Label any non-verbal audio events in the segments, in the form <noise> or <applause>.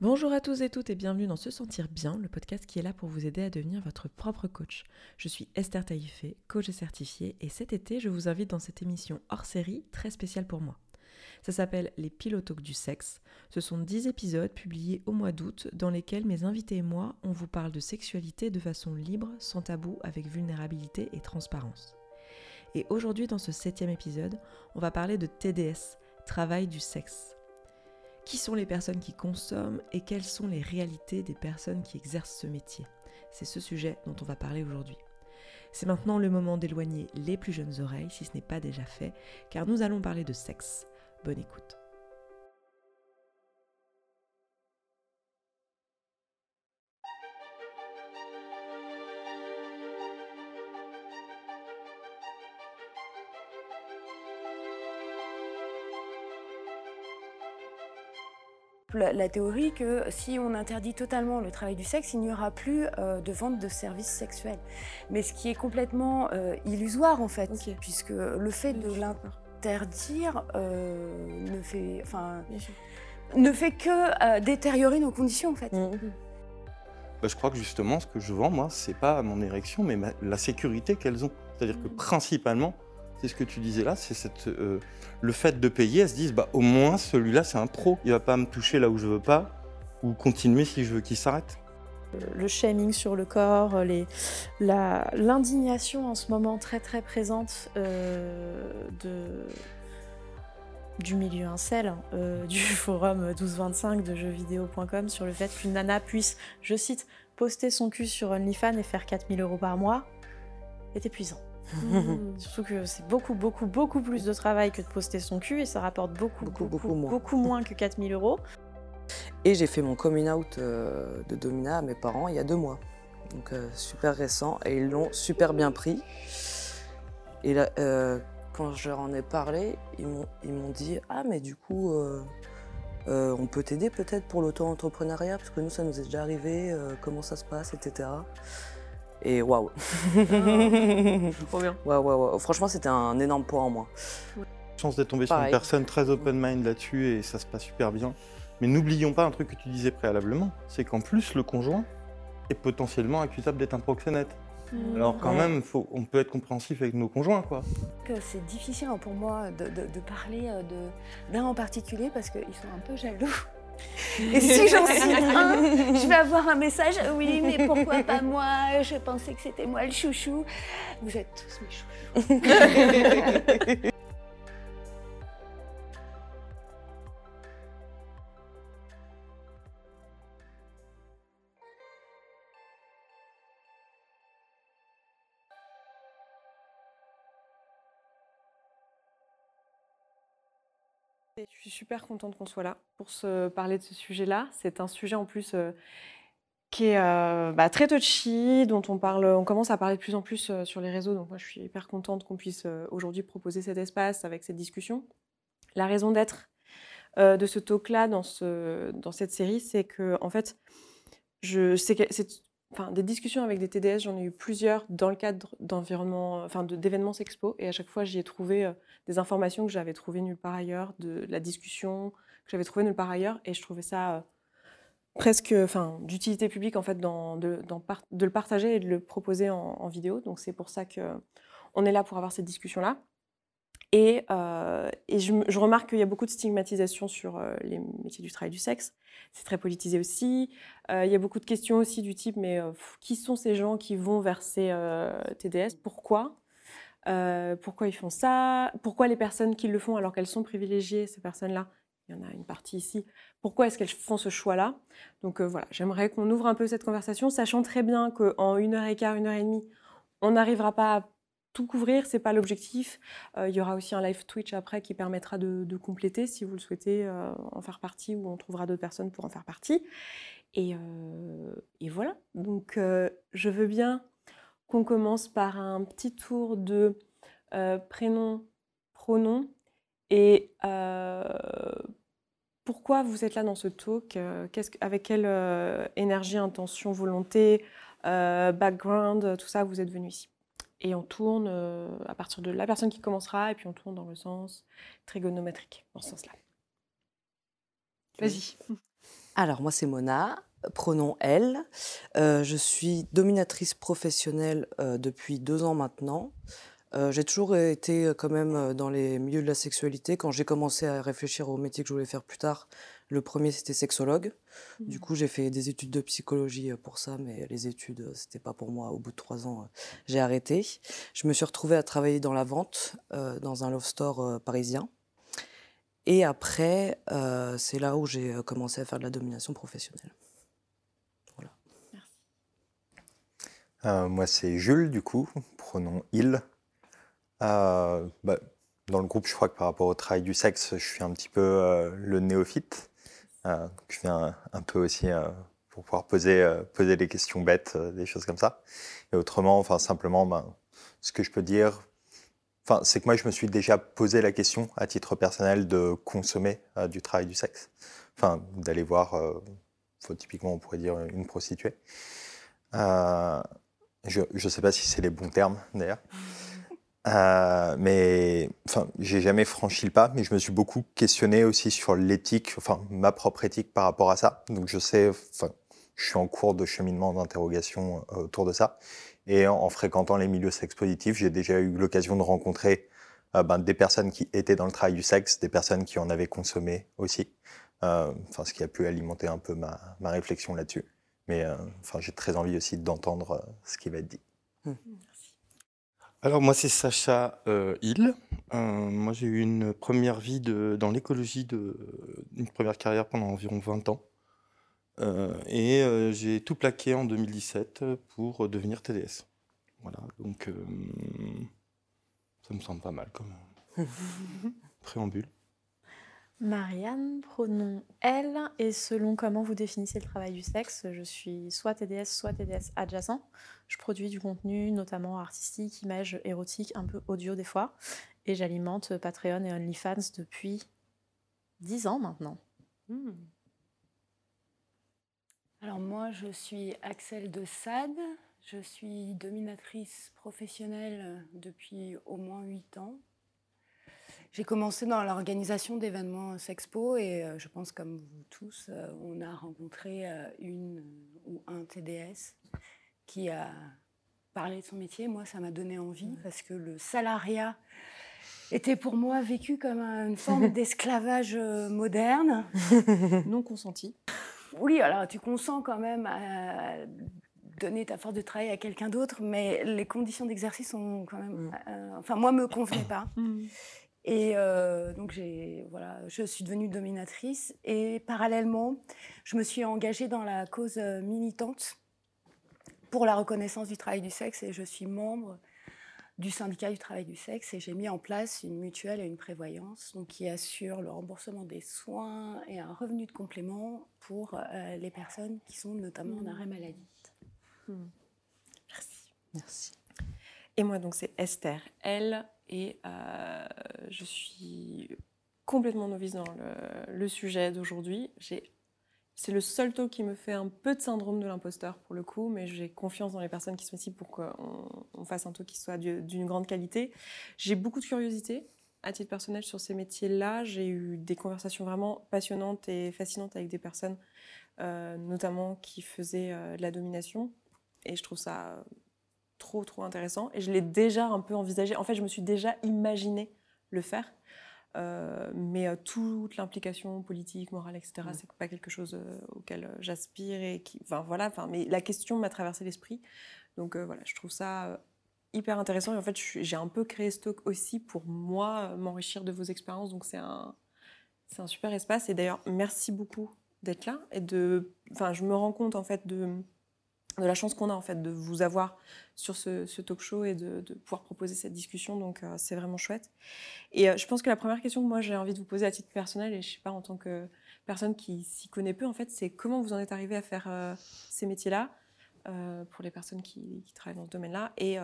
Bonjour à tous et toutes et bienvenue dans Se Sentir Bien, le podcast qui est là pour vous aider à devenir votre propre coach. Je suis Esther Taïfé, coach certifiée, et cet été, je vous invite dans cette émission hors série très spéciale pour moi. Ça s'appelle Les Pilotoques du sexe. Ce sont 10 épisodes publiés au mois d'août dans lesquels mes invités et moi, on vous parle de sexualité de façon libre, sans tabou, avec vulnérabilité et transparence. Et aujourd'hui, dans ce septième épisode, on va parler de TDS, travail du sexe. Qui sont les personnes qui consomment et quelles sont les réalités des personnes qui exercent ce métier C'est ce sujet dont on va parler aujourd'hui. C'est maintenant le moment d'éloigner les plus jeunes oreilles si ce n'est pas déjà fait, car nous allons parler de sexe. Bonne écoute. La, théorie que si on interdit totalement le travail du sexe, il n'y aura plus euh, de vente de services sexuels. Mais ce qui est complètement euh, illusoire en fait, puisque le fait de l'interdire euh, ne fait, enfin, ne fait que détériorer nos conditions en fait. Mmh. Bah, je crois que justement, ce que je vends, moi, c'est pas mon érection, mais la sécurité qu'elles ont. C'est-à-dire que mmh. principalement, c'est ce que tu disais là, c'est euh, le fait de payer, elles se disent bah, au moins celui-là c'est un pro, il va pas me toucher là où je veux pas, ou continuer si je veux qu'il s'arrête. Le shaming sur le corps, les, l'indignation en ce moment très très présente euh, du milieu incel, euh, du <laughs> forum 1225 de jeuxvideo.com sur le fait qu'une nana puisse, je cite, poster son cul sur OnlyFans et faire 4000 euros par mois est épuisant. Mmh. Surtout que c'est beaucoup, beaucoup, beaucoup plus de travail que de poster son cul et ça rapporte beaucoup, beaucoup, beaucoup, moins. beaucoup moins que 4000 euros. Et j'ai fait mon coming out euh, de Domina à mes parents il y a deux mois. Donc euh, super récent et ils l'ont super bien pris. Et là, euh, quand je leur en ai parlé, ils m'ont dit Ah, mais du coup, on peut t'aider peut-être pour l'auto-entrepreneuriat? Parce que nous, ça nous est déjà arrivé, comment ça se passe, etc. Et waouh <laughs> Trop bien. Franchement, c'était un énorme point en moi. Chance d'être tombé sur une personne très open mind là-dessus et ça se passe super bien. Mais n'oublions pas un truc que tu disais préalablement, c'est qu'en plus le conjoint est potentiellement accusable d'être un proxénète. Mmh. Alors quand même, faut, on peut être compréhensif avec nos conjoints, quoi. C'est difficile hein, pour moi de, de parler euh, d'un en particulier parce qu'ils sont un peu jaloux. Et si j'en <laughs> cite un, je vais avoir un message. Oui, mais pourquoi pas moi? Je pensais que c'était moi le chouchou. Vous êtes tous mes chouchous. <laughs> Suis super contente qu'on soit là pour se parler de ce sujet-là. C'est un sujet en plus euh, qui est euh, bah, très touchy, dont on, parle, on commence à parler de plus en plus euh, sur les réseaux. Donc moi, je suis hyper contente qu'on puisse aujourd'hui proposer cet espace avec cette discussion. La raison d'être de ce talk-là dans, ce, dans cette série, c'est que en fait, je que c'est enfin, des discussions avec des TDS, j'en ai eu plusieurs dans le cadre d'environnement, enfin, d'événements sexpo, et à chaque fois, j'y ai trouvé euh, des informations que j'avais trouvées nulle part ailleurs, de, la discussion que j'avais trouvée nulle part ailleurs, et je trouvais ça euh, presque, enfin, d'utilité publique en fait, de, de, le partager et de le proposer en, en vidéo. Donc c'est pour ça que on est là pour avoir cette discussion-là. Et, euh, je, remarque qu'il y a beaucoup de stigmatisation sur euh, les métiers du travail du sexe. C'est très politisé aussi. Euh, il y a beaucoup de questions aussi du type, mais qui sont ces gens qui vont vers ces TDS Pourquoi? Pourquoi ils font ça? Pourquoi les personnes qui le font alors qu'elles sont privilégiées, ces personnes-là? Il y en a une partie ici. Pourquoi est-ce qu'elles font ce choix-là? Donc voilà, j'aimerais qu'on ouvre un peu cette conversation, sachant très bien qu'en une heure et quart, une heure et demie, on n'arrivera pas à tout couvrir, c'est pas l'objectif. Euh, il y aura aussi un live Twitch après qui permettra de, compléter si vous le souhaitez euh, en faire partie ou on trouvera d'autres personnes pour en faire partie. Et, euh, voilà. Donc je veux bien qu'on commence par un petit tour de prénom, pronom et pourquoi vous êtes là dans ce talk Avec quelle énergie, intention, volonté, background, tout ça, vous êtes venu ici? Et on tourne euh, à partir de la personne qui commencera, et puis on tourne dans le sens trigonométrique, dans ce sens-là. Vas-y. Alors, moi, c'est Mona, pronom elle. Euh, je suis dominatrice professionnelle euh, depuis deux ans maintenant. Euh, j'ai toujours été quand même dans les milieux de la sexualité. Quand j'ai commencé à réfléchir au métier que je voulais faire plus tard, le premier c'était sexologue. Du mmh. coup, j'ai fait des études de psychologie pour ça, mais les études, c'était pas pour moi. Au bout de trois ans, j'ai arrêté. Je me suis retrouvée à travailler dans la vente, dans un love store parisien. Et après, c'est là où j'ai commencé à faire de la domination professionnelle. Euh, moi, c'est Jules, du coup, pronom il. Euh, bah, dans le groupe, je crois que par rapport au travail du sexe, je suis un petit peu euh, le néophyte. je viens un, peu aussi pour pouvoir poser, poser des questions bêtes, des choses comme ça. Et autrement, enfin, simplement, ben, ce que je peux dire, c'est que moi, je me suis déjà posé la question, à titre personnel, de consommer du travail du sexe. Enfin, d'aller voir, typiquement, on pourrait dire une prostituée. Je ne sais pas si c'est les bons termes d'ailleurs. Euh, mais enfin, j'ai jamais franchi le pas, mais je me suis beaucoup questionné aussi sur l'éthique, enfin ma propre éthique par rapport à ça. Donc je sais, enfin, je suis en cours de cheminement d'interrogation euh, autour de ça. Et en, fréquentant les milieux sex positifs, j'ai déjà eu l'occasion de rencontrer euh, ben, des personnes qui étaient dans le travail du sexe, des personnes qui en avaient consommé aussi. Ce qui a pu alimenter un peu ma, réflexion là-dessus. Mais enfin, j'ai très envie aussi d'entendre ce qui va être dit. Hmm. Alors moi c'est Sacha euh, Hill. moi j'ai eu une première vie de, dans l'écologie, une première carrière pendant environ 20 ans. et j'ai tout plaqué en 2017 pour devenir TDS. Voilà, donc ça me semble pas mal comme <laughs> préambule. Marianne, pronom elle, et selon comment vous définissez le travail du sexe, je suis soit TDS, soit TDS adjacent. Je produis du contenu, notamment artistique, image, érotique, un peu audio des fois, et j'alimente Patreon et OnlyFans depuis 10 ans maintenant. Hmm. Alors moi, je suis Axel de Sade, je suis dominatrice professionnelle depuis au moins 8 ans. J'ai commencé dans l'organisation d'événements Sexpo et euh, je pense comme vous tous, euh, on a rencontré euh, une ou un TDS qui a parlé de son métier. Moi, ça m'a donné envie parce que le salariat était pour moi vécu comme une forme <laughs> d'esclavage moderne. <laughs> Non consenti. Oui, alors tu consens quand même à donner ta force de travail à quelqu'un d'autre, mais les conditions d'exercice sont quand même, mm. enfin moi me convenaient pas. Et euh, donc, voilà, je suis devenue dominatrice. Et parallèlement, je me suis engagée dans la cause euh, militante pour la reconnaissance du travail du sexe. Et je suis membre du syndicat du travail du sexe. Et j'ai mis en place une mutuelle et une prévoyance donc, qui assure le remboursement des soins et un revenu de complément pour euh, les personnes qui sont notamment en arrêt maladie. Hmm. Merci. Merci. Et moi, donc, c'est Esther. Elle et euh, je suis complètement novice dans le, sujet d'aujourd'hui. C'est le seul taux qui me fait un peu de syndrome de l'imposteur pour le coup, mais j'ai confiance dans les personnes qui sont ici pour qu'on fasse un taux qui soit d'une grande qualité. J'ai beaucoup de curiosité à titre personnel sur ces métiers-là. J'ai eu des conversations vraiment passionnantes et fascinantes avec des personnes, euh, notamment qui faisaient euh, de la domination. Et je trouve ça trop, trop intéressant. Et je l'ai déjà un peu envisagé. En fait, je me suis déjà imaginé le faire. Euh, mais euh, toute l'implication politique, morale, etc., c'est pas quelque chose euh, auquel j'aspire et qui, enfin voilà, enfin, mais la question m'a traversé l'esprit. Donc voilà, je trouve ça hyper intéressant et en fait, j'ai un peu créé stock aussi pour moi m'enrichir de vos expériences. Donc c'est un, c'est un super espace et d'ailleurs merci beaucoup d'être là et de, enfin, je me rends compte en fait de de la chance qu'on a en fait de vous avoir sur ce, talk show et de, pouvoir proposer cette discussion. Donc euh, c'est vraiment chouette. Et euh, je pense que la première question que moi j'ai envie de vous poser à titre personnel, et je sais pas en tant que personne qui s'y connaît peu en fait, c'est comment vous en êtes arrivé à faire euh, ces métiers-là pour les personnes qui, travaillent dans ce domaine-là et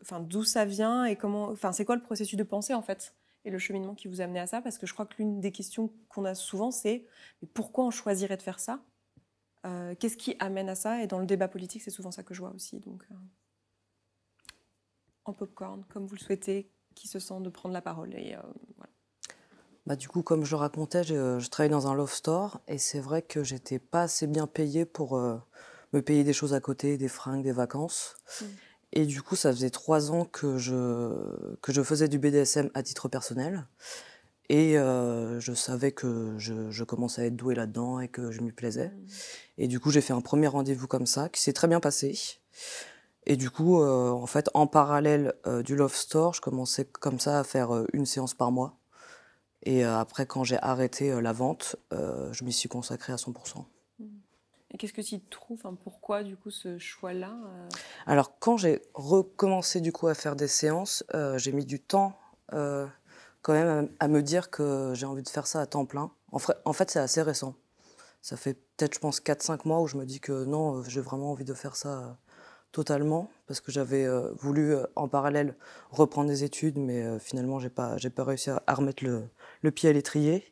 enfin d'où ça vient et comment, enfin c'est quoi le processus de pensée en fait et le cheminement qui vous a amené à ça? Parce que je crois que l'une des questions qu'on a souvent c'est pourquoi on choisirait de faire ça? Euh, qu'est-ce qui amène à ça? Et dans le débat politique, c'est souvent ça que je vois aussi. Donc, euh, en popcorn, comme vous le souhaitez, qui se sent de prendre la parole. Et, euh, bah, du coup, comme je le racontais, je, je travaillais dans un love store et c'est vrai que j'étais pas assez bien payée pour euh, me payer des choses à côté, des fringues, des vacances. Mm. Et du coup, ça faisait trois ans que je, que je faisais du BDSM à titre personnel. Et euh, je savais que je, je commençais à être douée là-dedans et que je m'y plaisais. Et du coup, j'ai fait un premier rendez-vous comme ça, qui s'est très bien passé. Et du coup, euh, en fait, en parallèle euh, du Love Store, je commençais comme ça à faire une séance par mois. Et après, quand j'ai arrêté la vente, je m'y suis consacrée à 100%. Et qu'est-ce que tu trouves enfin, Pourquoi, du coup, ce choix-là Alors, quand j'ai recommencé du coup à faire des séances, j'ai mis du temps quand même à, me dire que j'ai envie de faire ça à temps plein. En, fait, c'est assez récent. Ça fait peut-être, je pense, 4-5 mois où je me dis que non, euh, j'ai vraiment envie de faire ça euh, totalement parce que j'avais euh, voulu en parallèle reprendre des études, mais finalement, j'ai pas, pas réussi à, remettre le, pied à l'étrier.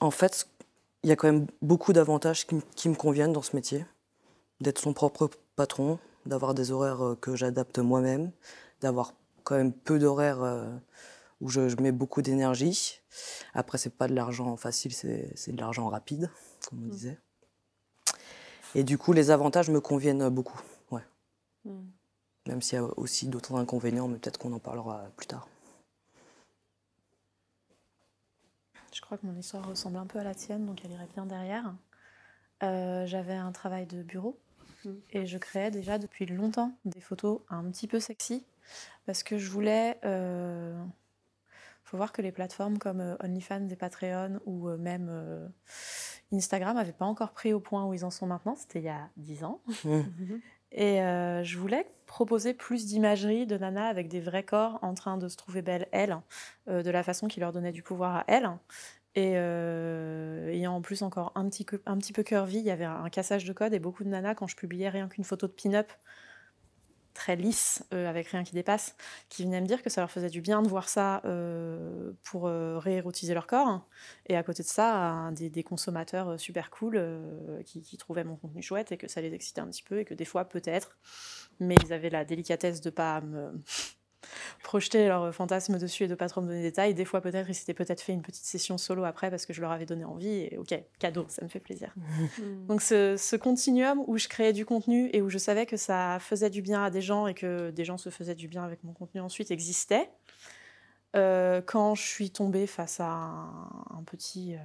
En fait, il y a quand même beaucoup d'avantages qui, me conviennent dans ce métier. D'être son propre patron, d'avoir des horaires que j'adapte moi-même, d'avoir quand même peu d'horaires euh, où je, je mets beaucoup d'énergie. Après, c'est pas de l'argent facile, c'est c'est de l'argent rapide, comme on disait. Et du coup, les avantages me conviennent beaucoup, ouais. Mm. Même s'il y a aussi d'autres inconvénients, mais peut-être qu'on en parlera plus tard. Je crois que mon histoire ressemble un peu à la tienne, donc elle irait bien derrière. Euh, J'avais un travail de bureau Mm. et je créais déjà depuis longtemps des photos un petit peu sexy parce que je voulais. Il faut voir que les plateformes comme euh, OnlyFans et Patreon ou euh, même euh, Instagram n'avaient pas encore pris au point où ils en sont maintenant. C'était il y a 10 ans. <laughs> Et euh, je voulais proposer plus d'imagerie de Nana avec des vrais corps en train de se trouver belles, elles, euh, de la façon qui leur donnait du pouvoir à elles. Et euh, ayant en plus encore un petit, peu- un petit peu curvy, il y avait un cassage de code et beaucoup de nanas, quand je publiais rien qu'une photo de pin-up très lisse, euh, avec rien qui dépasse, qui venaient me dire que ça leur faisait du bien de voir ça euh, pour euh, réérotiser leur corps. Et à côté de ça, des, des consommateurs euh, super cool qui, qui trouvaient mon contenu chouette et que ça les excitait un petit peu et que des fois, peut-être, mais ils avaient la délicatesse de pas me projeter leurs fantasmes dessus et de pas trop me donner des détails. Des fois, peut-être, ils s'étaient peut-être fait une petite session solo après parce que je leur avais donné envie. Et ok, cadeau, ça me fait plaisir. <laughs> Donc ce, ce continuum où je créais du contenu et où je savais que ça faisait du bien à des gens et que des gens se faisaient du bien avec mon contenu ensuite existait. Euh, quand je suis tombée face à un, un petit, euh,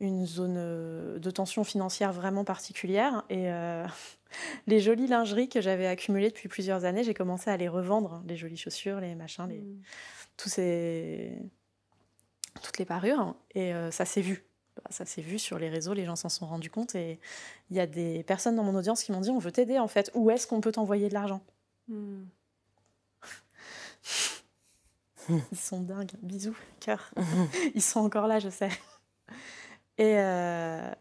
une zone euh, de tension financière vraiment particulière et euh, <laughs> les jolies lingeries que j'avais accumulées depuis plusieurs années, j'ai commencé à les revendre, les jolies chaussures, les machins, les, Mm. tous ces... toutes les parures, et euh, ça s'est vu. Bah, Ça s'est vu sur les réseaux, les gens s'en sont rendus compte, et il y a des personnes dans mon audience qui m'ont dit on veut t'aider en fait, où est-ce qu'on peut t'envoyer de l'argent? Mm. <laughs> Ils sont dingues, bisous, cœur. <laughs> Ils sont encore là, je sais. Et, euh,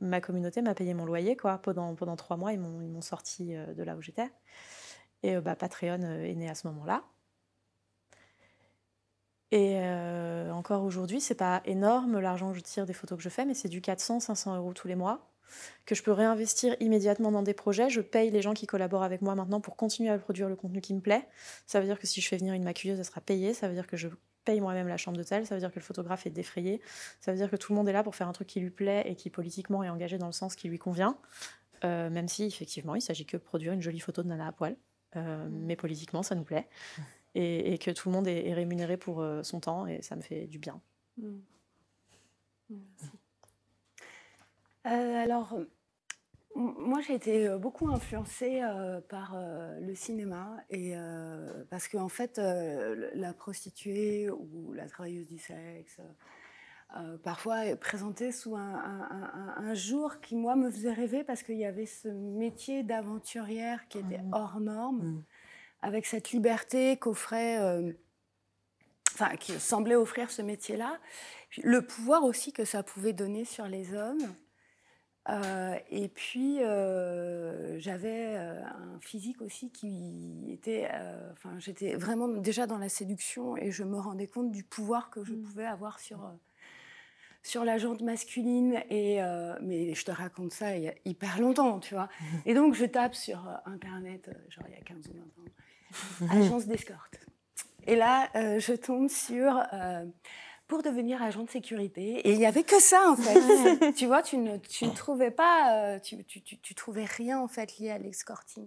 ma communauté m'a payé mon loyer quoi. Pendant, pendant trois mois, ils m'ont sorti euh, de là où j'étais. Et euh, bah, Patreon est né à ce moment-là. Et encore aujourd'hui, c'est pas énorme l'argent que je tire des photos que je fais, mais c'est du 400-500 euros tous les mois que je peux réinvestir immédiatement dans des projets. Je paye les gens qui collaborent avec moi maintenant pour continuer à produire le contenu qui me plaît. Ça veut dire que si je fais venir une maquilleuse, elle sera payée. Ça veut dire que je paye moi-même la chambre d'hôtel. Ça veut dire que le photographe est défrayé. Ça veut dire que tout le monde est là pour faire un truc qui lui plaît et qui politiquement est engagé dans le sens qui lui convient. Euh, même si effectivement, il s'agit que de produire une jolie photo de nana à poil. Euh, mais politiquement, ça nous plaît. Et, et que tout le monde est, est rémunéré pour euh, son temps et ça me fait du bien. Mm. Merci. Alors, moi, j'ai été euh, beaucoup influencée euh, par euh, le cinéma et euh, parce qu'en fait, euh, le- la prostituée ou la travailleuse du sexe, parfois est présentée sous un, un- un- un- un jour qui, moi, me faisait rêver parce qu'il y avait ce métier d'aventurière qui était Mhm. hors norme, Mhm. avec cette liberté qu'offrait, enfin, qui semblait offrir ce métier-là, le pouvoir aussi que ça pouvait donner sur les hommes. Euh, et puis, euh, j'avais euh, un physique aussi qui était. Enfin, j'étais vraiment déjà dans la séduction et je me rendais compte du pouvoir que je pouvais avoir sur, sur la jante masculine. Et, mais je te raconte ça il y a hyper longtemps, tu vois. <laughs> Et donc, je tape sur Internet, genre il y a 15 ou 20 ans, agence d'escorte. Et là, je tombe sur pour devenir agent de sécurité. Et il n'y avait que ça, en fait. <laughs> tu vois, tu ne, tu ne trouvais pas, euh, tu, tu, tu, tu trouvais rien, en fait, lié à l'escorting.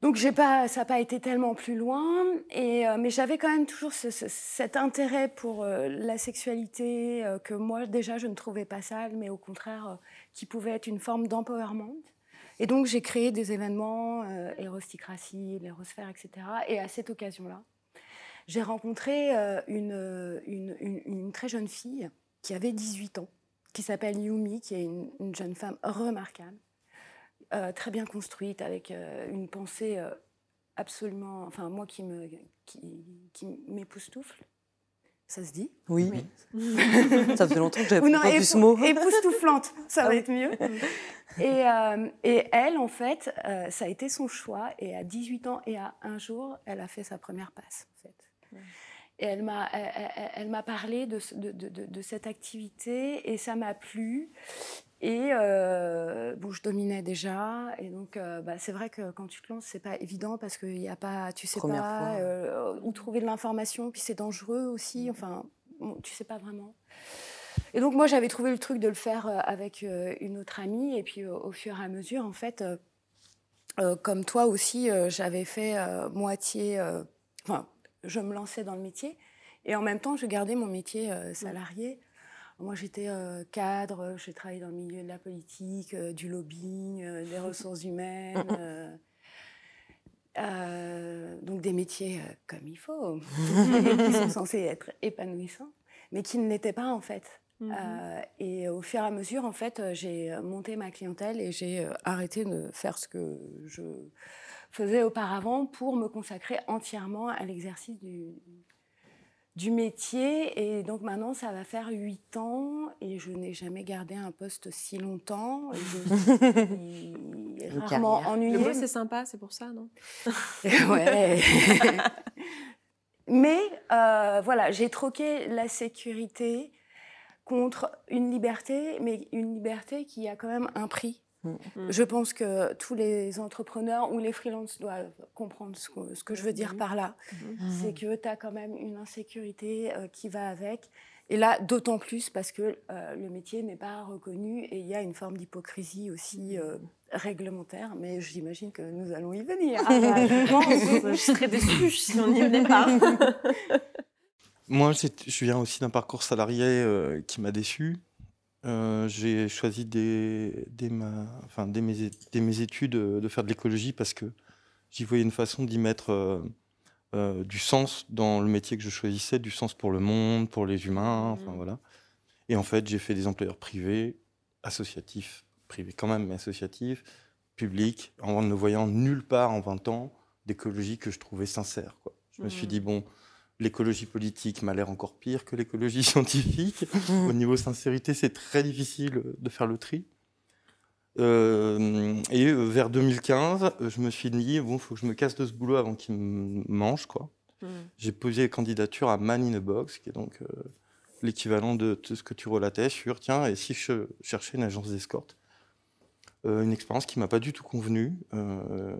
Donc j'ai pas, ça n'a pas été tellement plus loin, et, euh, mais j'avais quand même toujours ce- ce- cet intérêt pour euh, la sexualité euh, que moi déjà je ne trouvais pas sale, mais au contraire qui pouvait être une forme d'empowerment. Et donc j'ai créé des événements, Érosticratie, l'Érosphère, etc. Et à cette occasion-là, j'ai rencontré euh, une, une, une- une très jeune fille qui avait 18 ans, qui s'appelle Yumi, qui est une, une jeune femme remarquable euh, très bien construite, avec euh, une pensée euh, absolument, enfin moi qui me, qui, qui m'époustoufle, ça se dit? Oui. <laughs> Ça fait longtemps que j'avais pas ce mot. <laughs> époustouflante, ça va oui. être mieux. <laughs> Et, euh, et elle, en fait, euh, ça a été son choix. Et à 18 ans et à un jour, elle a fait sa première passe, en fait. Et elle m'a, elle, m'a parlé de, ce- de, de- de- de cette activité et ça m'a plu. Et euh, bon, je dominais déjà. Et donc, euh, bah, c'est vrai que quand tu te lances, c'est pas évident parce que y a pas, tu sais Première pas euh, où trouver de l'information. Puis c'est dangereux aussi. Enfin, bon, tu sais pas vraiment. Et donc moi j'avais trouvé le truc de le faire euh, avec une autre amie et puis euh, au fur et à mesure en fait, comme toi aussi, j'avais fait moitié, enfin je me lançais dans le métier et en même temps je gardais mon métier euh, salarié. Moi j'étais euh, cadre, j'ai travaillé dans le milieu de la politique, euh, du lobbying, euh, des <laughs> ressources humaines. euh, euh, donc des métiers euh, comme il faut, <laughs> qui sont <laughs> censés être épanouissants, mais qui ne l'étaient pas en fait. Mhm. Euh, et au fur et à mesure, en fait, euh, j'ai monté ma clientèle et j'ai euh, arrêté de faire ce que je faisais auparavant pour me consacrer entièrement à l'exercice du, du métier. Et donc maintenant, ça va faire huit ans et je n'ai jamais gardé un poste si longtemps. Et Je <laughs> suis rarement ennuyée. Le c'est sympa, c'est pour ça, non? <laughs> Ouais. <laughs> Mais euh, voilà, j'ai troqué la sécurité contre une liberté, mais une liberté qui a quand même un prix. Mm. Je pense que tous les entrepreneurs ou les freelances doivent comprendre ce que, ce que je veux dire par là. C'est que tu as quand même une insécurité euh, qui va avec. Et là, d'autant plus parce que euh, le métier n'est pas reconnu et il y a une forme d'hypocrisie aussi euh, réglementaire. Mais j'imagine que nous allons y venir. Ah bah, je pense, je serais déçue si on n'y venait pas. <laughs> Moi, je viens aussi d'un parcours salarié euh, qui m'a déçu. Euh, j'ai choisi dès, dès ma, enfin, dès mes, é- dès mes études euh, de faire de l'écologie parce que j'y voyais une façon d'y mettre euh, du sens dans le métier que je choisissais, du sens pour le monde, pour les humains, enfin voilà. Et en fait, j'ai fait des employeurs privés, associatifs, privés quand même, mais associatifs, publics, en ne voyant nulle part en 20 ans d'écologie que je trouvais sincère. Quoi. Je me suis Mhm. dit, bon, l'écologie politique m'a l'air encore pire que l'écologie <laughs> scientifique. Au niveau sincérité, c'est très difficile de faire le tri. Euh, et euh, vers 2015, euh, je me suis dit, bon, il faut que je me casse de ce boulot avant qu'il me mange, quoi. Mhm. J'ai posé candidature à Man in a Box, qui est donc euh, l'équivalent de tout ce que tu relatais sur, tiens, et si je cherchais une agence d'escorte? Euh, Une expérience qui m'a pas du tout convenu. Euh,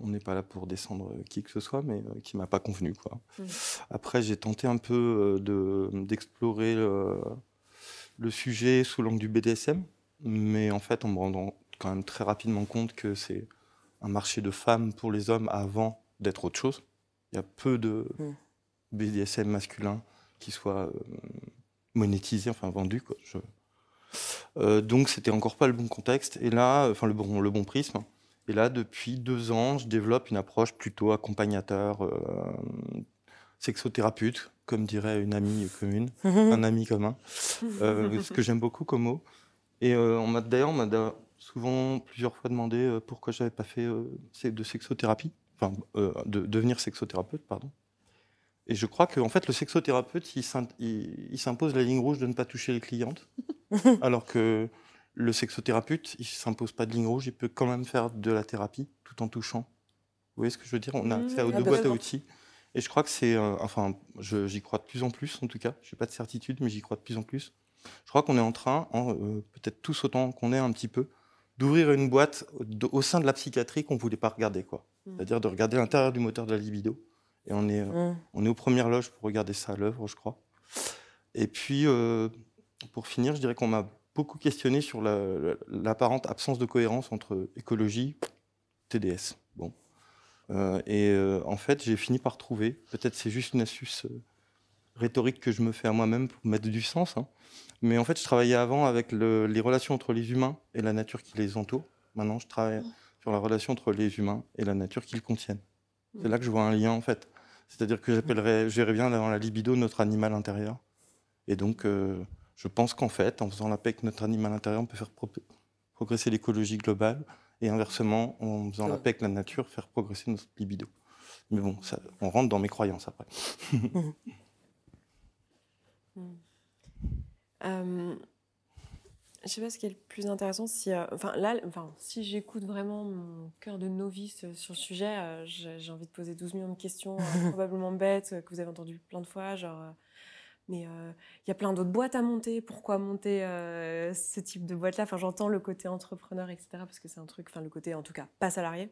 on n'est pas là pour descendre qui que ce soit, mais euh, qui m'a pas convenu, quoi. Mhm. Après, j'ai tenté un peu euh, de- d'explorer le, le sujet sous l'angle du BDSM, mais en fait, en me rendant quand même très rapidement compte que c'est un marché de femmes pour les hommes avant d'être autre chose. Il y a peu de Mm. BDSM masculin qui soit monétisé, enfin vendu. Quoi. Je- Euh, donc, c'était encore pas le bon contexte, et là, enfin le bon, le bon prisme. Et là, depuis deux ans, je développe une approche plutôt accompagnateur, euh, sexothérapeute, comme dirait une amie commune, <laughs> un ami commun, euh, ce que j'aime beaucoup comme mot. Et on m'a d'ailleurs, on m'a souvent plusieurs fois demandé pourquoi j'avais pas fait de sexothérapie, enfin de devenir sexothérapeute, pardon. Et je crois que en fait, le sexothérapeute, il s'impose la ligne rouge de ne pas toucher les clientes, <laughs> alors que le sexothérapeute, il s'impose pas de ligne rouge, il peut quand même faire de la thérapie tout en touchant. Vous voyez ce que je veux dire? On a accès à Mmh, deux boîtes à outils. Et je crois que c'est, euh, enfin, j'y crois de plus en plus, en tout cas. Je n'ai pas de certitude, mais j'y crois de plus en plus. Je crois qu'on est en train, euh, peut-être tous autant qu'on est un petit peu, d'ouvrir une boîte au sein de la psychiatrie qu'on ne voulait pas regarder, quoi. Mm. C'est-à-dire de regarder l'intérieur du moteur de la libido Et on est, Mm. on est aux premières loges pour regarder ça à l'œuvre, je crois. Et puis, euh, pour finir, je dirais qu'on m'a beaucoup questionné sur la- la- l'apparente absence de cohérence entre écologie, TDS. Bon. Euh, et euh, en fait, j'ai fini par trouver, peut-être c'est juste une astuce euh, rhétorique que je me fais à moi-même pour mettre du sens, hein. mais en fait, je travaillais avant avec le- les relations entre les humains et la nature qui les entoure. Maintenant, je travaille sur la relation entre les humains et la nature qui le contiennent. C'est là que je vois un lien, en fait. C'est-à-dire que j'appellerais, j'irais bien dans la libido notre animal intérieur. Et donc, je pense qu'en fait, en faisant la paix avec notre animal intérieur, on peut faire pro- progresser l'écologie globale. Et inversement, en faisant la paix avec la nature, faire progresser notre libido. Mais bon, ça, on rentre dans mes croyances après. <laughs> Euh, je sais pas ce qui est le plus intéressant. Si, euh, enfin, là, enfin, si j'écoute vraiment mon cœur de novice euh, sur le sujet, euh, j'ai envie de poser 12 millions de questions, <laughs> probablement bêtes, que vous avez entendues plein de fois. Genre, mais euh, il y a plein d'autres boîtes à monter. Pourquoi monter euh, ce type de boîte-là? Enfin, j'entends le côté entrepreneur, etc. Parce que c'est un truc, enfin, le côté en tout cas pas salarié.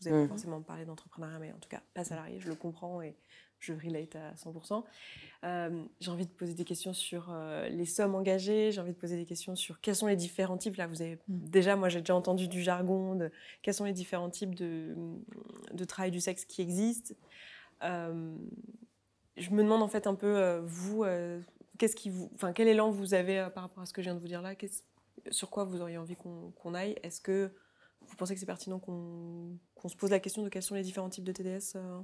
Vous avez Mhm. pas forcément parlé d'entrepreneuriat, mais en tout cas pas salarié. Je le comprends et je relate à 100%. Euh, j'ai envie de poser des questions sur euh, les sommes engagées, j'ai envie de poser des questions sur quels sont les différents types. Là, vous avez déjà, moi j'ai déjà entendu du jargon, de quels sont les différents types de, de travail du sexe qui existent. Je me demande en fait un peu, euh, vous, euh, qu'est-ce qui vous, enfin, quel élan vous avez euh, par rapport à ce que je viens de vous dire là? Qu'est-ce- Sur quoi vous auriez envie qu'on qu'on aille? Est-ce que vous pensez que c'est pertinent qu'on qu'on se pose la question de quels sont les différents types de TDS euh,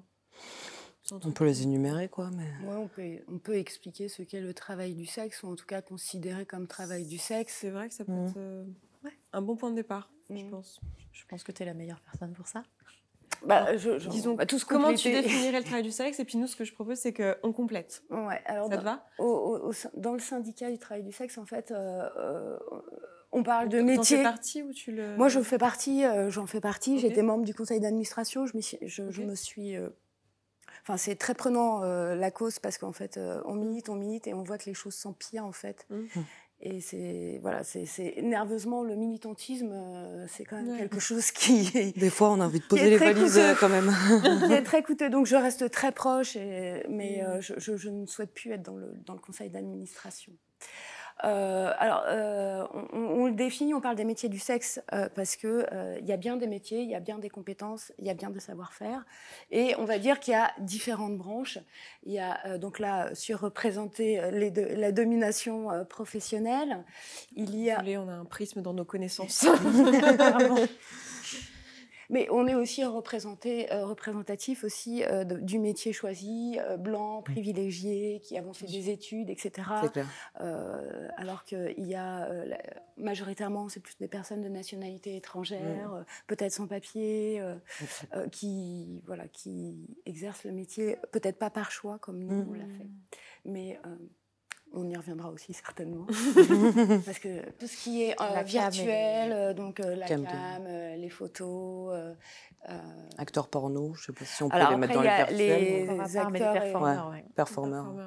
On peut les énumérer, quoi. Mais... Ouais, on, peut, on peut expliquer ce qu'est le travail du sexe, ou en tout cas considéré comme travail du sexe. C'est vrai que ça peut Mhm. être euh, un bon point de départ, je Mhm. pense. Je pense que tu es la meilleure personne pour ça. Bah, je, je- Disons, comment tu définirais le travail du <laughs> sexe Et puis nous, ce que je propose, c'est qu'on complète. Ouais, alors Ça dans, te va? au- au- au sein- dans le syndicat du travail du sexe, en fait, euh, euh, on parle de T'en fais métier. partie ou tu le... Moi, je fais partie, euh, j'en fais partie. J'étais membre du conseil d'administration. Je, me suis. Enfin, c'est très prenant la cause parce qu'en fait, on milite, on milite et on voit que les choses s'empirent en fait. Mm. Et c'est voilà, c'est c'est- nerveusement le militantisme, euh, c'est quand même Ouais. quelque chose qui est, Des fois, on a envie de poser les valises coûteux. euh, quand même. qui est très coûteux. Donc, je reste très proche, et- mais Mm. euh, je, je- je ne souhaite plus être dans le, dans le conseil d'administration. Euh, alors, euh, on, le définit, on parle des métiers du sexe euh, parce que il y a bien des métiers, il y a bien des compétences, il y a bien des savoir-faire, et on va dire qu'il y a différentes branches. Il y a donc là surreprésenté les deux- la domination professionnelle. Il y a Désolée, on a un prisme dans nos connaissances. <laughs> <laughs> Mais on est aussi représenté, euh, représentatif aussi euh, de- du métier choisi, euh, blanc, privilégié, qui avons fait des études, etc. Clair. Alors qu'il y a majoritairement, c'est plus des personnes de nationalité étrangère, euh, peut-être sans papier, qui voilà, qui exercent le métier, peut-être pas par choix comme nous Mm. on l'a fait, mais on y reviendra aussi certainement. <laughs> Parce que tout ce qui est euh, et virtuel, euh, donc euh, la Cam euh, les photos. euh, euh, Acteurs porno, je sais pas si on peut Alors les mettre dans les virtuels. Les acteurs et- performeurs, ouais. Performeurs. Ouais.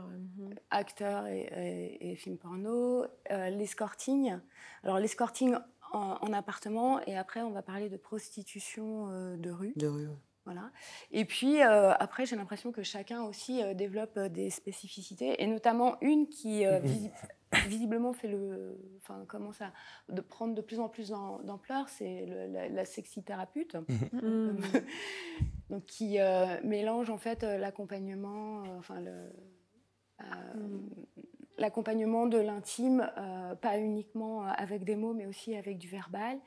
Mhm. acteurs et, et- et films porno, euh, l'escorting. Alors l'escorting en, en appartement et après on va parler de prostitution euh, de rue. De rue. Voilà. Et puis euh, après j'ai l'impression que chacun aussi euh, développe euh, des spécificités et notamment une qui euh, visi- visiblement fait le, enfin commence à de prendre de plus en plus d'am- d'ampleur, c'est la, la sexithérapeute. Mhm. <laughs> Donc qui euh, mélange en fait l'accompagnement, enfin le euh, l'accompagnement de l'intime, euh, pas uniquement euh, avec des mots, mais aussi avec du verbal.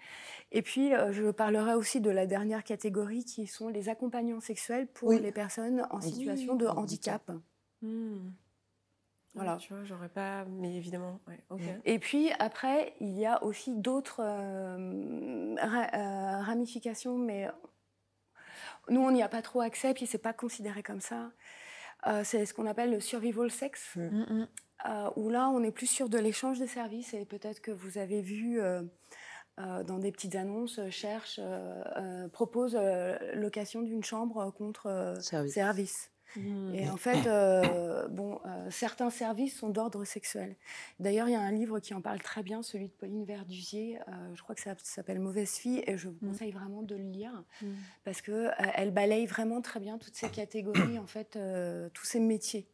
Et puis, euh, je parlerai aussi de la dernière catégorie qui sont les accompagnants sexuels pour Oui. les personnes en Oui. situation de handicap. Mhm. Voilà. Ouais, Tu vois, j'aurais pas... Mais évidemment, ouais. Et puis après, il y a aussi d'autres euh, ra- euh, ramifications, mais nous, on n'y a pas trop accès, puis c'est pas considéré comme ça. Euh, c'est ce qu'on appelle le survival sex, Mm. Mhm. Euh, où là, on est plus sûr de l'échange des services, et peut-être que vous avez vu euh, euh, dans des petites annonces, euh, cherche, euh, euh, propose euh, location d'une chambre contre euh, Service. service. Mmh. Et en fait, euh, bon, euh, certains services sont d'ordre sexuel. D'ailleurs, il y a un livre qui en parle très bien, celui de Pauline Verdusier. euh, je crois que ça s'appelle Mauvaise fille, et je vous Mm. conseille vraiment de le lire Mmh. parce que euh, elle balaye vraiment très bien toutes ces catégories, en fait, euh, tous ces métiers.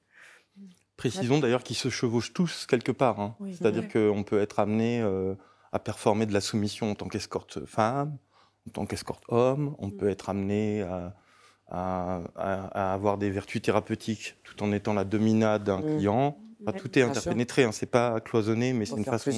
Précisons d'ailleurs qu'ils se chevauchent tous quelque part. hein. Oui. C'est-à-dire Ouais. qu'on peut être amené euh, à performer de la soumission en tant qu'escorte femme, en tant qu'escorte homme. On Mm. peut être amené à, à- à- à avoir des vertus thérapeutiques tout en étant la dominade d'un Mm. client. Enfin, Ouais. tout est interpénétré. Hein. C'est pas cloisonné, mais c'est une façon.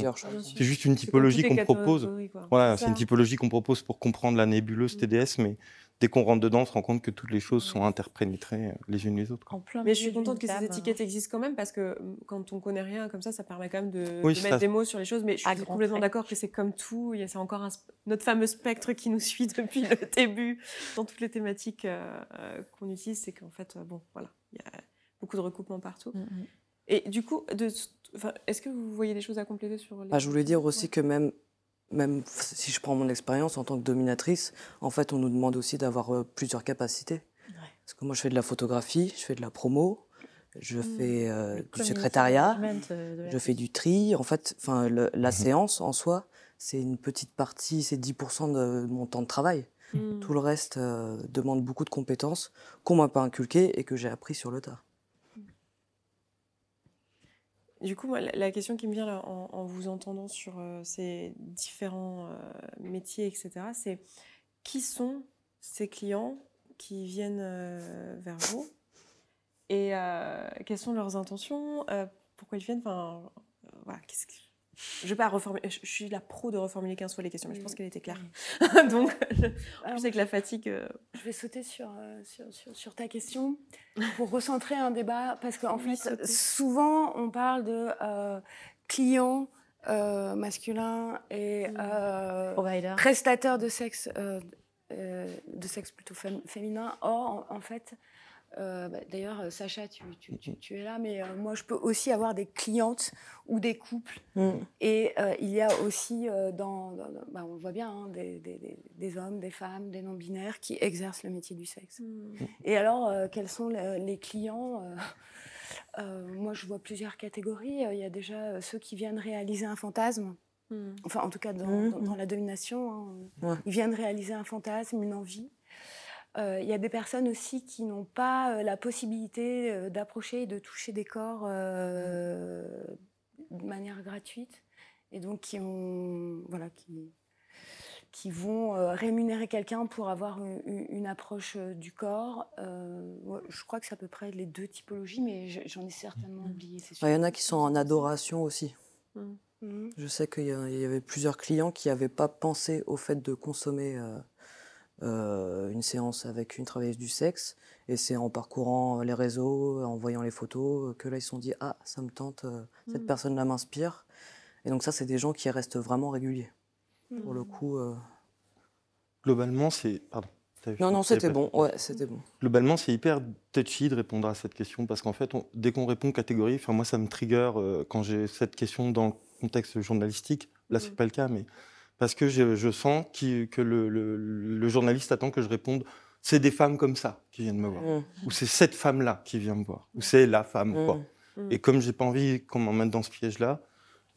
C'est juste une typologie qu'on propose. Voilà, C'est une typologie qu'on propose pour comprendre la nébuleuse Mm. TDS, mais dès qu'on rentre dedans, on se rend compte que toutes les choses sont interpénétrées euh, les unes les autres. quoi. En plein Mais je suis contente que ces étiquettes existent quand même parce que mm, quand on connaît rien comme ça, ça permet quand même de, Oui, de ça- mettre des mots sur les choses. Mais je suis complètement d'accord que c'est comme tout. il y a- C'est encore un notre fameux spectre qui nous suit <laughs> depuis le début dans toutes les thématiques euh, euh, qu'on utilise. C'est qu'en fait, bon, voilà, il y a beaucoup de recoupements partout. Mm, mm. Et du coup, enfin, est-ce que vous voyez des choses à compléter sur les Ah, je voulais dire aussi Ouais. que même, même si je prends mon expérience en tant que dominatrice, en fait, on nous demande aussi d'avoir euh, plusieurs capacités. Parce que moi, je fais de la photographie, je fais de la promo, je Mm. fais euh, du secrétariat, euh, je fais du tri. En fait, enfin, la Mhm. séance en soi, c'est une petite partie, c'est 10% de mon temps de travail. Mm. Tout le reste euh, demande beaucoup de compétences qu'on m'a pas inculquées et que j'ai appris sur le tas. Du coup, moi, la- question qui me vient en, vous entendant sur euh, ces différents euh, métiers, etc., c'est qui sont ces clients qui viennent euh, vers vous et quelles sont leurs intentions, pourquoi ils viennent, enfin, qu'est-ce que- Je vais pas reformuler, je je suis la pro de reformuler 15 fois les questions, mais je pense qu'elle était claire. <laughs> Donc, je, plus avec la fatigue, euh, Je vais sauter sur, euh, sur, sur- sur ta question pour recentrer un débat, parce qu'en <laughs> Oui, fait, sauter. souvent, on parle de euh, clients euh, masculins et Provider. prestataires de sexe, euh, euh, de sexe plutôt fém- féminin. Or, en, en fait, euh, bah, d'ailleurs, euh, Sacha, tu, tu- tu- tu es là, mais euh, moi, je peux aussi avoir des clientes ou des couples. Et euh, il y a aussi, euh, dans, dans- dans- bah, on le voit bien, hein, des, des- des- des hommes, des femmes, des non-binaires qui exercent le métier du sexe. Et alors, euh, quels sont le- les clients euh, euh, Moi, je vois plusieurs catégories. Il y a déjà ceux qui viennent réaliser un fantasme. hmm. Enfin, en tout cas, dans, dans- dans la domination. hein. Ouais. Ils viennent réaliser un fantasme, une envie. Euh, Il y a des personnes aussi qui n'ont pas euh, la possibilité euh, d'approcher et de toucher des corps euh, de manière gratuite. Et donc, qui, ont, voilà, qui, qui vont euh, rémunérer quelqu'un pour avoir une, approche euh, du corps. Euh, ouais, je crois que c'est à peu près les deux typologies, mais je- j'en ai certainement oublié. c'est sûr. Il y en a qui sont en adoration aussi. Mhm. Je sais qu'il y avait plusieurs clients qui n'avaient pas pensé au fait de consommer euh, une séance avec une travailleuse du sexe. Et c'est en parcourant les réseaux, en voyant les photos, que là ils se sont dit Ah, ça me tente, euh, cette Mhm. personne-là m'inspire. Et donc, ça, c'est des gens qui restent vraiment réguliers. Pour le Mhm. coup. euh, Globalement, c'est. Pardon. T'avais- Non, non, c'était pas- bon. Ouais, c'était bon. Globalement, c'est hyper touchy de répondre à cette question parce qu'en fait, on- dès qu'on répond catégorie, enfin moi, ça me trigger euh, quand j'ai cette question dans le contexte journalistique. Là, c'est Mhm. pas le cas, mais parce que je, je sens que le, le- le journaliste attend que je réponde. C'est des femmes comme ça qui viennent me voir, Mm, ou c'est cette femme-là qui vient me voir, ou c'est la femme. quoi. mm. Mm. Et comme j'ai pas envie qu'on m'emmène dans ce piège-là,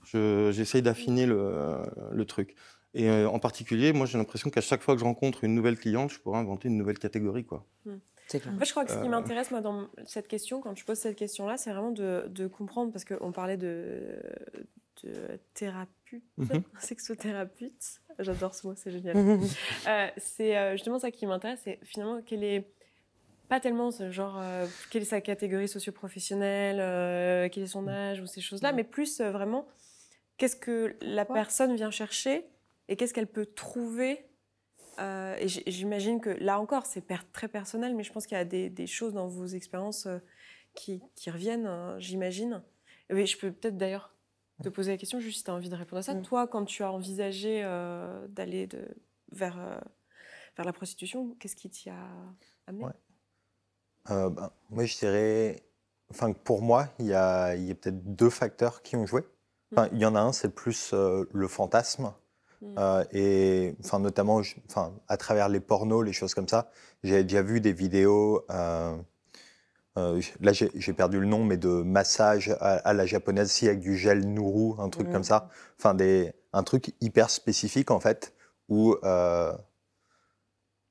je- j'essaye d'affiner le, le truc. Et euh, en particulier, moi, j'ai l'impression qu'à chaque fois que je rencontre une nouvelle cliente, je pourrais inventer une nouvelle catégorie, quoi. C'est clair. En fait, je crois que ce qui Euh. m'intéresse, moi, dans cette question, quand je pose cette question-là, c'est vraiment de, de comprendre, parce qu'on parlait de, de thérapeute, Mhm. <laughs> sexothérapeute. J'adore ce mot, c'est génial. Mhm. Euh, c'est euh, justement ça qui m'intéresse, c'est finalement quel est pas tellement ce genre euh, quelle est sa catégorie socio-professionnelle, euh, quel est son âge ou ces choses-là, mais plus vraiment qu'est-ce que la personne vient chercher et qu'est-ce qu'elle peut trouver. Et j'imagine que là encore, c'est per- très personnel, mais je pense qu'il y a des, des choses dans vos expériences qui, qui reviennent, hein, j'imagine. Et je peux peut-être d'ailleurs te poser la question, juste si tu as envie de répondre à ça. Mm. Toi, quand tu as envisagé euh, d'aller de, vers, euh, vers la prostitution, qu'est-ce qui t'y a amené? Ouais. Euh, ben, moi, je dirais. Enfin, pour moi, il y a, il y a peut-être deux facteurs qui ont joué. Enfin, il y en a un, c'est plus euh, le fantasme. Mm. Euh, et enfin, notamment je- enfin, à travers les pornos, les choses comme ça. J'ai déjà vu des vidéos euh, euh, là j'ai perdu le nom, mais de massage à, la japonaise, si avec du gel nourou, un truc comme ça. Enfin, des, un truc hyper spécifique en fait, où euh,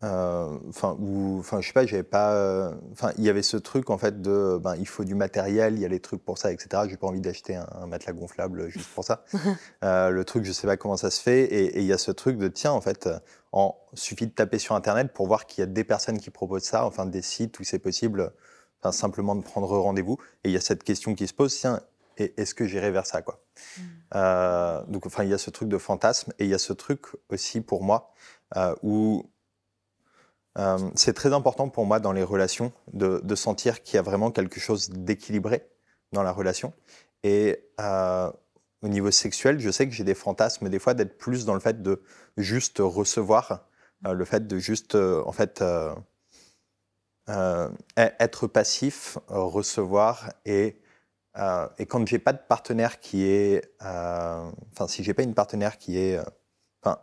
euh, enfin, ou, enfin, je sais pas, j'avais pas. Euh, enfin, il y avait ce truc en fait de, ben, il faut du matériel, il y a les trucs pour ça, etc. J'ai pas envie d'acheter un, matelas gonflable juste pour ça. <laughs> euh, le truc, je sais pas comment ça se fait, et il y a ce truc de, tiens, en fait, en suffit de taper sur internet pour voir qu'il y a des personnes qui proposent ça, enfin, des sites où c'est possible, enfin, simplement de prendre rendez-vous. Et il y a cette question qui se pose, tiens, est-ce que j'irai vers ça, quoi. Mm. Euh, donc, enfin, il y a ce truc de fantasme, et il y a ce truc aussi pour moi où euh, c'est très important pour moi dans les relations de, sentir qu'il y a vraiment quelque chose d'équilibré dans la relation. Et euh, au niveau sexuel, je sais que j'ai des fantasmes des fois d'être plus dans le fait de juste recevoir, euh, le fait de juste en fait être passif, recevoir et et quand j'ai pas de partenaire qui est, enfin si j'ai pas une partenaire qui est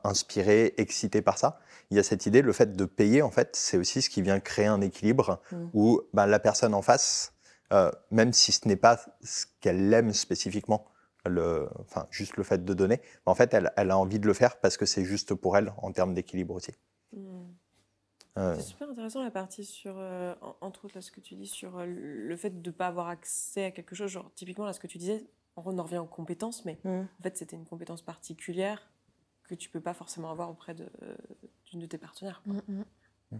inspiré, excité par ça, il y a cette idée, le fait de payer, en fait, c'est aussi ce qui vient créer un équilibre mm. où ben, la personne en face, euh, même si ce n'est pas ce qu'elle aime spécifiquement, le, enfin, juste le fait de donner, en fait, elle, elle, a envie de le faire parce que c'est juste pour elle en termes d'équilibre aussi. Mm. Euh. C'est super intéressant la partie sur, euh, entre autres, là, ce que tu dis sur le fait de ne pas avoir accès à quelque chose. Genre, typiquement, là, ce que tu disais, on en revient aux compétences, mais mm. en fait, c'était une compétence particulière que tu peux pas forcément avoir auprès d'une de, de, tes partenaires. Mm, mm. Mm.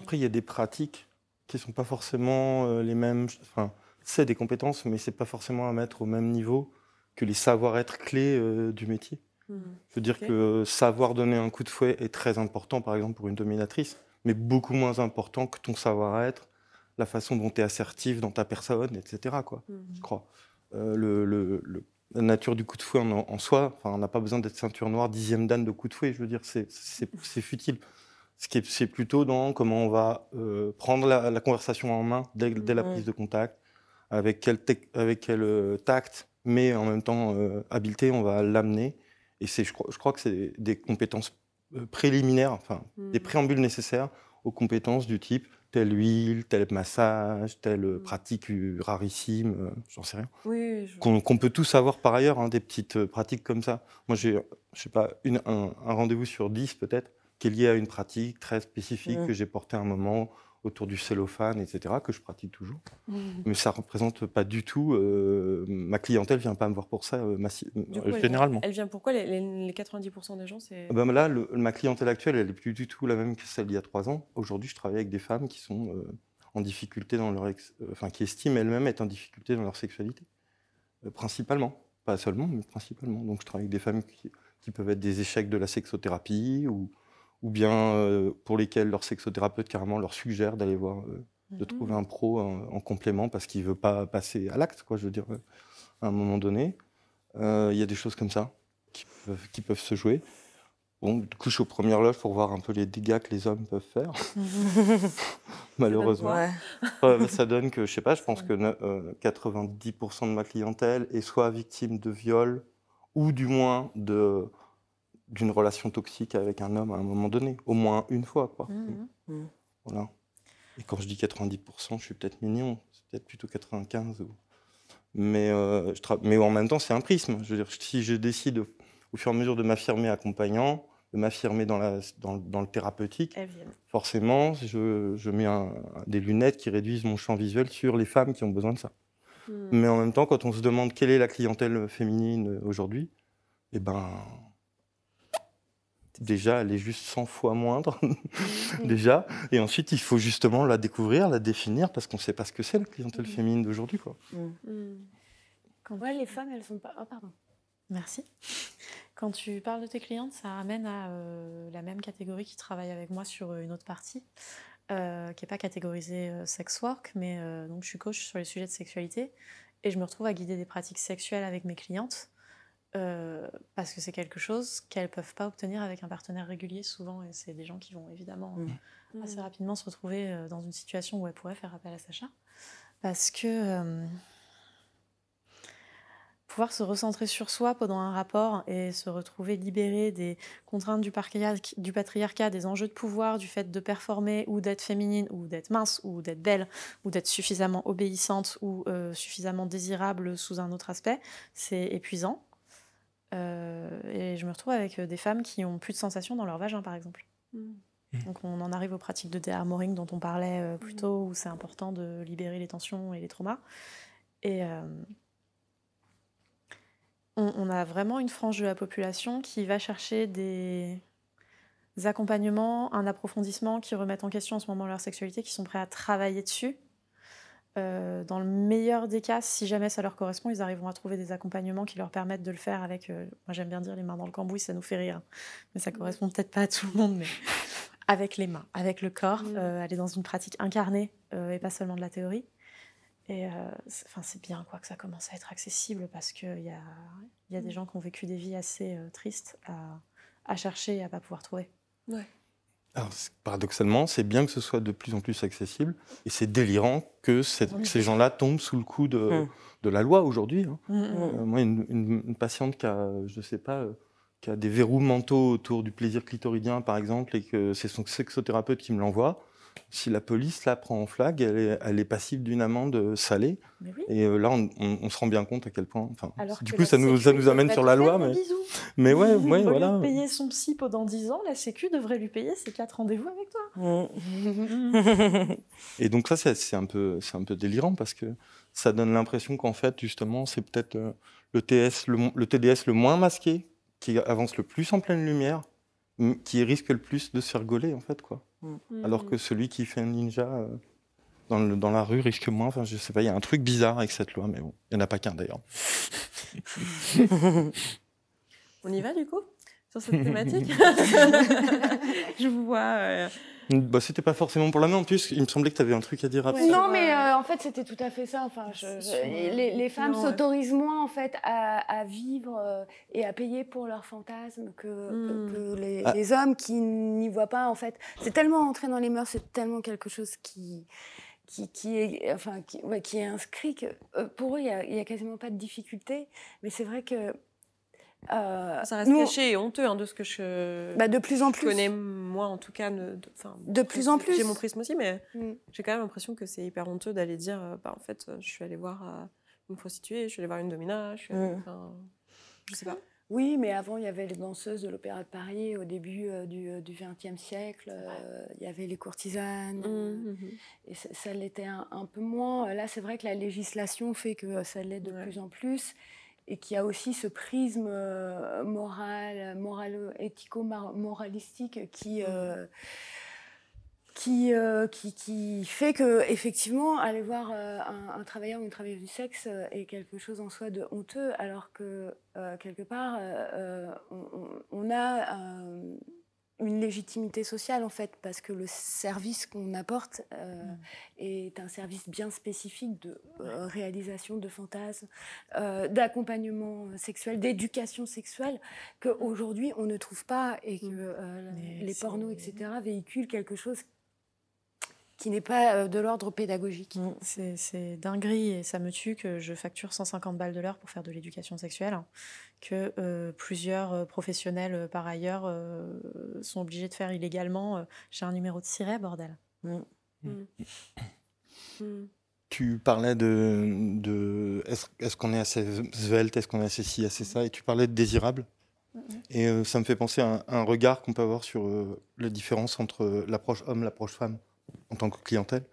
Après, il y a des pratiques qui sont pas forcément euh, les mêmes. Enfin, c'est des compétences, mais c'est pas forcément à mettre au même niveau que les savoir-être clés euh, du métier. Je veux dire que savoir donner un coup de fouet est très important, par exemple, pour une dominatrice, mais beaucoup moins important que ton savoir-être, la façon dont tu es assertif dans ta personne, etc. Quoi, Je crois. Euh, le, le, le, la nature du coup de fouet en, soi. Enfin, on n'a pas besoin d'être ceinture noire, dixième dan de coup de fouet. Je veux dire, c'est <laughs> futile. Ce c'est plutôt dans comment on va euh, prendre la, conversation en main dès, la prise de contact, avec quel, avec quel euh, tact, mais en même temps euh, habileté, on va l'amener. Et je, je, crois que c'est des compétences préliminaires, enfin des mmh. préambules nécessaires aux compétences du type telle huile, tel massage, telle mmh. pratique rarissime, euh, j'en sais rien. Oui, Qu'on peut tous avoir par ailleurs, hein, des petites euh, pratiques comme ça. Moi, j'ai, je sais pas, une, un, rendez-vous sur dix peut-être, qui est lié à une pratique très spécifique mmh. que j'ai portée un moment autour du cellophane, etc., que je pratique toujours. Mmh. Mais ça ne représente pas du tout. Euh, ma clientèle ne vient pas me voir pour ça, euh, euh, généralement. Elle vient, pourquoi les, 90% des gens c'est... Ben là, ma clientèle actuelle, elle n'est plus du tout la même que celle d'il y a trois ans. Aujourd'hui, je travaille avec des femmes qui sont en difficulté dans leur. enfin, qui estiment elles-mêmes être en difficulté dans leur sexualité. principalement. Pas seulement, mais principalement. Donc, je travaille avec des femmes qui, qui peuvent être des échecs de la sexothérapie ou ou bien euh, pour lesquels leur sexothérapeute carrément leur suggère d'aller voir, euh, de mhm. trouver un pro en, complément parce qu'il ne veut pas passer à l'acte, quoi, je veux dire, euh, à un moment donné. Il y a des choses comme ça qui peuvent, qui peuvent se jouer. Bon, du coup, je suis aux premières loges pour voir un peu les dégâts que les hommes peuvent faire. <laughs> <laughs> Malheureusement. ça donne que, je sais pas, je pense que 90% de ma clientèle est soit victime de viol ou du moins de d'une relation toxique avec un homme à un moment donné, au moins une fois. Quoi. Mmh. Mmh. Voilà. Et quand je dis 90%, je suis peut-être mignon, c'est peut-être plutôt 95%. Mais, euh, je mais en même temps, c'est un prisme. Je veux dire, si je décide au fur et à mesure de m'affirmer accompagnant, de m'affirmer dans, la, dans, dans, le thérapeutique, forcément, je, je mets des lunettes qui réduisent mon champ visuel sur les femmes qui ont besoin de ça. Mmh. Mais en même temps, quand on se demande quelle est la clientèle féminine aujourd'hui, eh ben, déjà, elle est juste 100 fois moindre, <laughs> déjà. Et ensuite, il faut justement la découvrir, la définir, parce qu'on ne sait pas ce que c'est la clientèle féminine d'aujourd'hui. Quoi. Mm. Mm. Quand les femmes, elles sont pas. Oh, pardon. Merci. Quand tu parles de tes clientes, ça ramène à euh, la même catégorie qui travaille avec moi sur une autre partie, euh, qui n'est pas catégorisée euh, sex work, mais donc je suis coach sur les sujets de sexualité et je me retrouve à guider des pratiques sexuelles avec mes clientes. Euh, parce que c'est quelque chose qu'elles ne peuvent pas obtenir avec un partenaire régulier souvent, et c'est des gens qui vont évidemment mmh. assez mmh. rapidement se retrouver euh, dans une situation où elles pourraient faire appel à Sacha, parce que pouvoir se recentrer sur soi pendant un rapport et se retrouver libéré des contraintes du, du patriarcat, des enjeux de pouvoir, du fait de performer ou d'être féminine ou d'être mince ou d'être belle ou d'être suffisamment obéissante ou euh, suffisamment désirable sous un autre aspect, c'est épuisant. Euh, et je me retrouve avec des femmes qui ont plus de sensations dans leur vagin, par exemple. Mm. Donc on en arrive aux pratiques de déarmoring dont on parlait euh, plus mm. tôt, où c'est important de libérer les tensions et les traumas. Et on, a vraiment une frange de la population qui va chercher des accompagnements, un approfondissement qui remettent en question en ce moment leur sexualité, qui sont prêts à travailler dessus. Euh, dans le meilleur des cas, si jamais ça leur correspond, ils arriveront à trouver des accompagnements qui leur permettent de le faire avec, euh, moi j'aime bien dire les mains dans le cambouis, ça nous fait rire, mais ça correspond peut-être pas à tout le monde, mais <laughs> avec les mains, avec le corps, euh, aller dans une pratique incarnée et pas seulement de la théorie. Et euh, enfin, c'est bien quoi, que ça commence à être accessible parce qu'il y a, y a des mm. gens qui ont vécu des vies assez euh, tristes à, à, chercher et à pas pouvoir trouver. Ouais. Alors, paradoxalement, c'est bien que ce soit de plus en plus accessible et c'est délirant que, ces gens-là tombent sous le coup de, de la loi aujourd'hui. Hein. Mm, euh, moi, une, une, patiente qui a, je sais pas, qui a des verrous mentaux autour du plaisir clitoridien, par exemple, et que c'est son sexothérapeute qui me l'envoie si la police la prend en flag, elle est, passive d'une amende salée. Et euh, là, on, se rend bien compte à quel point. du coup, ça nous, ça nous amène sur la loi. Mais, mais ouais, <laughs> ouais voilà. Lui payer son psy pendant 10 ans, la Sécu devrait lui payer ses 4 rendez-vous avec toi. et donc, ça, c'est un, peu, un peu délirant parce que ça donne l'impression qu'en fait, justement, c'est peut-être euh, le, TS, le, TDS le moins masqué qui avance le plus en pleine lumière, qui risque le plus de se faire gauler, en fait, quoi. Mm. Alors que celui qui fait un ninja euh, dans, dans, la rue risque moins. Enfin, je sais pas, il y a un truc bizarre avec cette loi, mais bon, il n'y en a pas qu'un d'ailleurs. <laughs> On y va du coup? Sur cette <laughs> thématique? <laughs> Je vous vois. Euh, bah, c'était pas forcément pour la main. En plus, il me semblait que tu avais un truc à dire après. Non, mais euh, en fait, c'était tout à fait ça. Enfin, les, femmes s'autorisent moins en fait à, vivre euh, et à payer pour leurs fantasmes que, hmm. ah. les, hommes qui n'y voient pas. En fait, c'est tellement entré dans les mœurs, c'est tellement quelque chose qui qui, est, enfin, qui, qui est inscrit que euh, pour eux, il n'y a, a, quasiment pas de difficulté. Mais c'est vrai que euh, ça reste caché et honteux hein, de ce que je. Bah de plus en plus. connais moi en tout cas. de, de plus en plus. J'ai mon prisme aussi, mais mm. j'ai quand même l'impression que c'est hyper honteux d'aller dire euh, bah, en fait, euh, je suis allée voir une prostituée, je suis allée voir une domina, je suis mm. je sais pas. Oui, mais avant, il y avait les danseuses de l'Opéra de Paris au début du XXe siècle. il y avait les courtisanes. Mm. Et ça, l'était un, un, peu moins. Là, c'est vrai que la législation fait que ça l'est de plus en plus et qui a aussi ce prisme euh, moral, moral éthico-moralistique qui, euh, qui, euh, qui, qui, fait que effectivement aller voir un, travailleur ou une travailleuse du sexe est quelque chose en soi de honteux, alors que quelque part on, on, a une légitimité sociale en fait, parce que le service qu'on apporte euh, mm. est un service bien spécifique de euh, réalisation de fantasmes, euh, d'accompagnement sexuel, d'éducation sexuelle, qu'aujourd'hui on ne trouve pas et que mm. les pornos, etc., véhiculent quelque chose qui n'est pas euh, de l'ordre pédagogique. Mm, c'est dinguerie et ça me tue que je facture 150 balles de l'heure pour faire de l'éducation sexuelle, hein. que euh, plusieurs euh, professionnels par ailleurs sont obligés de faire illégalement. J'ai un numéro de siret, bordel. Mm. Mm. Tu parlais de, de est-ce qu'on est assez svelte, est-ce qu'on est assez ci, assez ça, et tu parlais de désirable. Et ça me fait penser à un, un regard qu'on peut avoir sur la différence entre l'approche homme, l'approche femme en tant que clientèle,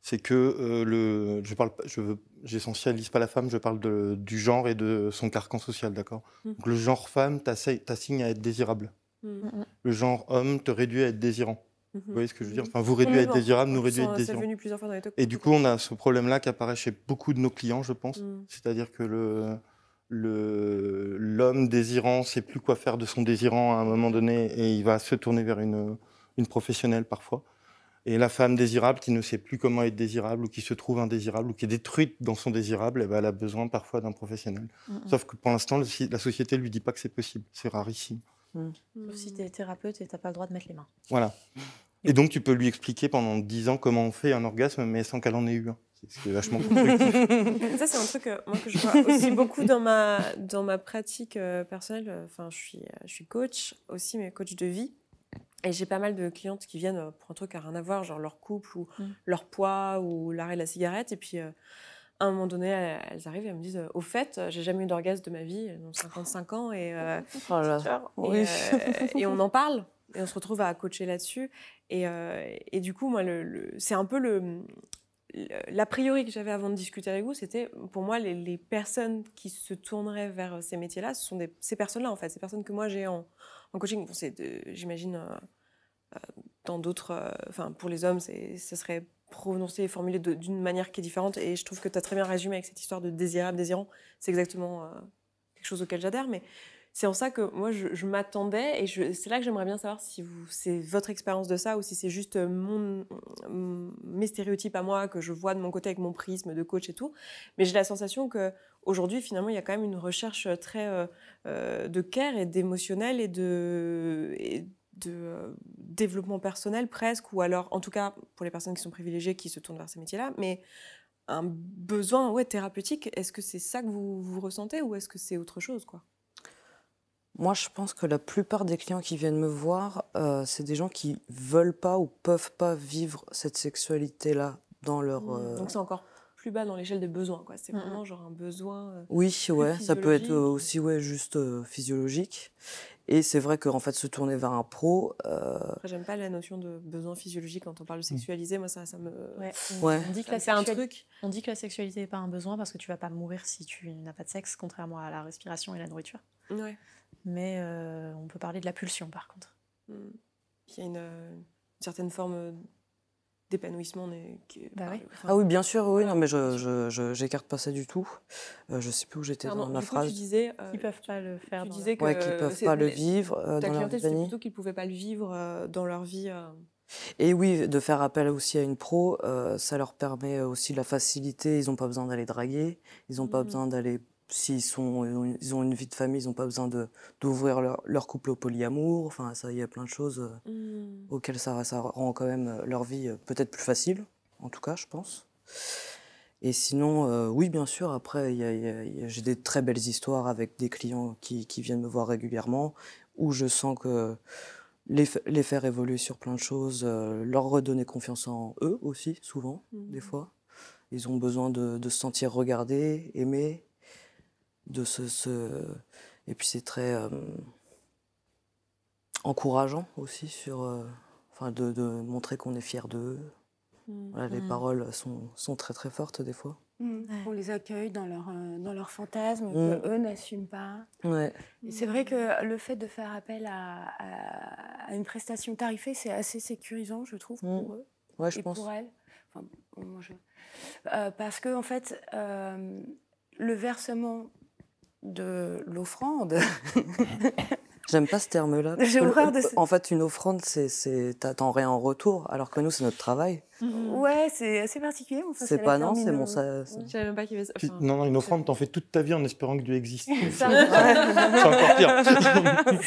c'est que euh, le, je parle, je j'essentialise pas la femme, je parle de, du genre et de son carcan social, d'accord? Mmh. le genre femme t'assigne à être désirable. Mmh. Mmh. Le genre homme te réduit à être désirant. Vous voyez ce que je veux dire? Enfin, vous réduit à être désirable, nous réduit à être désirant. Et du coup, on a ce problème-là qui apparaît chez beaucoup de nos clients, je pense. C'est-à-dire que le l'homme désirant sait plus quoi faire de son désirant à un moment donné et il va se tourner vers une, une professionnelle parfois. Et la femme désirable qui ne sait plus comment être désirable ou qui se trouve indésirable ou qui est détruite dans son désirable, eh ben, elle a besoin parfois d'un professionnel. Sauf que pour l'instant, la société ne lui dit pas que c'est possible. C'est rarissime. Mm. Sauf si tu es thérapeute et tu n'as pas le droit de mettre les mains. Voilà. Et donc, tu peux lui expliquer pendant 10 ans comment on fait un orgasme, mais sans qu'elle en ait eu un. C'est vachement constructif. <laughs> Ça, c'est un truc euh, moi, que je vois aussi beaucoup dans ma, dans ma pratique euh, personnelle. Enfin, je suis, euh, je suis coach aussi, mais coach de vie. Et j'ai pas mal de clientes qui viennent euh, pour un truc n'a rien à voir, genre leur couple ou Mm. leur poids ou l'arrêt de la cigarette. Et puis, euh, à un moment donné, elles arrivent et elles me disent euh, Au fait, j'ai jamais eu d'orgasme de ma vie, elles ont 55 ans. Et, euh, <laughs> Oh là et, euh, on <laughs> en parle et on se retrouve à coacher là-dessus. Et, et du coup, moi, le, le- c'est un peu le, le- l'a priori que j'avais avant de discuter avec vous, c'était pour moi les, les personnes qui se tourneraient vers ces métiers-là, ce sont des, ces personnes-là en fait, ces personnes que moi j'ai en, en coaching. Bon, c'est j'imagine euh, euh, dans d'autres, euh, enfin pour les hommes, c'est, ce serait prononcé et formulé d'une manière qui est différente. Et je trouve que tu as très bien résumé avec cette histoire de désirable, désirant. C'est exactement quelque chose auquel j'adhère, mais c'est en ça que moi je, m'attendais et c'est là que j'aimerais bien savoir si c'est votre expérience de ça ou si c'est juste mon, mes stéréotypes à moi que je vois de mon côté avec mon prisme de coach et tout. Mais j'ai la sensation que aujourd'hui finalement il y a quand même une recherche très euh, euh, de care et d'émotionnel et de, et de euh, développement personnel presque ou alors en tout cas pour les personnes qui sont privilégiées qui se tournent vers ces métiers-là, mais un besoin ouais, thérapeutique, est-ce que c'est ça que vous, vous ressentez ou est-ce que c'est autre chose quoi? Moi, je pense que la plupart des clients qui viennent me voir, euh, c'est des gens qui veulent pas ou peuvent pas vivre cette sexualité-là dans leur. euh, Donc c'est encore plus bas dans l'échelle des besoins. quoi. C'est Mhm. vraiment genre un besoin. euh, Oui, ouais, ça peut être euh, physiologique. aussi ouais, juste euh, physiologique. Et c'est vrai qu'en fait, se tourner vers un pro, euh, Après, j'aime pas la notion de besoin physiologique quand on parle de sexualisé. Moi, ça, ça me. Ouais. Ouais. On dit que ça la fait un sexualité- truc. On dit que la sexualité n'est pas un besoin parce que tu vas pas mourir si tu n'as pas de sexe, contrairement à la respiration et la nourriture. Ouais. Mais euh, on peut parler de la pulsion par contre. Mm. Il y a une, euh, une certaine forme euh, d'épanouissement. Bah oui. enfin, Ah oui, bien sûr, oui, non, mais je, j'écarte pas ça du tout. Euh, je sais plus où j'étais dans ma du coup, phrase. tu disais. euh, peuvent pas le faire. tu disais que. Ouais, qui peuvent c'est- pas le vivre euh, Ta dans leur vie. plutôt qu'ils pouvaient pas le vivre euh, dans leur vie. euh, Et oui, de faire appel aussi à une pro, euh, ça leur permet aussi la facilité. Ils n'ont pas besoin d'aller draguer, ils n'ont pas Mhm. besoin d'aller. S'ils sont, ils ont- ils ont une vie de famille, ils n'ont pas besoin de d'ouvrir leur, leur couple au polyamour. Enfin, ça, il y a plein de choses euh, mm. auxquelles ça, ça rend quand même euh, leur vie euh, peut-être plus facile, en tout cas, je pense. Et sinon, euh, oui, bien sûr, après, il y a- il y a- il y a- j'ai des très belles histoires avec des clients qui, qui viennent me voir régulièrement, où je sens que les, les faire évoluer sur plein de choses, euh, leur redonner confiance en eux aussi, souvent, des Mhm. fois. Ils ont besoin de, de se sentir regardés, aimés, de se... se- Et puis c'est très euh, encourageant aussi sur... euh, Enfin, de, de montrer qu'on est fier d'eux. Mm. Voilà, les Mhm. paroles sont, sont très très fortes des fois. Mm. Ouais. On les accueille dans leur, euh, dans leurs fantasmes Mm. que eux n'assument pas. Ouais. C'est vrai que le fait de faire appel à, à- à une prestation tarifée, c'est assez sécurisant, je trouve, Mm. pour eux Ouais, je et pense. pour elles. Enfin, bon, moi, je- Euh, parce que, en fait, euh, le versement de l'offrande, <laughs> J'aime pas ce terme-là. J'ai horreur de ce- En fait, une offrande, c'est, c'est, t'attends rien en retour, alors que nous, c'est notre travail. Ouais, c'est assez particulier. enfin, c'est pas non, c'est mon. ça- Je savais même pas qu'il y avait Enfin, non, non, une offrande, t'en fais toute ta vie en espérant que Dieu existe. Ça. C'est encore pire. <laughs>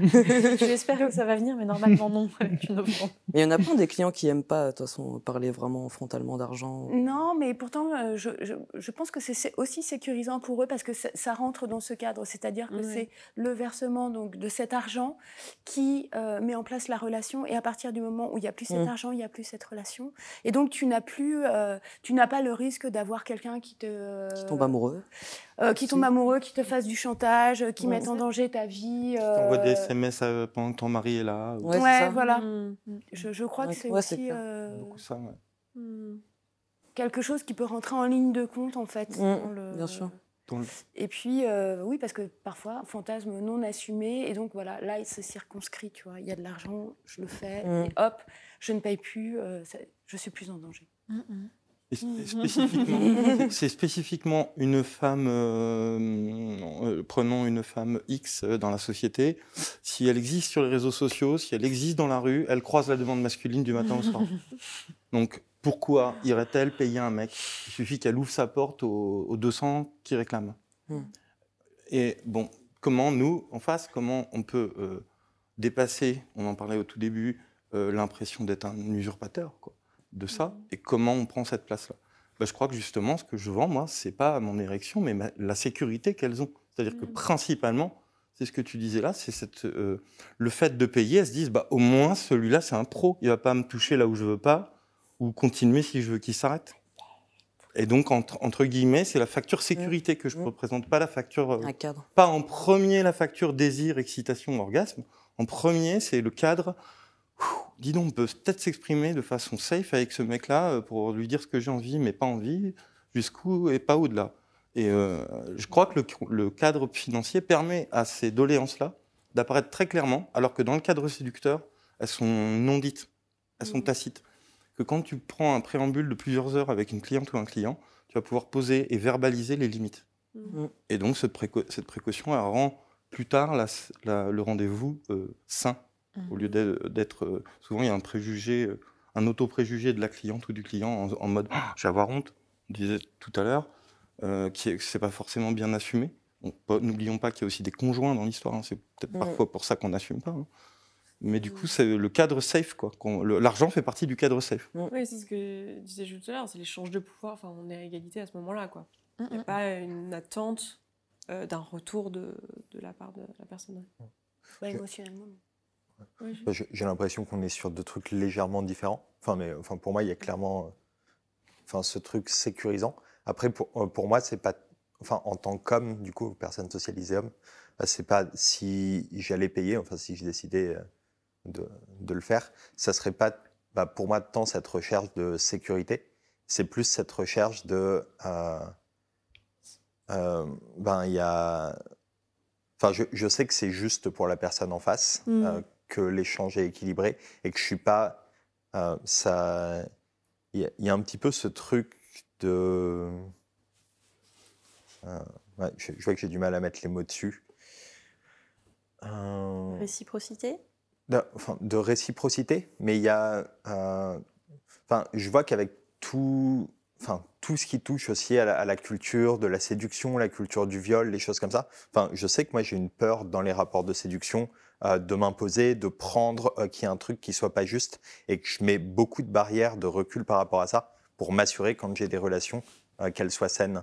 <laughs> J'espère que ça va venir, mais normalement non. <laughs> avec une offrande. Mais il y en a plein des clients qui aiment pas, de toute façon, parler vraiment frontalement d'argent. Non, mais pourtant, euh, je, je- je pense que c'est aussi sécurisant pour eux parce que ça, rentre dans ce cadre. C'est-à-dire que c'est le versement donc, de cet argent qui euh, met en place la relation. Et à partir du moment où il n'y a plus cet Mm. argent, il n'y a plus cette relation. Et donc, tu n'as plus, euh, tu n'as pas le risque d'avoir quelqu'un qui te. Qui tombent amoureux. euh, qui tombe amoureux, qui te fasse du chantage, qui Ouais. mette en danger ta vie. T'envoies des euh, SMS euh, pendant que ton mari est là. ou- Ouais, c'est Ouais, ça. voilà. mm, Je, je crois Ouais, que c'est aussi clair. euh, Beaucoup ça, ouais. mm. quelque chose qui peut rentrer en ligne de compte, en fait. Dans le- bien sûr. Et puis, euh, oui, parce que parfois, fantasme non assumé, et donc voilà, là, il se circonscrit, tu vois. Il y a de l'argent, je le fais, et hop, je ne paye plus, euh, je suis plus en danger. Spécifiquement, <laughs> c'est spécifiquement une femme, euh, euh, prenons une femme X dans la société, si elle existe sur les réseaux sociaux, si elle existe dans la rue, elle croise la demande masculine du matin au soir. <laughs> Donc pourquoi irait-elle payer un mec? Il suffit qu'elle ouvre sa porte aux, aux 200 qui réclament. Hmm. Et bon, comment nous, en face, comment on peut euh, dépasser, on en parlait au tout début, euh, l'impression d'être un usurpateur quoi, de ça, et comment on prend cette place-là bah, Je crois que justement, ce que je vends, moi, c'est pas mon érection, mais ma- la sécurité qu'elles ont. C'est-à-dire que Mhm. principalement, c'est ce que tu disais là, c'est cette, euh, le fait de payer, elles se disent, bah, au moins celui-là, c'est un pro, il va pas me toucher là où je veux pas, ou continuer si je veux qu'il s'arrête. Et donc, entre, entre guillemets, c'est la facture sécurité que je Mhm. représente, pas la facture, euh, Un cadre. pas en premier la facture désir, excitation, orgasme. En premier, c'est le cadre. Dis donc, on peut peut-être s'exprimer de façon safe avec ce mec-là euh, pour lui dire ce que j'ai envie, mais pas envie, jusqu'où et pas au-delà. Et euh, je crois que le, le cadre financier permet à ces doléances-là d'apparaître très clairement, alors que dans le cadre séducteur, elles sont non dites, elles sont Mhm. tacites. Que quand tu prends un préambule de plusieurs heures avec une cliente ou un client, tu vas pouvoir poser et verbaliser les limites. Mhm. Et donc, cette, préco- cette précaution, elle rend plus tard la- la- le rendez-vous euh, sain, Au lieu d'être- d'être. euh, souvent, il y a un préjugé, euh, un auto-préjugé de la cliente ou du client en, en mode Ah, je vais avoir honte, on disait tout à l'heure, euh, qui n'est pas forcément bien assumé. N'oublions pas qu'il y a aussi des conjoints dans l'histoire, hein, c'est peut-être parfois pour ça qu'on n'assume pas. hein. Mais du Mhm. coup, c'est le cadre safe, quoi. L'argent fait partie du cadre safe. Oui, c'est ce que disais juste tout à l'heure, c'est l'échange de pouvoir. Enfin, on est à égalité à ce moment-là, quoi. Il n'y a pas une attente euh, d'un retour de, de la part de la personne. Je- émotionnellement. Oui, J'ai l'impression qu'on est sur deux trucs légèrement différents. Enfin, mais enfin, pour moi, il y a clairement euh, enfin, ce truc sécurisant. Après, pour, euh, pour moi, c'est pas. Enfin, en tant qu'homme, du coup, personne socialisée homme, bah, c'est pas si j'allais payer, enfin, si je décidais euh, de, de le faire, ça serait pas, bah, pour moi, tant cette recherche de sécurité, c'est plus cette recherche de. euh, euh, ben, il y a. Enfin, je, je sais que c'est juste pour la personne en face, Mm. euh, que l'échange est équilibré et que je suis pas. euh, ça, il y, a- il y a un petit peu ce truc de. euh, ouais, je, je vois que j'ai du mal à mettre les mots dessus. Euh, Réciprocité? de, enfin, de réciprocité, mais il y a. Enfin, je vois qu'avec tout, enfin, tout ce qui touche aussi à la, culture de la séduction, la culture du viol, les choses comme ça. Enfin, je sais que moi j'ai une peur dans les rapports de séduction euh, de m'imposer, de prendre euh, qu'il y ait un truc qui soit pas juste, et que je mets beaucoup de barrières, de recul par rapport à ça, pour m'assurer quand j'ai des relations euh, qu'elles soient saines.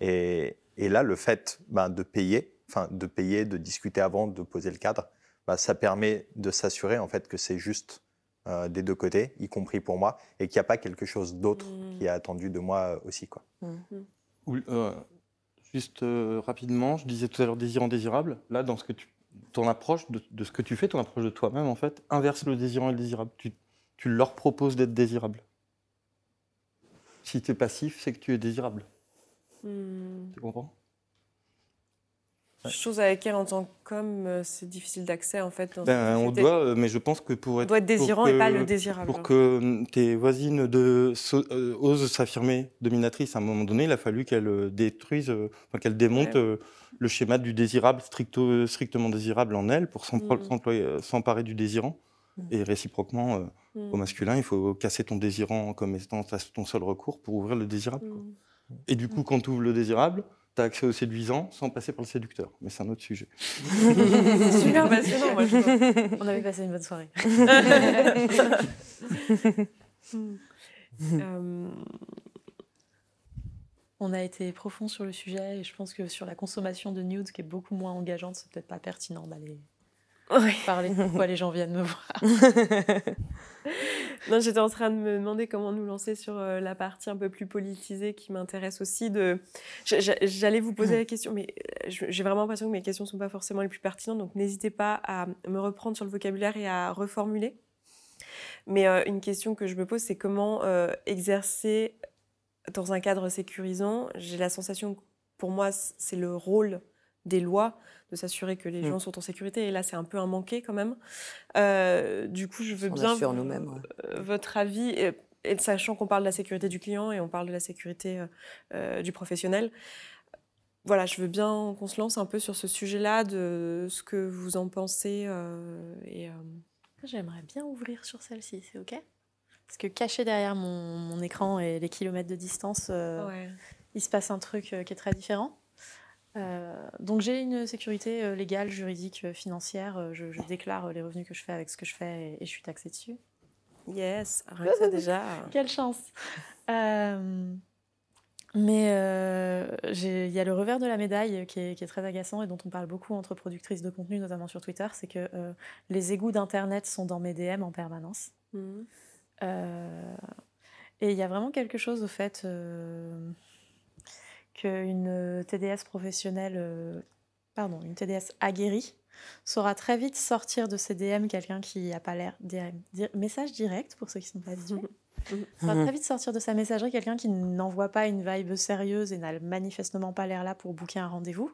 Et, là, le fait ben, de payer, enfin de payer, de discuter avant, de poser le cadre, bah, ça permet de s'assurer en fait que c'est juste euh, des deux côtés, y compris pour moi, et qu'il n'y a pas quelque chose d'autre Mm. qui est attendu de moi euh, aussi. Quoi. Ou, euh, juste euh, rapidement, je disais tout à l'heure désirant désirable. Là, dans ce que tu, ton approche de, de ce que tu fais, ton approche de toi-même, en fait, inverse le désirant et le désirable. Tu, tu leur proposes d'être désirable. Si tu es passif, c'est que tu es désirable. Tu comprends? Chose avec laquelle, en tant qu'homme, euh, c'est difficile d'accès, en fait. dans ben, On doit, euh, mais je pense que pour On être, doit être désirant que- et pas le désirable. Pour que hum, tes voisines de, so- euh, osent s'affirmer dominatrices, à un moment donné, il a fallu qu'elles détruisent, euh, qu'elles démontent Ouais. euh, le schéma du désirable, stricto, strictement désirable en elles, pour euh, s'emparer du désirant. Mhm. Et réciproquement, au masculin, il faut casser ton désirant comme étant ta- ton seul recours pour ouvrir le désirable. quoi. Et du coup, quand tu ouvres le désirable, tu as accès au séduisant sans passer par le séducteur. Mais c'est un autre sujet. <laughs> Super <laughs> passionnant, moi, je trouve. On avait passé une bonne soirée. <laughs> Euh, On a été profond sur le sujet et je pense que sur la consommation de nudes, qui est beaucoup moins engageante, c'est peut-être pas pertinent d'aller parler de pourquoi les gens viennent me voir. <laughs> Non, j'étais en train de me demander comment nous lancer sur euh, la partie un peu plus politisée qui m'intéresse aussi. De... J'allais vous poser la question, mais euh, j'ai vraiment l'impression que mes questions ne sont pas forcément les plus pertinentes, donc n'hésitez pas à me reprendre sur le vocabulaire et à reformuler. Mais euh, une question que je me pose, c'est comment euh, exercer dans un cadre sécurisant. J'ai la sensation que pour moi, c'est le rôle des lois de s'assurer que les Mm. gens sont en sécurité. Et là, c'est un peu un manqué quand même. Euh, du coup, je veux On bien nous-mêmes. ouais. euh, votre avis, et, et sachant qu'on parle de la sécurité du client et on parle de la sécurité euh, euh, du professionnel. Voilà, je veux bien qu'on se lance un peu sur ce sujet-là, de ce que vous en pensez. euh, et, euh, J'aimerais bien ouvrir sur celle-ci, c'est ok? Parce que caché derrière mon, mon écran et les kilomètres de distance, euh, ouais. il se passe un truc euh, qui est très différent. Euh, donc j'ai une sécurité euh, légale, juridique, euh, financière. Je, je déclare les revenus que je fais avec ce que je fais et, et je suis taxée dessus. Yes, rien que ça déjà. <laughs> Quelle chance Euh, Mais euh, il y a le revers de la médaille qui est, qui est, très agaçant et dont on parle beaucoup entre productrices de contenu, notamment sur Twitter, c'est que euh, les égouts d'Internet sont dans mes DM en permanence. Mmh. Et il y a vraiment quelque chose au fait qu'une TDS professionnelle, pardon, une TDS aguerrie, saura très vite sortir de ses DM quelqu'un qui n'a pas l'air... Message direct pour ceux qui ne sont pas habitués. <laughs> Va très vite sortir de sa messagerie quelqu'un qui n'envoie pas une vibe sérieuse et n'a manifestement pas l'air là pour booker un rendez-vous.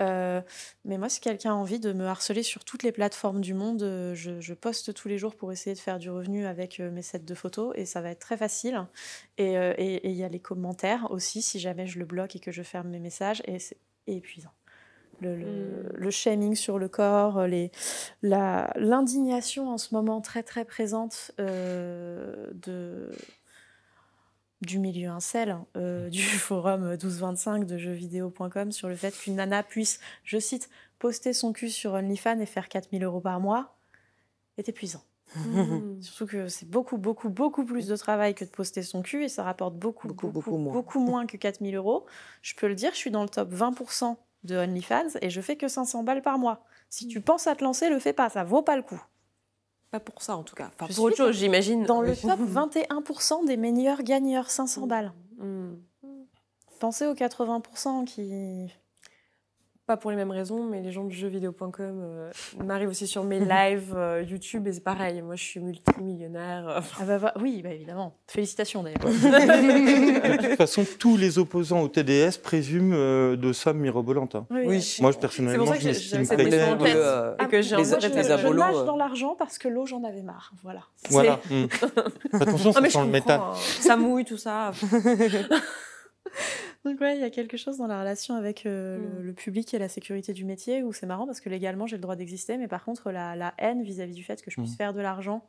Euh, mais moi, si quelqu'un a envie de me harceler sur toutes les plateformes du monde, euh, je, poste tous les jours pour essayer de faire du revenu avec euh, mes sets de photos et ça va être très facile. Et il y a les commentaires aussi, si jamais je le bloque et que je ferme mes messages, et c'est épuisant. Mm. le, shaming sur le corps, l'indignation en ce moment très très présente euh, de, du milieu incel, euh, du <laughs> forum 1225 de jeuxvideo.com sur le fait qu'une nana puisse, je cite, poster son cul sur OnlyFans et faire 4000 euros par mois est épuisant. Mm. <laughs> Surtout que c'est beaucoup, beaucoup, beaucoup plus de travail que de poster son cul et ça rapporte beaucoup, beaucoup, beaucoup, moins. beaucoup moins que 4000 euros. Je peux le dire, je suis dans le top 20% de OnlyFans et je fais que 500 balles par mois. Si tu penses à te lancer, le fais pas, ça vaut pas le coup. Pas pour ça en tout cas. pour autre chose, j'imagine. Dans le <laughs> top 21% des meilleurs gagneurs, 500 balles. Mm. Pensez aux 80% qui pas pour les mêmes raisons, mais les gens de jeuxvideo.com euh, m'arrivent aussi sur mes <laughs> lives euh, YouTube et c'est pareil. Moi, je suis multimillionnaire. Euh. Ah bah, bah, oui, bah, évidemment. Félicitations d'ailleurs. <laughs> de toute façon, tous les opposants au TDS présument de sommes mirobolantes. Hein. Oui, Moi, personnellement, pour ça que je m'estime et que j'ai les, je, nage dans l'argent parce que l'eau, j'en avais marre. Voilà. Voilà. Mmh. Attention, ah, ça sent le métal. Ça mouille, tout ça. <laughs> Donc ouais, il y a quelque chose dans la relation avec euh, mm. le, public et la sécurité du métier où c'est marrant parce que légalement j'ai le droit d'exister, mais par contre la, haine vis-à-vis du fait que je puisse mm. faire de l'argent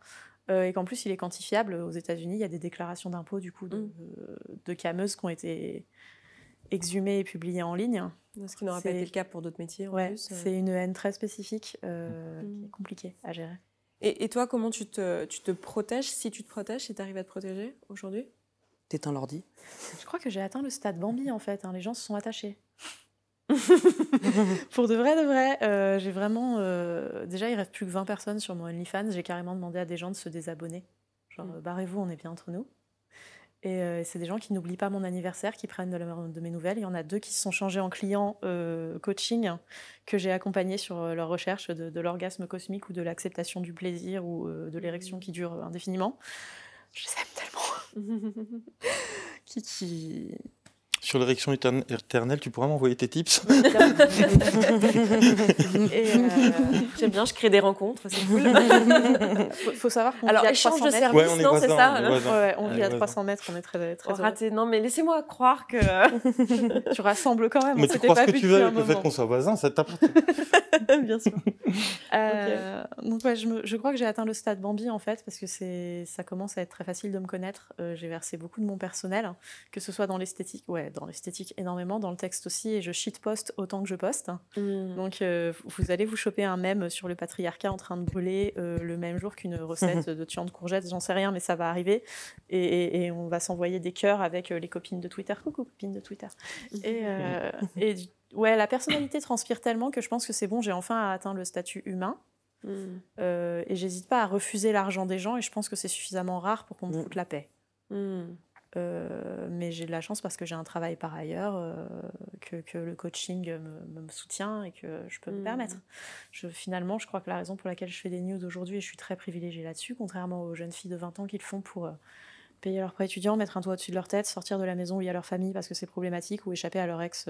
euh, et qu'en plus il est quantifiable. Aux États-Unis, il y a des déclarations d'impôts du coup de, mm. de, cameuses qui ont été exhumées et publiées en ligne. Ce qui n'aura pas été le cas pour d'autres métiers. Ouais, euh. c'est une haine très spécifique qui est compliquée à gérer. Et, et, toi, comment tu te, tu te protèges Si tu te protèges, si tu arrives à te protéger aujourd'hui? T'éteins l'ordi Je crois que j'ai atteint le stade Bambi en fait. Hein. Les gens se sont attachés. <laughs> Pour de vrai, de vrai, euh, j'ai vraiment. Euh, déjà, il reste plus que 20 personnes sur mon OnlyFans. J'ai carrément demandé à des gens de se désabonner. Genre, mm. barrez-vous, on est bien entre nous. Et euh, c'est des gens qui n'oublient pas mon anniversaire, qui prennent de, mes nouvelles. Il y en a deux qui se sont changés en clients coaching que j'ai accompagnés sur leur recherche de, de l'orgasme cosmique ou de l'acceptation du plaisir ou de l'érection qui dure indéfiniment. Je les aime tellement. <laughs> qui, Sur l'érection éternelle, tu pourras m'envoyer tes tips <laughs> euh, J'aime bien, je crée des rencontres, c'est cool. <laughs> faut, faut savoir qu'on Alors, échange de services, non, c'est ça On vit à 300 mètres, on est très, très oh, raté. Non, mais laissez-moi croire que... <laughs> tu rassembles quand même. Mais tu crois ce que tu veux, le fait qu'on soit voisins, ça t'apporte. bien sûr. Euh, donc je, je, crois que j'ai atteint le stade Bambi en fait, parce que ça commence à être très facile de me connaître. Euh, j'ai versé beaucoup de mon personnel, que ce soit dans l'esthétique, ouais, dans l'esthétique énormément, dans le texte aussi, et je shitposte autant que je poste. Hmm. Donc euh, vous allez vous choper un mème sur le patriarcat en train de brûler le même jour qu'une recette de tuant de courgettes, j'en sais rien, mais ça va arriver. Et, on va s'envoyer des cœurs avec les copines de Twitter. Coucou copines de Twitter. Et, et du Ouais, la personnalité transpire tellement que je pense que c'est bon, j'ai enfin atteint le statut humain. Euh, et j'hésite pas à refuser l'argent des gens et je pense que c'est suffisamment rare pour qu'on me foute la paix. Euh, mais j'ai de la chance parce que j'ai un travail par ailleurs, euh, que, le coaching me, soutient et que je peux me permettre. Je, finalement, je crois que la raison pour laquelle je fais des news aujourd'hui, et je suis très privilégiée là-dessus, contrairement aux jeunes filles de 20 ans qui le font pour payer leur prêt étudiant, mettre un toit au-dessus de leur tête, sortir de la maison où il y a leur famille parce que c'est problématique ou échapper à leur ex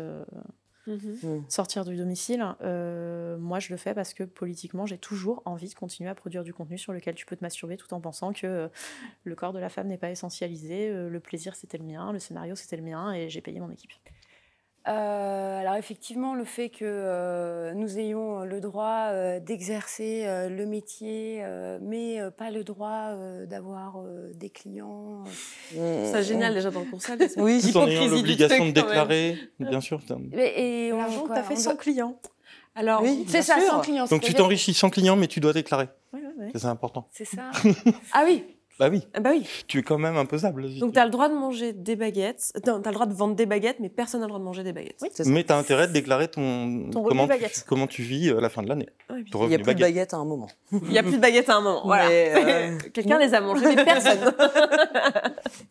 Mhm. Mm. sortir du domicile. Euh, moi, je le fais parce que politiquement, j'ai toujours envie de continuer à produire du contenu sur lequel tu peux te masturber tout en pensant que euh, le corps de la femme n'est pas essentialisé, euh, le plaisir c'était le mien, le scénario c'était le mien et j'ai payé mon équipe. Euh, alors effectivement, le fait que euh, nous ayons le droit euh, d'exercer le métier, mais pas le droit d'avoir des clients. C'est génial déjà dans le conseil. Oui, tout en ayant l'obligation de déclarer, bien sûr. Et, et on, as fait sans clients. Alors, c'est ça, sans clients. Donc tu t'enrichis sans clients, mais tu dois déclarer. C'est important. C'est ça. ah oui, <laughs> Bah oui, Ah bah oui. tu es quand même imposable. Donc tu- as le droit de manger des baguettes. Non, tu as le droit de vendre des baguettes, mais personne n'a le droit de manger des baguettes. Oui, c'est ça. Mais tu as intérêt de déclarer ton, Ton revenu comment, tu, baguette. comment tu vis à la fin de l'année. Ton Il n'y a plus de baguette. baguettes à un moment. Il n'y a plus de baguettes à un moment. Voilà. Mais, euh, <laughs> Quelqu'un les a mangées, mais personne. <laughs>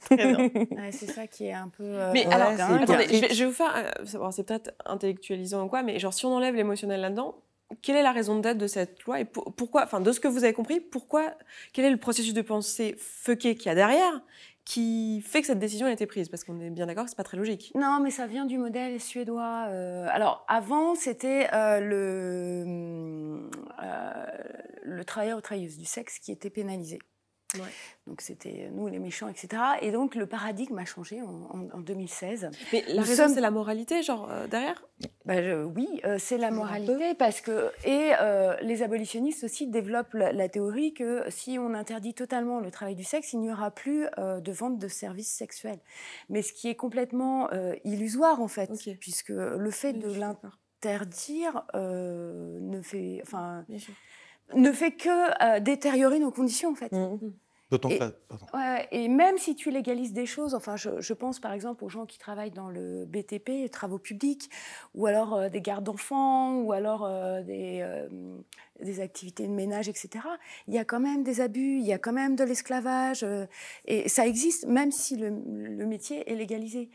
Très bien. Ouais, c'est ça qui est un peu. euh, Mais Ouais, alors, attendez, je vais, je vais vous faire. euh, c'est peut-être intellectualisant ou quoi, mais genre, si on enlève l'émotionnel là-dedans, quelle est la raison d'être de cette loi et pour- pourquoi, enfin, de ce que vous avez compris, pourquoi, quel est le processus de pensée fucké qu'il y a derrière qui fait que cette décision a été prise? Parce qu'on est bien d'accord c'est pas très logique. Non, mais ça vient du modèle suédois. euh, alors, avant, c'était euh, le, euh, le travailleur ou travailleuse du sexe qui était pénalisé. Ouais. Donc, c'était nous les méchants, etc. Et donc, le paradigme a changé en, en- en 2016. Mais la Nous raison, sommes- c'est la moralité, genre, euh, derrière? Bah, je- oui, euh, c'est la moralité parce que et euh, les abolitionnistes aussi développent la, la théorie que si on interdit totalement le travail du sexe, il n'y aura plus euh, de vente de services sexuels. Mais ce qui est complètement euh, illusoire en fait, puisque le fait Oui, de l'interdire euh, ne fait, enfin, ne fait que euh, détériorer nos conditions en fait. Mhm. D'autant Et-. Ouais, même si tu légalises des choses, enfin, je, je pense par exemple aux gens qui travaillent dans le BTP, les travaux publics, ou alors euh, des gardes d'enfants, ou alors euh, des, euh, des activités de ménage, etc. Il y a quand même des abus, il y a quand même de l'esclavage, et ça existe même si le, le métier est légalisé.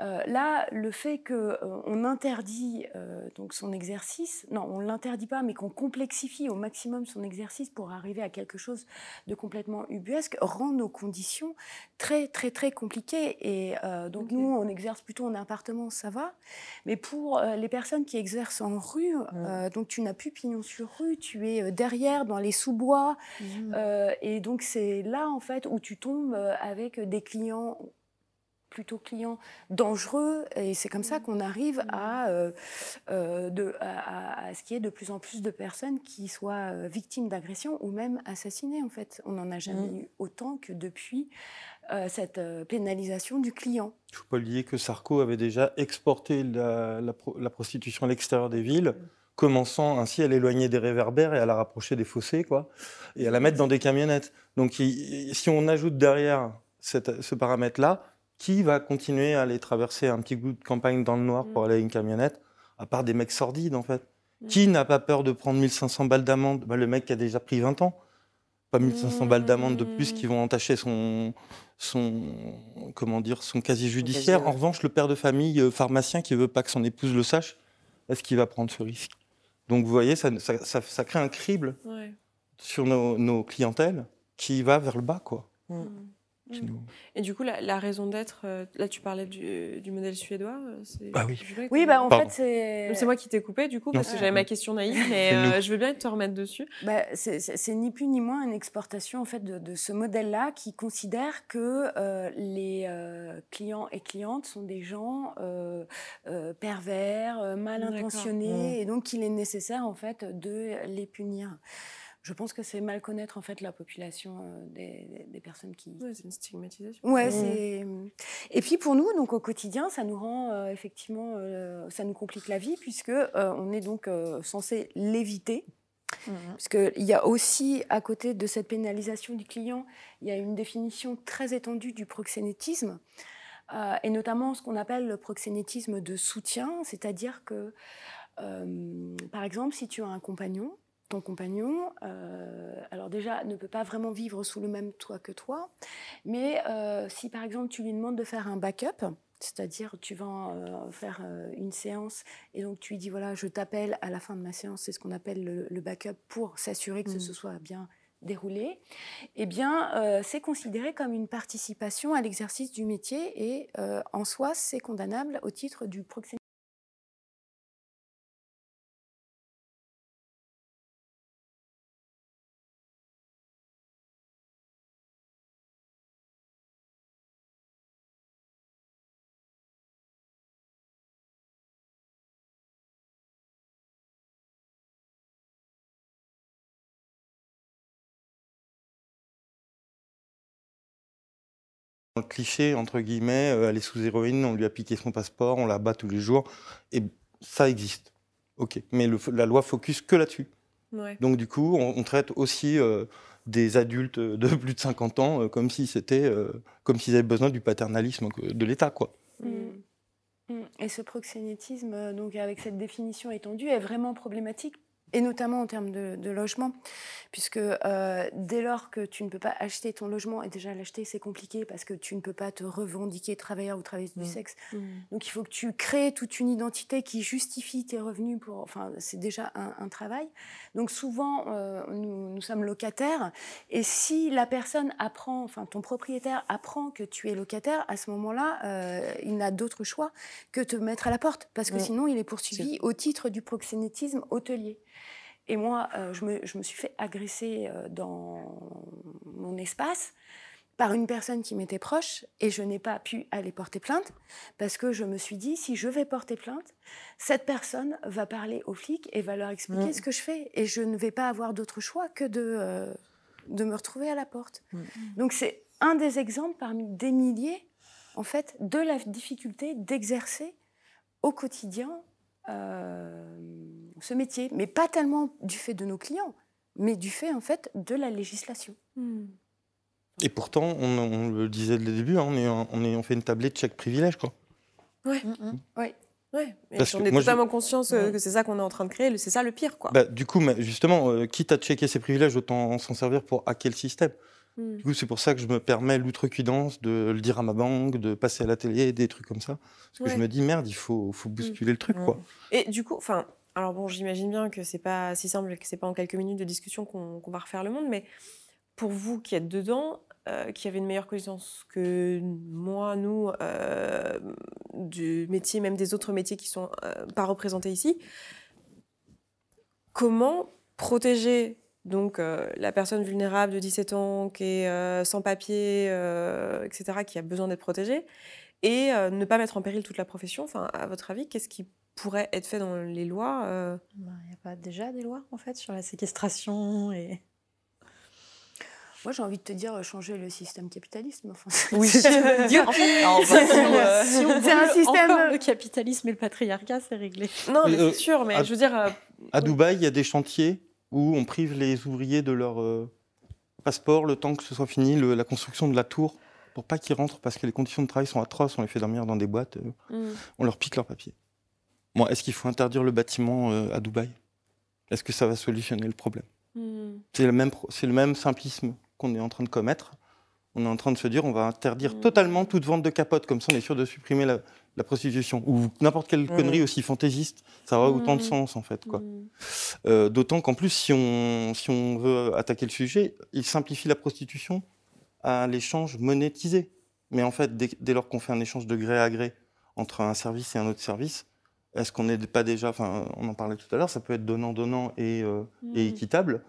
Euh, là, le fait qu'on interdit euh, donc son exercice, non, on l'interdit pas, mais qu'on complexifie au maximum son exercice pour arriver à quelque chose de complètement ubuesque, rend nos conditions très, très, très compliquées. Et euh, donc, nous, on exerce plutôt en appartement, ça va. Mais pour euh, les personnes qui exercent en rue, euh, donc tu n'as plus pignon sur rue, tu es euh, derrière, dans les sous-bois. Euh, et donc, c'est là, en fait, où tu tombes euh, avec des clients plutôt clients dangereux et c'est comme ça qu'on arrive à, euh, euh, de, à, à- à ce qu'il y ait de plus en plus de personnes qui soient euh, victimes d'agressions ou même assassinées en fait. On n'en a jamais Mm. eu autant que depuis euh, cette euh, pénalisation du client. Il ne faut pas oublier que Sarko avait déjà exporté la, la pro- la prostitution à l'extérieur des villes, commençant ainsi à l'éloigner des réverbères et à la rapprocher des fossés, quoi, et à la mettre dans des camionnettes. Donc, il- si on ajoute derrière cette- ce paramètre-là, qui va continuer à aller traverser un petit bout de campagne dans le noir pour Mm. aller à une camionnette, à part des mecs sordides, en fait Mm. Qui n'a pas peur de prendre 1500 balles d'amende? Bah, Le mec qui a déjà pris 20 ans. Pas 1500 balles d'amende de plus qui vont entacher son, son, comment dire, son casier judiciaire. casier, En revanche, le père de famille euh, pharmacien qui veut pas que son épouse le sache, est-ce qu'il va prendre ce risque? Donc vous voyez, ça, ça- ça- ça crée un crible Ouais. sur nos, nos clientèles qui va vers le bas, quoi. Mm. Qui Mm. nous- Et du coup, la, la raison d'être, euh, là tu parlais du, du modèle suédois. euh, c'est- Bah oui. Oui, bah, en Pardon. fait, c'est. C'est moi qui t'ai coupé du coup parce que j'avais ma question naïve, <laughs> mais euh, je veux bien te remettre dessus. Bah, c'est- c'est c'est ni plus ni moins une exportation en fait de, de ce modèle-là qui considère que euh, les euh, clients et clientes sont des gens euh, euh, pervers, mal D'accord. intentionnés, et donc qu'il est nécessaire en fait de les punir. Je pense que c'est mal connaître en fait la population euh, des, des personnes qui, Ouais, c'est une stigmatisation. Ouais, Mhm. c'est. Et puis pour nous, donc au quotidien, ça nous rend euh, effectivement, euh, ça nous complique la vie puisque euh, on est donc euh, censé l'éviter. Parce qu'il y a aussi, à côté de cette pénalisation du client, il y a une définition très étendue du proxénétisme, euh, et notamment ce qu'on appelle le proxénétisme de soutien, c'est-à-dire que, euh, par exemple, si tu as un compagnon, ton compagnon, euh, alors déjà, ne peut pas vraiment vivre sous le même toit que toi, mais euh, si par exemple tu lui demandes de faire un backup, c'est-à-dire tu vas euh, faire euh, une séance et donc tu lui dis voilà, je t'appelle à la fin de ma séance, c'est ce qu'on appelle le, le backup pour s'assurer que ce soit bien déroulé, eh bien euh, c'est considéré comme une participation à l'exercice du métier et en soi c'est condamnable au titre du proxénétisme. Cliché, entre guillemets, euh, elle est sous héroïne, on lui a piqué son passeport, on la bat tous les jours. Et ça existe. OK. Mais le- la loi focus que là-dessus. Ouais. Donc, du coup, on, on traite aussi euh, des adultes de <laughs> plus de 50 ans euh, comme si c'était euh, comme s'ils avaient besoin du paternalisme de l'État quoi. Mm. Mm. Et ce proxénétisme, euh, donc avec cette définition étendue, est vraiment problématique et notamment en termes de, logement, puisque euh, dès lors que tu ne peux pas acheter ton logement, et déjà l'acheter c'est compliqué parce que tu ne peux pas te revendiquer travailleur ou travailleuse du mmh. sexe, mmh. donc il faut que tu crées toute une identité qui justifie tes revenus, pour, enfin c'est déjà un, travail. Donc souvent euh, nous, nous, sommes locataires, et si la personne apprend, enfin ton propriétaire apprend que tu es locataire, à ce moment-là, euh, il n'a d'autre choix que te mettre à la porte, parce que mmh. sinon il est poursuivi au titre du proxénétisme hôtelier. Et moi, euh, je, me, je, me, suis fait agresser euh, dans mon espace par une personne qui m'était proche et je n'ai pas pu aller porter plainte parce que je me suis dit, si je vais porter plainte, cette personne va parler aux flics et va leur expliquer mm. ce que je fais et je ne vais pas avoir d'autre choix que de, euh, de me retrouver à la porte. Mm. Donc c'est un des exemples parmi des milliers, en fait, de la difficulté d'exercer au quotidien ce métier, mais pas tellement du fait de nos clients, mais du fait en fait de la législation. Hmm. Et pourtant, on, le disait dès le début, hein, on, est, on, est, on, fait une tablette de chaque privilège, quoi. Ouais. Mm, mm. Ouais. Ouais. on est totalement conscient que c'est ça qu'on est en train de créer, c'est ça le pire. Quoi. Bah, du coup, justement, euh, quitte à checker ses privilèges, autant s'en servir pour hacker le système. Hmm. Du coup, c'est pour ça que je me permets l'outrecuidance de le dire à ma banque, de passer à la télé, des trucs comme ça. Parce que je me dis, merde, il faut, faut bousculer le truc. Quoi. Et du coup, enfin, alors bon, j'imagine bien que c'est pas si simple, que c'est pas en quelques minutes de discussion qu'on va refaire le monde, mais pour vous qui êtes dedans, euh, qui avez une meilleure connaissance que moi, nous, euh, du métier, même des autres métiers qui sont euh, pas représentés ici, comment protéger donc la personne vulnérable de 17 ans qui est sans papier, etc., qui a besoin d'être protégée, et ne pas mettre en péril toute la profession. Enfin, à votre avis, qu'est-ce qui pourrait être fait dans les lois euh? bah, Il n'y a pas déjà des lois, en fait, sur la séquestration et... Moi, j'ai envie de te dire, euh, changer le système capitalisme. Enfin, oui, c'est un système. le capitalisme et le patriarcat, c'est réglé. Non, mais, c'est sûr, mais je veux dire. à Dubaï, il y a des chantiers où on prive les ouvriers de leur passeport le temps que ce soit fini, la construction de la tour, pour pas qu'ils rentrent parce que les conditions de travail sont atroces. On les fait dormir dans des boîtes, mm. on leur pique leurs papiers est-ce qu'il faut interdire le bâtiment euh, à Dubaï? Est-ce que ça va solutionner le problème? Hmm. C'est le, même, le même simplisme qu'on est en train de commettre. On est en train de se dire on va interdire hmm. totalement toute vente de capote, comme ça on est sûr de supprimer la, prostitution. Ou n'importe quelle connerie aussi fantaisiste, ça aura autant de sens en fait. quoi. Euh, d'autant qu'en plus, si on, si on veut attaquer le sujet, il simplifie la prostitution à l'échange monétisé. Mais en fait, dès, dès lors qu'on fait un échange de gré à gré entre un service et un autre service, est-ce qu'on n'est pas déjà, enfin, on en parlait tout à l'heure, ça peut être donnant-donnant et, euh, mm. équitable,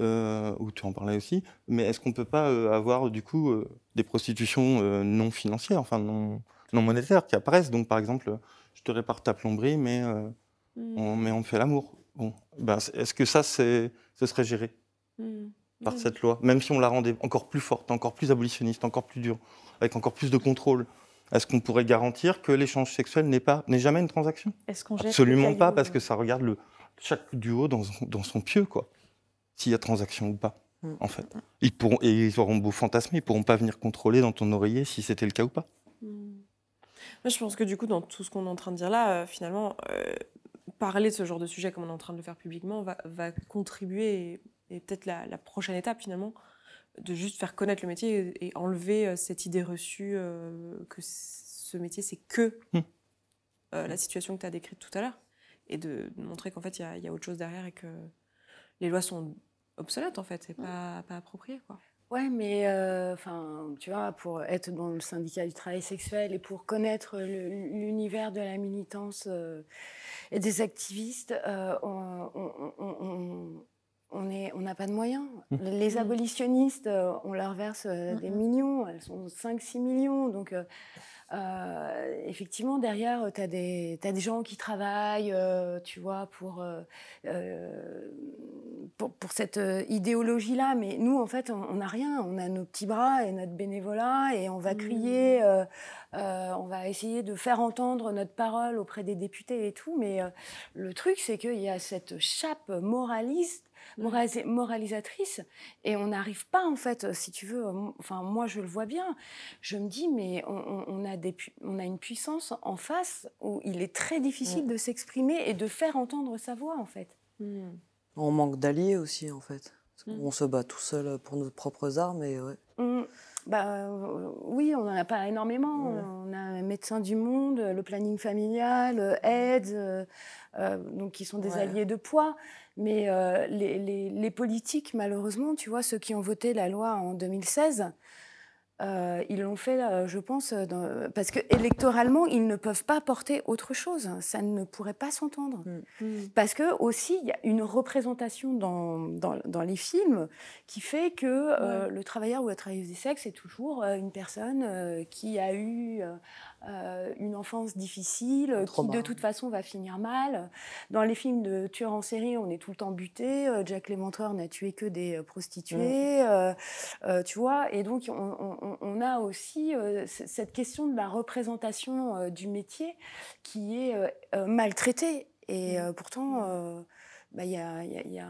euh, ou tu en parlais aussi, mais est-ce qu'on ne peut pas avoir du coup des prostitutions non financières, enfin non, non monétaires qui apparaissent Donc par exemple, je te répare ta plomberie, mais, mm. on, mais on fait l'amour. Bon, ben, est-ce que ça, ce serait géré mm. par cette loi Même si on la rendait encore plus forte, encore plus abolitionniste, encore plus dure, avec encore plus de contrôle? Est-ce qu'on pourrait garantir que l'échange sexuel n'est pas n'est jamais une transaction? Absolument pas, parce que ça regarde le, chaque duo dans, dans son pieu, quoi. S'il y a transaction ou pas, en fait. Ils pourront, et ils auront beau fantasmer, ils pourront pas venir contrôler dans ton oreiller si c'était le cas ou pas. Moi, je pense que du coup, dans tout ce qu'on est en train de dire là, euh, finalement, euh, parler de ce genre de sujet comme on est en train de le faire publiquement va, va contribuer, et, peut-être la, la, prochaine étape finalement, de juste faire connaître le métier et, enlever euh, cette idée reçue euh, que ce métier, c'est que hmm. la situation que tu as décrite tout à l'heure. Et de, montrer qu'en fait, il y, a autre chose derrière et que les lois sont obsolètes, en fait. C'est pas, pas approprié, quoi. Ouais, mais enfin, tu vois, pour être dans le syndicat du travail sexuel et pour connaître l'univers de la militance et des activistes, on, on n'a pas de moyens. Mmh. Les mmh. abolitionnistes, euh, on leur verse euh, des mmh. millions, elles sont 5-6 millions. Donc, euh, effectivement, derrière, tu as, des gens qui travaillent, tu vois, pour, pour, cette idéologie-là. Mais nous, en fait, on n'a rien. On a nos petits bras et notre bénévolat et on va crier, mmh. euh, euh, on va essayer de faire entendre notre parole auprès des députés et tout. Mais le truc, c'est qu'il y a cette chape moraliste moralisatrice et on n'arrive pas en fait si tu veux enfin moi je le vois bien je me dis mais on, a, des, on a une puissance en face où il est très difficile de s'exprimer et de faire entendre sa voix en fait mmh. On manque d'alliés aussi, en fait. Mm. On se bat tout seul pour nos propres armes et ouais. Mm. Bah, euh, oui, on n'en a pas énormément. On a Médecins du Monde, le planning familial, aide, euh, euh, donc qui sont des alliés de poids. Mais les, les, politiques, malheureusement, tu vois, ceux qui ont voté la loi en 2016, euh, ils l'ont fait, euh, je pense, euh, parce que électoralement, ils ne peuvent pas porter autre chose. Ça ne pourrait pas s'entendre. Mm. Mm. Parce que aussi, il y a une représentation dans, dans, les films qui fait que le travailleur ou la travailleuse du sexe est toujours une personne qui a eu euh, une enfance difficile, qui de toute façon va finir mal. Dans les films de tueurs en série, on est tout le temps buté. Euh, Jack Léventreur n'a tué que des euh, prostituées, mm. tu vois. Et donc, on, a aussi cette question de la représentation du métier qui est maltraitée. Et mm. pourtant, bah, y a, y a,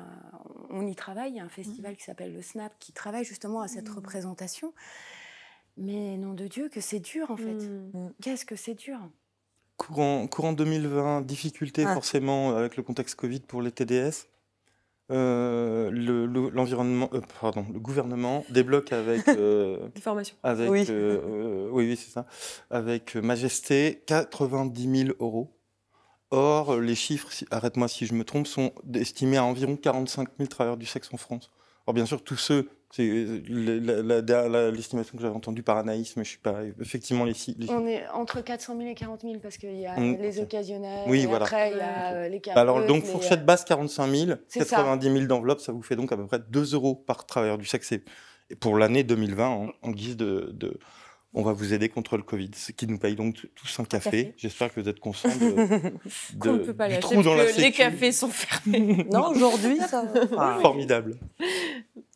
on y travaille. Il y a un festival mm. qui s'appelle le SNAP qui travaille justement à cette représentation. Mais nom de Dieu, que c'est dur en fait. Mmh. Mmh. Qu'est-ce que c'est dur? Courant, courant 2020, difficulté ah. forcément avec le contexte Covid pour les TDS. Euh, l'environnement, le, euh, pardon, le gouvernement débloque avec, <laughs> euh, avec oui, euh, oui, oui c'est ça, avec Majesté 90 000 euros. Or, les chiffres, arrête-moi si je me trompe, sont estimés à environ 45 000 travailleurs du sexe en France. Or, bien sûr, tous ceux c'est euh, l'estimation que j'avais entendue par Anaïs, mais je suis pas effectivement les, les... On est entre 400 000 et 40 000 parce qu'il y a mmh. les occasionnels. Oui, voilà. Après, il y a euh, les Alors donc fourchette basse 45 000, 90 000 d'enveloppe, ça vous fait donc à peu près 2 euros par travailleur du sexe. Et pour l'année 2020, en, guise de, on va vous aider contre le Covid, ce qui nous paye donc tous un café. J'espère que vous êtes conscients de, <laughs> de ne peut pas du trou dans la Les cafés sont fermés. non, aujourd'hui, ça va. <laughs> Formidable.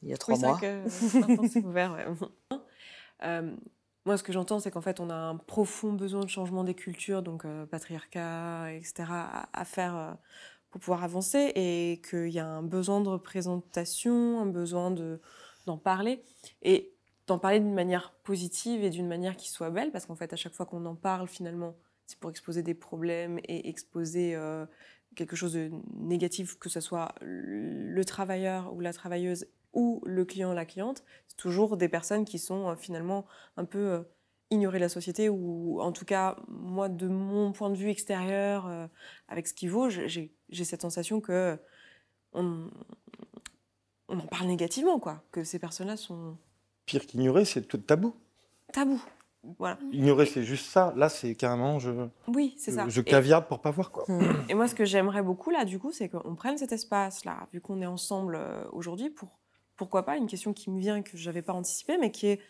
Il y a trois mois. c'est ouvert, euh, moi, ce que j'entends, c'est qu'en fait, on a un profond besoin de changement des cultures, donc euh, patriarcat, etc., à, faire euh, pour pouvoir avancer, et qu'il y a un besoin de représentation, un besoin d'en parler. Et d'en parler d'une manière positive et d'une manière qui soit belle, parce qu'en fait, à chaque fois qu'on en parle, finalement, c'est pour exposer des problèmes et exposer euh, quelque chose de négatif, que ce soit le travailleur ou la travailleuse ou le client ou la cliente, c'est toujours des personnes qui sont euh, finalement un peu euh, ignorées de la société, ou en tout cas, moi, de mon point de vue extérieur, avec ce qui vaut, j'ai cette sensation que on, on en parle négativement, quoi, que ces personnes-là sont Pire qu'ignorer, c'est tout tabou. Tabou. Voilà. Ignorer, c'est juste ça. Là, c'est carrément je. Oui, c'est ça. Je caviarde pour pas voir quoi. Et moi, ce que j'aimerais beaucoup là, du coup, c'est qu'on prenne cet espace-là, vu qu'on est ensemble euh, aujourd'hui, pour pourquoi pas une question qui me vient que j'avais pas anticipée, mais qui est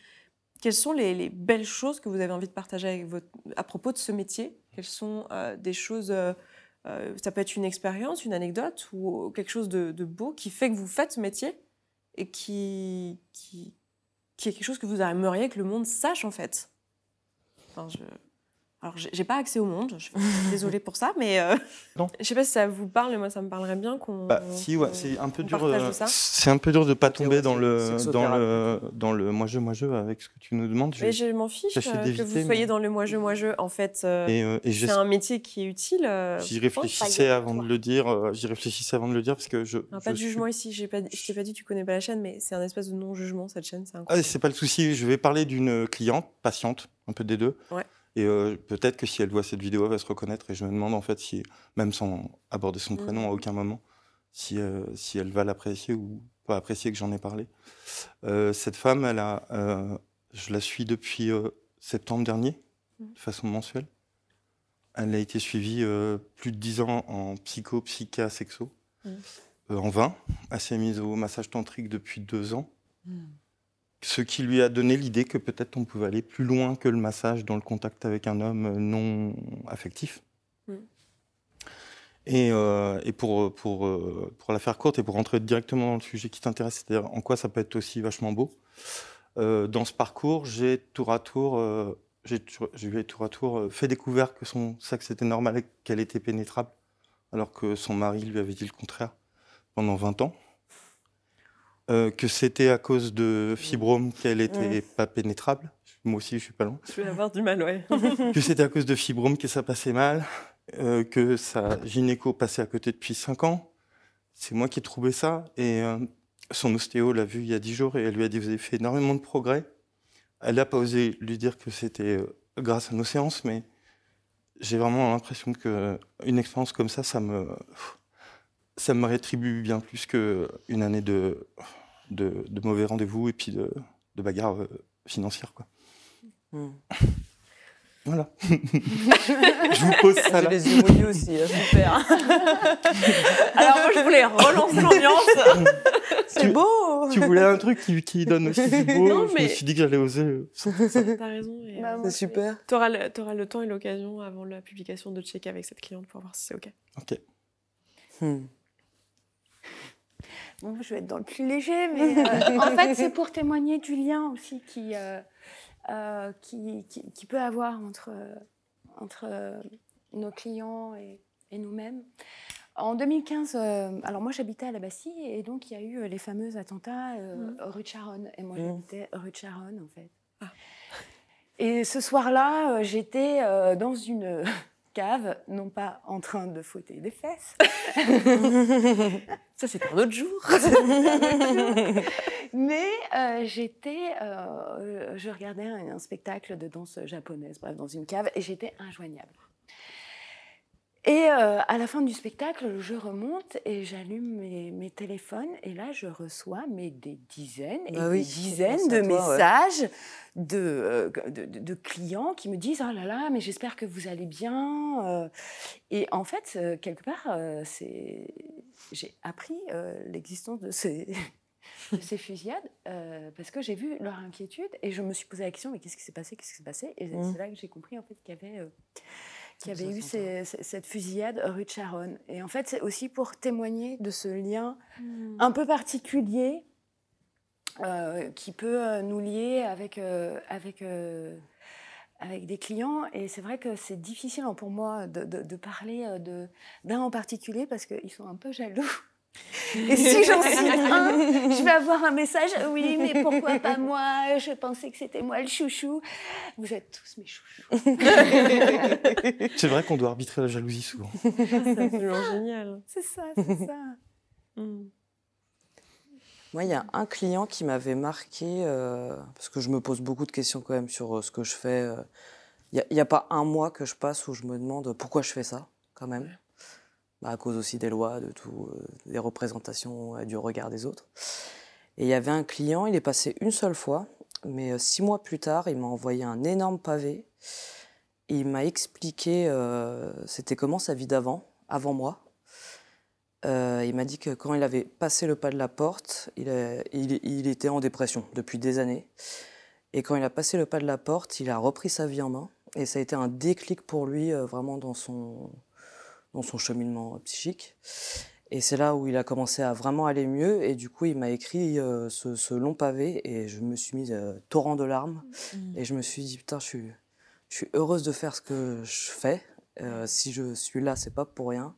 quelles sont les, belles choses que vous avez envie de partager avec votre, à propos de ce métier? Quelles sont euh, des choses euh, Ça peut être une expérience, une anecdote ou quelque chose de, de, beau qui fait que vous faites ce métier et qui, qui, qui est quelque chose que vous aimeriez que le monde sache en fait. Enfin, je... Alors, j'ai pas accès au monde, je <laughs> suis désolée pour ça, mais euh, non. <laughs> je sais pas si ça vous parle, mais moi ça me parlerait bien qu'on. Bah, si, ouais, c'est un peu dur. Euh, c'est un peu dur de pas tomber dans le dans le dans le moi je moi je avec ce que tu nous demandes. mais je m'en fiche euh, que vous soyez dans le moi je moi je. En fait, c'est un métier qui est utile. J'y réfléchissais avant de le dire. J'y réfléchissais avant de le dire parce que je. pas de jugement ici. J'ai pas, je t'ai pas dit tu connais pas la chaîne, mais c'est un espèce de non jugement cette chaîne. C'est ah, c'est pas le souci. Je vais parler d'une cliente, patiente, un peu des deux. Ouais et euh, peut-être que si elle voit cette vidéo, elle va se reconnaître. Et je me demande en fait si, même sans aborder son prénom à mmh. aucun moment, si, euh, si elle va l'apprécier ou pas apprécier que j'en ai parlé. Euh, cette femme, elle a, je la suis depuis septembre dernier, mmh. de façon mensuelle. Elle a été suivie plus de 10 ans en psycho, psycha, sexo, mmh. en vain. Elle s'est mise au massage tantrique depuis deux ans ce qui lui a donné l'idée que peut-être on pouvait aller plus loin que le massage dans le contact avec un homme non affectif. Mm. Et, euh, et pour, pour, euh, pour la faire courte et pour rentrer directement dans le sujet qui t'intéresse, c'est-à-dire en quoi ça peut être aussi vachement beau, euh, dans ce parcours, j'ai tour à tour, euh, j'ai j'ai tour à tour euh, fait découvert que son sexe était normal et qu'elle était pénétrable, alors que son mari lui avait dit le contraire pendant 20 ans. Euh, que c'était à cause de fibromes qu'elle était pas pénétrable. Moi aussi, je suis pas loin Je vais avoir du mal, ouais. <laughs> <laughs> que c'était à cause de fibromes que ça passait mal, euh, que sa gynéco passait à côté depuis 5 ans. C'est moi qui ai trouvé ça. Et euh, son ostéo l'a vu il y a 10 jours et elle lui a dit Vous avez fait énormément de progrès. Elle n'a pas osé lui dire que c'était grâce à nos séances, mais j'ai vraiment l'impression qu'une expérience comme ça, ça me, ça me rétribue bien plus qu'une année de, de, de mauvais rendez-vous et puis de, de bagarres euh, financières. Quoi. Hmm. <laughs> Voilà. je vous pose ça là. les yeux aussi. hein. Super. <laughs> Alors moi je voulais relancer l'ambiance. <laughs> C'est beau. Tu voulais un truc qui, qui donne aussi du beau? Non, je mais- me suis dit que j'allais oser. euh, T'as raison. Bah, euh, moi, C'est super. T'auras le, t'auras le temps et l'occasion avant la publication de checker avec cette cliente pour voir si c'est OK. Ok. Hmm. Bon, je vais être dans le plus léger, mais <laughs> euh, en fait, c'est pour témoigner du lien aussi qui, euh, euh, qui, qui, qui peut avoir entre, entre nos clients et, et nous-mêmes. En 2015, euh, alors moi j'habitais à la Bastille et donc il y a eu les fameux attentats Mhm. rue de Charonne. Et moi Mhm. j'habitais rue de Charonne en fait. Ah. Et ce soir-là, j'étais dans une cave, non pas en train de fouetter des fesses, Ça, c'est un autre jour. Mais euh, j'étais, euh, je regardais un, un spectacle de danse japonaise, bref, dans une cave, et j'étais injoignable. Et euh, à la fin du spectacle, je remonte et j'allume mes, mes téléphones, et là, je reçois mais des dizaines et Bah des oui, dizaines de ouais. messages de, euh, de, de- de clients qui me disent Oh là là, mais j'espère que vous allez bien. euh. Et en fait, quelque part, c'est j'ai appris l'existence de ces, <laughs> de ces fusillades euh, parce que j'ai vu leur inquiétude et je me suis posé la question mais qu'est-ce qui s'est passé? Qu'est-ce qui s'est passé? Et c'est là que j'ai compris en fait qu'il y avait, euh, Ça avait eu ces- cette fusillade rue de Charonne. Et en fait, c'est aussi pour témoigner de ce lien Hmm. un peu particulier euh, qui peut euh, nous lier avec, euh, avec, euh, avec des clients. Et c'est vrai que c'est difficile hein, pour moi de, de- de parler de- d'un en particulier parce qu'ils sont un peu jaloux. Et si j'en <laughs> cite un, je vais avoir un message. Oui, mais pourquoi pas moi? Je pensais que c'était moi le chouchou. Vous êtes tous mes chouchous. <laughs> C'est vrai qu'on doit arbitrer la jalousie souvent. c'est absolument génial. C'est ça, c'est ça. Hmm. Moi, il y a un client qui m'avait marqué, euh, parce que je me pose beaucoup de questions quand même sur euh, ce que je fais. euh. Il n'y a, pas un mois que je passe où je me demande pourquoi je fais ça, quand même. Bah, à cause aussi des lois, de tout, euh, des représentations, et du regard des autres. Et il y avait un client, il est passé une seule fois, mais euh, six mois plus tard, il m'a envoyé un énorme pavé. Il m'a expliqué euh, c'était comment sa vie d'avant, avant moi. Euh, il m'a dit que quand il avait passé le pas de la porte, il, était en dépression depuis des années. Et quand il a passé le pas de la porte, il a repris sa vie en main. Et ça a été un déclic pour lui, euh, vraiment dans son, dans son cheminement psychique. Et c'est là où il a commencé à vraiment aller mieux. Et du coup, il m'a écrit euh, ce, ce long pavé. Et je me suis mise euh, torrent de larmes. Et je me suis dit, putain, je suis, je suis heureuse de faire ce que je fais. Euh, si je suis là, c'est pas pour rien.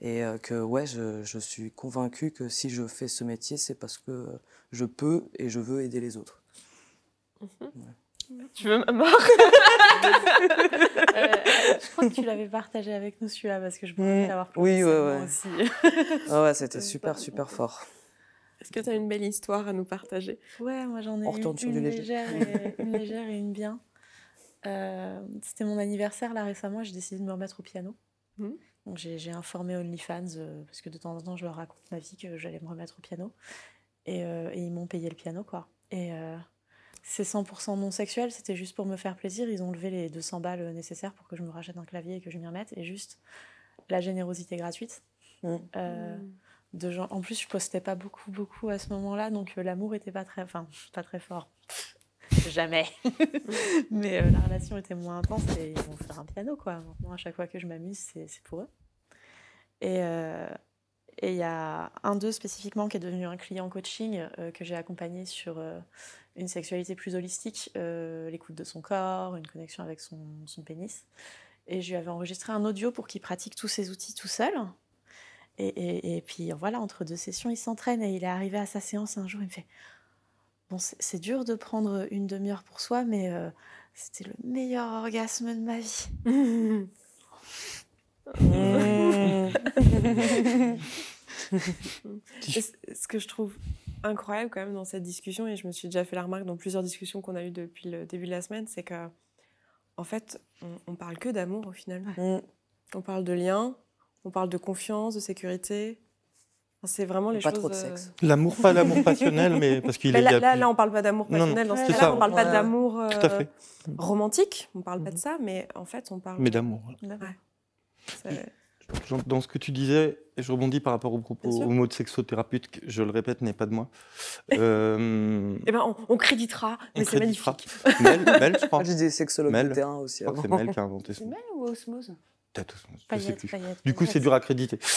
Et euh, que, ouais, je, je suis convaincue que si je fais ce métier, c'est parce que je peux et je veux aider les autres. Tu veux ma mort Euh, je crois que tu l'avais partagé avec nous celui-là parce que je me Mm. rappelle avoir Oui, ouais, moi ouais. aussi. Ah ouais, c'était <laughs> super, super fort. Est-ce que tu as une belle histoire à nous partager? Ouais, moi j'en ai On eu retourne sur du une légère, et, <laughs> une légère et une bien. Euh, C'était mon anniversaire là récemment, j'ai décidé de me remettre au piano. Mhm. Donc j'ai j'ai informé OnlyFans euh, parce que de temps en temps je leur raconte ma vie que j'allais me remettre au piano. Et, euh, et ils m'ont payé le piano quoi. Et euh, c'est 100% non sexuel, c'était juste pour me faire plaisir. Ils ont levé les 200 balles nécessaires pour que je me rachète un clavier et que je m'y remette. Et juste la générosité gratuite. Mhm. Euh, de gens. En plus, je postais pas beaucoup, beaucoup à ce moment-là, donc euh, l'amour était pas très, enfin, pas très fort. <laughs> Jamais. Mais euh, la relation était moins intense et ils vont faire un piano, quoi. Maintenant, à chaque fois que je m'amuse, c'est c'est pour eux. Et euh, et il y a un d'eux spécifiquement qui est devenu un client coaching euh, que j'ai accompagné sur euh, une sexualité plus holistique, euh, l'écoute de son corps, une connexion avec son, son pénis. Et je lui avais enregistré un audio pour qu'il pratique tous ces outils tout seul. Et, et- et puis voilà, entre deux sessions, il s'entraîne et il est arrivé à sa séance un jour, il me fait Bon, c'est dur de prendre une demi-heure pour soi, mais c'était le meilleur orgasme de ma vie. <laughs> C- ce que je trouve incroyable quand même dans cette discussion, et je me suis déjà fait la remarque dans plusieurs discussions qu'on a eues depuis le début de la semaine, c'est que en fait, on, on parle que d'amour au final. On parle de lien, on parle de confiance, de sécurité. Enfin, c'est vraiment les Pas choses. trop de euh, sexe. L'amour, pas l'amour passionnel, mais parce qu'il est. là, a là, plus- là, on parle pas d'amour Non, non, passionnel. dans ce c'est cas-là, ça. on parle pas Ouais. d'amour Tout à euh, fait. romantique. On parle pas de Mhm. ça, mais en fait, on parle. Mais d'amour. Genre, Dans ce que tu disais, et je rebondis par rapport au propos, au mot de sexothérapeute, que, je le répète, n'est pas de moi. <laughs> Euh, Eh ben, on, on créditera, On mais c'est créditera. magnifique. Mel, Mel, je crois. J'ai des sexologues Mel. de terrain aussi. Je crois que c'est. Mel <laughs> qui a inventé ça. C'est Mel ou Osmose Paillettes, plus. paillettes, Du coup, c'est dur à créditer. <laughs>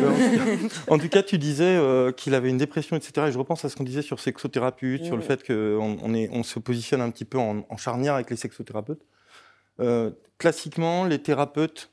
Euh, en tout cas, tu disais euh, qu'il avait une dépression, etc. Et je repense à ce qu'on disait sur sexothérapeute, sur le Mm. fait qu'on on est- on se positionne un petit peu en, en charnière avec les sexothérapeutes. Euh, classiquement, les thérapeutes,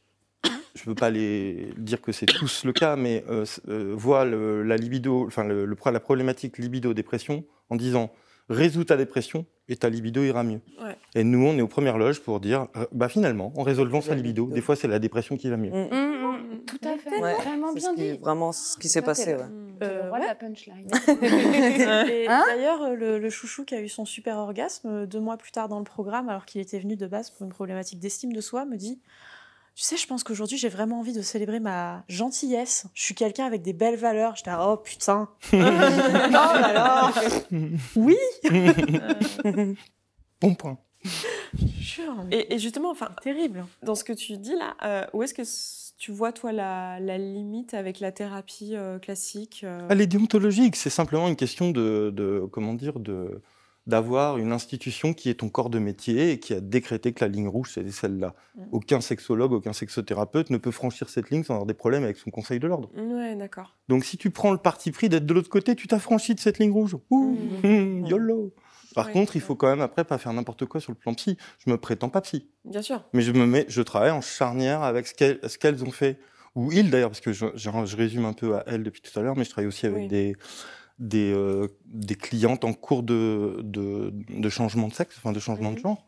je ne veux pas les dire que c'est tous le cas, mais euh, euh, voient le- la libido, enfin le- le la problématique libido-dépression en disant résous ta dépression et ta libido ira mieux. Ouais. Et nous, on est aux premières loges pour dire, euh, bah finalement, en résolvant sa libido, libido. des fois c'est la dépression qui va mieux. Mm. Mmh, Tout à fait, Ouais, vraiment bien ce qui- dit. vraiment ce qui s'est passé. ouais. le Euh, la punchline. <laughs> Hein d'ailleurs, le, le chouchou qui a eu son super orgasme, deux mois plus tard dans le programme, alors qu'il était venu de base pour une problématique d'estime de soi, me dit Tu sais, je pense qu'aujourd'hui, j'ai vraiment envie de célébrer ma gentillesse. Je suis quelqu'un avec des belles valeurs. J'étais là, oh putain <laughs> Oh là là Oui Bon point. Je jure, mais Et, et justement, enfin, terrible. dans ce que tu dis là, euh, où est-ce que tu vois toi la, la limite avec la thérapie euh, classique euh, Elle est déontologique, c'est simplement une question de, de- comment dire, de d'avoir une institution qui est ton corps de métier et qui a décrété que la ligne rouge c'est celle-là. Mm. Aucun sexologue, aucun sexothérapeute ne peut franchir cette ligne sans avoir des problèmes avec son conseil de l'ordre. Ouais, d'accord. Donc si tu prends le parti pris d'être de l'autre côté, tu t'affranchis de cette ligne rouge. Ouh, Mm. hum, YOLO. Par Ouais, contre, il faut quand même après pas faire n'importe quoi sur le plan psy. Je me prétends pas psy. Bien sûr. Mais je me mets, je travaille en charnière avec ce qu'elles, ce qu'elles ont fait, ou ils d'ailleurs, parce que je, je- je résume un peu à elles depuis tout à l'heure, mais je travaille aussi avec Oui. des, des, euh, des clientes en cours de, de, de changement de sexe, enfin de changement de Mhm. genre,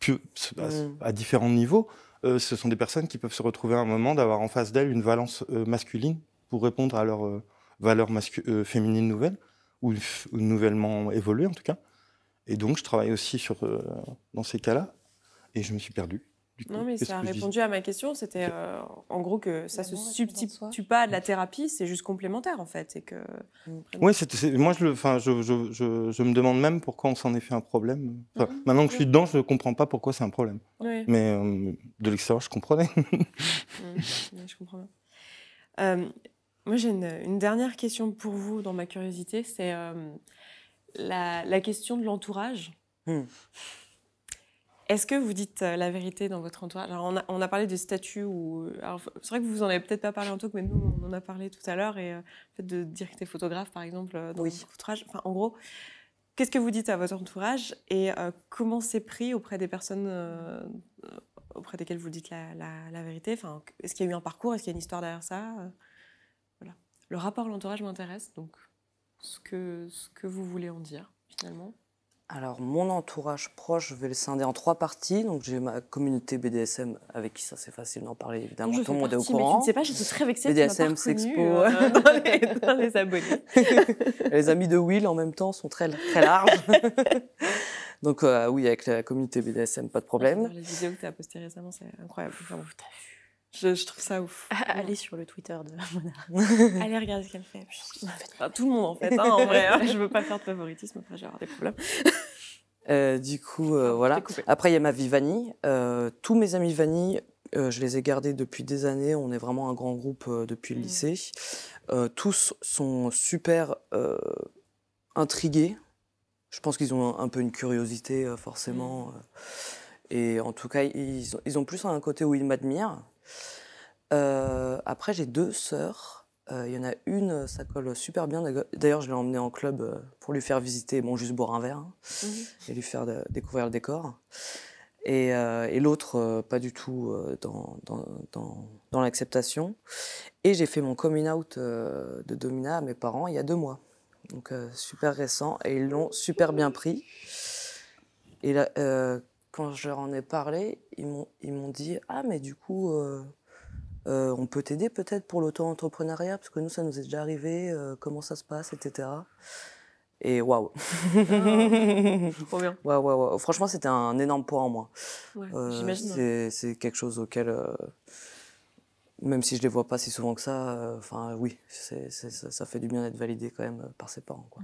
Puis, à, Mhm. à différents niveaux. Euh, ce sont des personnes qui peuvent se retrouver à un moment d'avoir en face d'elles une valence euh, masculine pour répondre à leurs valeurs mascu- euh, féminines nouvelles, ou, nouvellement évoluées en tout cas. Et donc, je travaille aussi sur, dans ces cas-là, et je me suis perdu. Du coup. Non, mais ça a répondu à ma question. C'était euh, en gros que ça se de soi. substitue pas à de la thérapie, c'est juste complémentaire en fait. Et que... C'est- moi je, le, enfin, je, je, je, je me demande même pourquoi on s'en est fait un problème. Enfin, Mhm. Maintenant que je suis dedans, je ne comprends pas pourquoi c'est un problème. Mais euh, de l'extérieur, je comprenais. <laughs> Mm. Je comprends bien. Euh, moi, j'ai une, une dernière question pour vous dans ma curiosité. C'est euh, la, la question de l'entourage. Hmm. Est-ce que vous dites euh, la vérité dans votre entourage? Alors, on, a, on a parlé de statut ou. C'est vrai que vous en avez peut-être pas parlé en talk, mais nous, on en a parlé tout à l'heure. Et euh, le fait de dire que tu es photographe, par exemple, euh, dans Oui. votre entourage. Enfin, en gros, qu'est-ce que vous dites à votre entourage et euh, comment c'est pris auprès des personnes euh, auprès desquelles vous dites la, la- la vérité? Enfin, Est-ce qu'il y a eu un parcours? Est-ce qu'il y a une histoire derrière ça? Voilà. Le rapport à l'entourage m'intéresse, donc ce que, ce que vous voulez en dire, finalement. Alors, mon entourage proche, je vais le scinder en trois parties. Donc, j'ai ma communauté BDSM avec qui ça c'est facile d'en parler, évidemment. Je Tout le monde est au partie, mais tu courant. ne sais pas, j'étais très vexée. BDSM, Sexpo. euh, <laughs> dans, les, dans les abonnés. <laughs> les amis de Will en même temps sont très, très larges. <laughs> Donc, euh, oui, avec la communauté BDSM, pas de problème. Les vidéos que tu as postées récemment, c'est incroyable. Vraiment, je, je trouve ça ouf. Allez sur le Twitter de Mona. <laughs> Allez regarder ce qu'elle fait. Enfin, tout le monde en fait, hein, en vrai. hein. <laughs> Je veux pas faire de favoritisme, après avoir des problèmes. <laughs> Euh, du coup, euh, voilà. J'ai coupé. Après, il y a ma vie Vanille. Euh, tous mes amis Vanille, je les ai gardés depuis des années. On est vraiment un grand groupe depuis le Mm. lycée. Tous sont super intrigués. Je pense qu'ils ont un, un peu une curiosité, forcément. euh. Et en tout cas, ils ont plus un côté où ils m'admirent. Euh, après, j'ai deux sœurs. Euh, Il y en a une, ça colle super bien. D'ailleurs, je l'ai emmenée en club euh, pour lui faire visiter, bon, juste boire un verre hein, et lui faire de- découvrir le décor. Et, euh, et l'autre, pas du tout dans, dans, dans- dans l'acceptation. Et j'ai fait mon coming out de Domina à mes parents il y a deux mois. Donc, super récent. Et ils l'ont super bien pris. Et là, euh, quand je leur en ai parlé, ils m'ont ils m'ont dit Ah, mais du coup, euh, euh, on peut t'aider peut-être pour l'auto-entrepreneuriat, parce que nous, ça nous est déjà arrivé, euh, comment ça se passe, etc. Et waouh <laughs> Trop bien. Ouais, ouais, ouais. Franchement, c'était un énorme poids en moi. Ouais, Euh, J'imagine. c'est- C'est quelque chose auquel, euh, même si je les vois pas si souvent que ça, euh, enfin oui, c'est- c'est- ça, ça fait du bien d'être validé quand même euh, par ses parents. Quoi.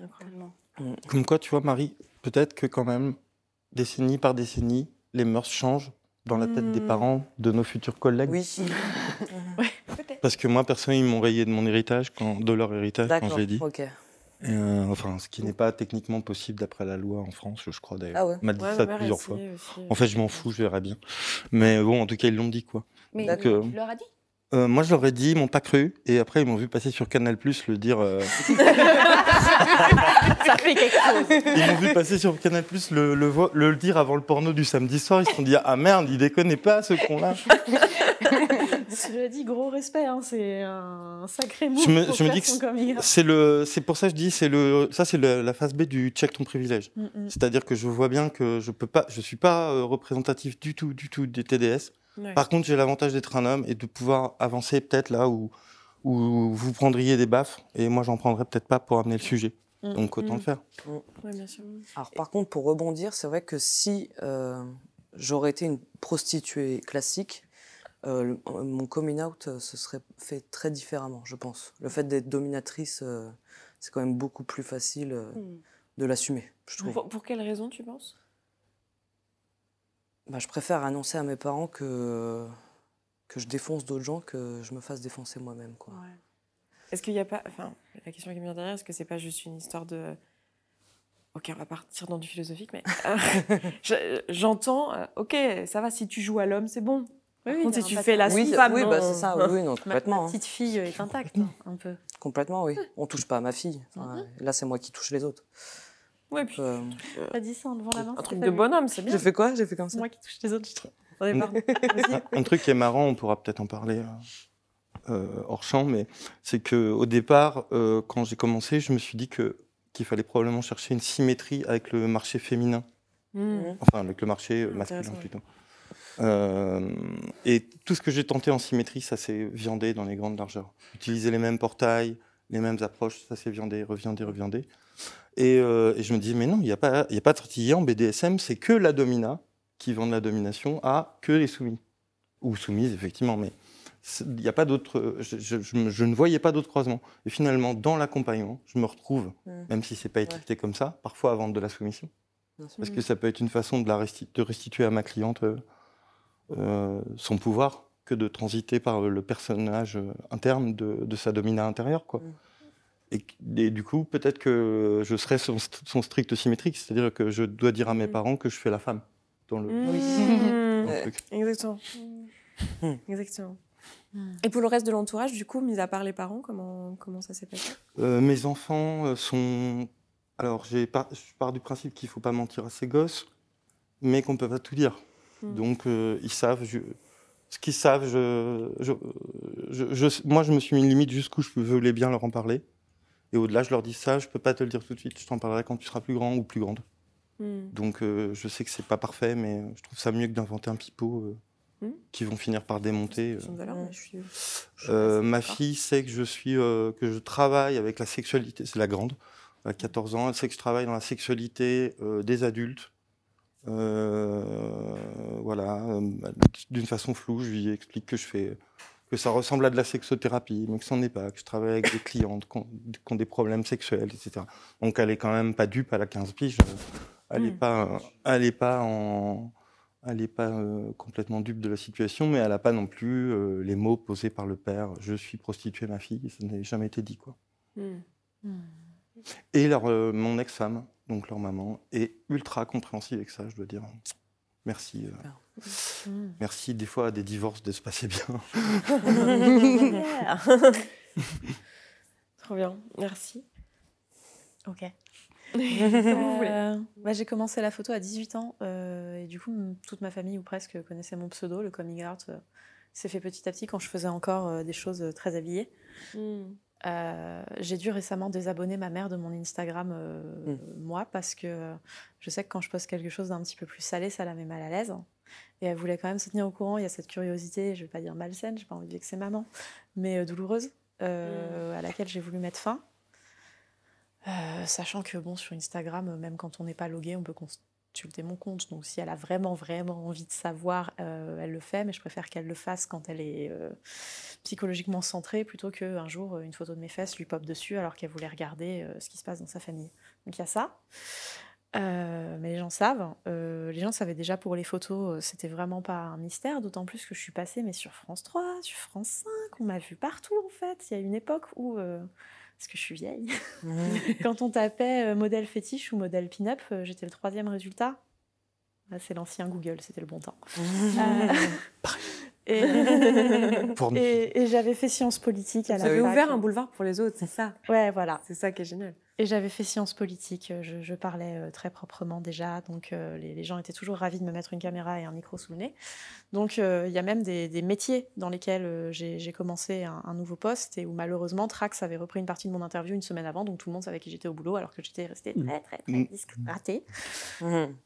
Incroyable. Comme quoi, tu vois, Marie, peut-être que quand même, décennie par décennie, les mœurs changent dans la tête des Hmm. parents de nos futurs collègues. Oui, <laughs> Parce que moi, personne, ils m'ont rayé de mon héritage, quand, de leur héritage, quand je l'ai dit. Ok. Euh, enfin, ce qui n'est pas techniquement possible d'après la loi en France, je crois d'ailleurs. Ah ouais. M'a dit Ouais, ça ma plusieurs fois. aussi. En fait, je m'en fous, je verrai bien. Mais bon, en tout cas, ils l'ont dit, quoi. Mais D'accord. tu leur as dit Euh, moi, je leur ai dit, ils m'ont pas cru. Et après, ils m'ont vu passer sur Canal Plus le dire. euh, <laughs> Ça fait quelque chose. ils m'ont vu passer sur Canal Plus le, le, dire avant le porno du samedi soir. Ils se sont dit, ah merde, il déconne pas, ce con-là. Cela dit, gros respect, hein, c'est un sacré mot Je me- pour je me dis que. C'est le, c'est pour ça que je dis, c'est le, ça c'est la phase B du check ton privilège. Mm, mm. C'est-à-dire que je vois bien que je peux pas, je suis pas euh, représentatif du tout, du tout des TDS. Ouais. Par contre, j'ai l'avantage d'être un homme et de pouvoir avancer peut-être là où, où vous prendriez des baffes et moi j'en prendrais peut-être pas pour amener le sujet. Mm. Donc autant Mm. le faire. Ouais, bien sûr. Alors par contre, pour rebondir, c'est vrai que si euh, j'aurais été une prostituée classique, euh, le- euh, mon coming out euh, se serait fait très différemment, je pense. Le fait d'être dominatrice, euh, c'est quand même beaucoup plus facile euh, de l'assumer, je trouve. Pour, pour quelle raison, tu penses? Bah, je préfère annoncer à mes parents que, que je défonce d'autres gens que je me fasse défoncer moi-même. quoi. Est-ce qu'il n'y a pas. Enfin, la question qui me vient derrière, est-ce que c'est pas juste une histoire de. Ok, on va partir dans du philosophique, mais. euh, <laughs> je- J'entends, euh, ok, ça va, si tu joues à l'homme, c'est bon. Oui, Par oui, contre, t'as si tu fais la Oui, c'est- femme, oui, bah, c'est ça, oui, oui, non, <laughs> Ma- complètement. Ma hein. petite fille est intacte, un peu. Complètement, oui. <laughs> On touche pas à ma fille. Enfin, Là, c'est moi qui touche les autres. Ouais, puis, Euh, dit ça en levant la main. un truc de bonhomme, c'est bien. J'ai fait quoi? J'ai fait comme C'est ça moi qui touche les autres. je trouve. Attendez, pardon. <laughs> Un, truc qui est marrant, on pourra peut-être en parler euh, euh, hors champ, mais c'est que au départ, euh, quand j'ai commencé, je me suis dit que qu'il fallait probablement chercher une symétrie avec le marché féminin, Mm. enfin avec le marché masculin plutôt. Euh, et tout ce que j'ai tenté en symétrie, ça s'est viandé dans les grandes largeurs. Utiliser les mêmes portails, les mêmes approches, ça s'est viandé, reviandé, reviandé. Et, euh, et je me dis, mais non, il n'y a pas, il y a pas de en BDSM, c'est que la domina qui vend de la domination à que les soumis. Ou soumises, effectivement, mais il n'y a pas d'autre. Je, je- je me- je ne voyais pas d'autre croisement. Et finalement, dans l'accompagnement, je me retrouve, Mm. même si c'est pas étiqueté comme ça, parfois à vendre de la soumission. Parce que ça peut être une façon de, la resti- de restituer à ma cliente euh, euh, son pouvoir que de transiter par le personnage interne de, de sa domina intérieure. Quoi. Mm. Et, et du coup, peut-être que je serai son, st- son strict symétrique, c'est-à-dire que je dois dire à mes Mm. parents que je fais la femme dans le, Mm. dans le Ouais. truc. Exactement. Mm. Exactement. Et pour le reste de l'entourage, du coup, mis à part les parents, comment, comment ça s'est passé? Euh, mes enfants euh, sont. Alors, par- je pars du principe qu'il ne faut pas mentir à ses gosses, mais qu'on ne peut pas tout dire. Donc, euh, ils savent. je- Ce qu'ils savent, je, je- je- je- moi, je me suis mis une limite jusqu'où je voulais bien leur en parler. Et au-delà, je leur dis ça, je peux pas te le dire tout de suite, je t'en parlerai quand tu seras plus grand ou plus grande. Mm. Donc, euh, je sais que c'est pas parfait, mais je trouve ça mieux que d'inventer un pipeau euh, Mm. qui vont finir par démonter. euh. Question de valeur, mais je suis- je suis assez ma fille sait que je suis euh, que je travaille avec la sexualité, c'est la grande, elle a 14 ans, elle sait que je travaille dans la sexualité euh, des adultes. Euh, voilà, euh, d'une façon floue, je lui explique que je fais que ça ressemble à de la sexothérapie, mais que c'en est pas, que je travaille avec des clientes qui ont, qui ont des problèmes sexuels, etc. Donc elle est quand même pas dupe, elle a 15 piges, elle n'est Mm. pas, elle est pas en, elle n'est pas euh, complètement dupe de la situation, mais elle n'a pas non plus euh, les mots posés par le père. Je suis prostituée, ma fille. Ça n'a jamais été dit, quoi. Mm. Et leur, euh, mon ex-femme, donc leur maman, est ultra compréhensive avec ça, je dois dire. Merci. Merci des fois à des divorces de se passer bien. <laughs> Trop bien, merci. Ok. <laughs> Euh, bah, j'ai commencé la photo à 18 ans euh, et du coup toute ma famille ou presque connaissait mon pseudo, le coming out. euh, s'est fait petit à petit quand je faisais encore euh, des choses euh, très habillées. Euh, j'ai dû récemment désabonner ma mère de mon Instagram, euh, moi, parce que je sais que quand je poste quelque chose d'un petit peu plus salé, ça la met mal à l'aise. Et elle voulait quand même se tenir au courant. Il y a cette curiosité, je vais pas dire malsaine, j'ai pas envie de vexer maman, mais euh, douloureuse, euh, à laquelle j'ai voulu mettre fin. Euh, sachant que bon, sur Instagram, même quand on n'est pas logué, on peut consulter mon compte. Donc si elle a vraiment, vraiment envie de savoir, euh, elle le fait, mais je préfère qu'elle le fasse quand elle est euh, psychologiquement centrée plutôt qu'un jour, une photo de mes fesses lui pop dessus alors qu'elle voulait regarder ce qui se passe dans sa famille. Donc il y a ça. Euh, mais les gens savent. Euh, les gens savaient déjà pour les photos, euh, c'était vraiment pas un mystère, d'autant plus que je suis passée mais sur France 3, sur France 5, on m'a vu partout en fait. Il y a une époque où, euh, parce que je suis vieille, <laughs> quand on tapait modèle fétiche ou modèle pin-up, j'étais le troisième résultat. Là, c'est l'ancien Google, c'était le bon temps. <laughs> et j'avais fait sciences politiques à Vous la avez ouvert un boulevard pour les autres, c'est ça? Ouais, voilà. C'est ça qui est génial. Et j'avais fait sciences politiques, euh, je, je parlais euh, très proprement déjà, donc euh, les, les gens étaient toujours ravis de me mettre une caméra et un micro sous le nez. Donc euh, il y a même des, des métiers dans lesquels euh, j'ai commencé un, un nouveau poste et où malheureusement Trax avait repris une partie de mon interview une semaine avant, donc tout le monde savait que j'étais au boulot alors que j'étais restée très très très Mm. discretée. Mhm.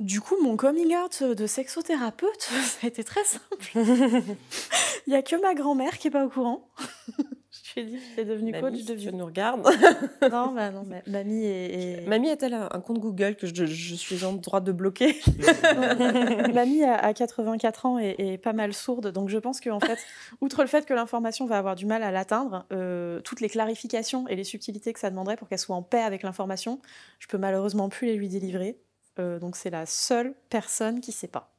Du coup, mon coming out de sexothérapeute, <laughs> ça a été très simple. <laughs> Il n'y a que ma grand-mère qui est pas au courant. <laughs> Je lui ai dit j'étais devenue Mamie, coach de tu vie. nous regardes. Non, bah non, ma- mamie est, est- Mamie a-t-elle un un compte Google que je, je suis en droit de bloquer mamie a, a 84 ans et est pas mal sourde, donc je pense qu'en fait, outre le fait que l'information va avoir du mal à l'atteindre, euh, toutes les clarifications et les subtilités que ça demanderait pour qu'elle soit en paix avec l'information, je peux malheureusement plus les lui délivrer. Euh, donc c'est la seule personne qui sait pas.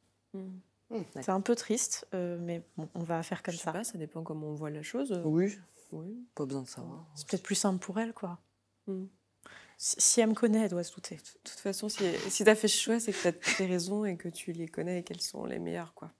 C'est un peu triste, euh, mais bon, on va faire comme je sais ça. pas, ça dépend comment on voit la chose. Oui, Oui. pas besoin de savoir. C'est peut-être plus simple pour elle, quoi. Mm. Si, si elle me connaît, elle doit se douter. De toute façon, si, si tu as fait ce choix, c'est que tu as toutes les raisons et que tu les connais et qu'elles sont les meilleures. Quoi.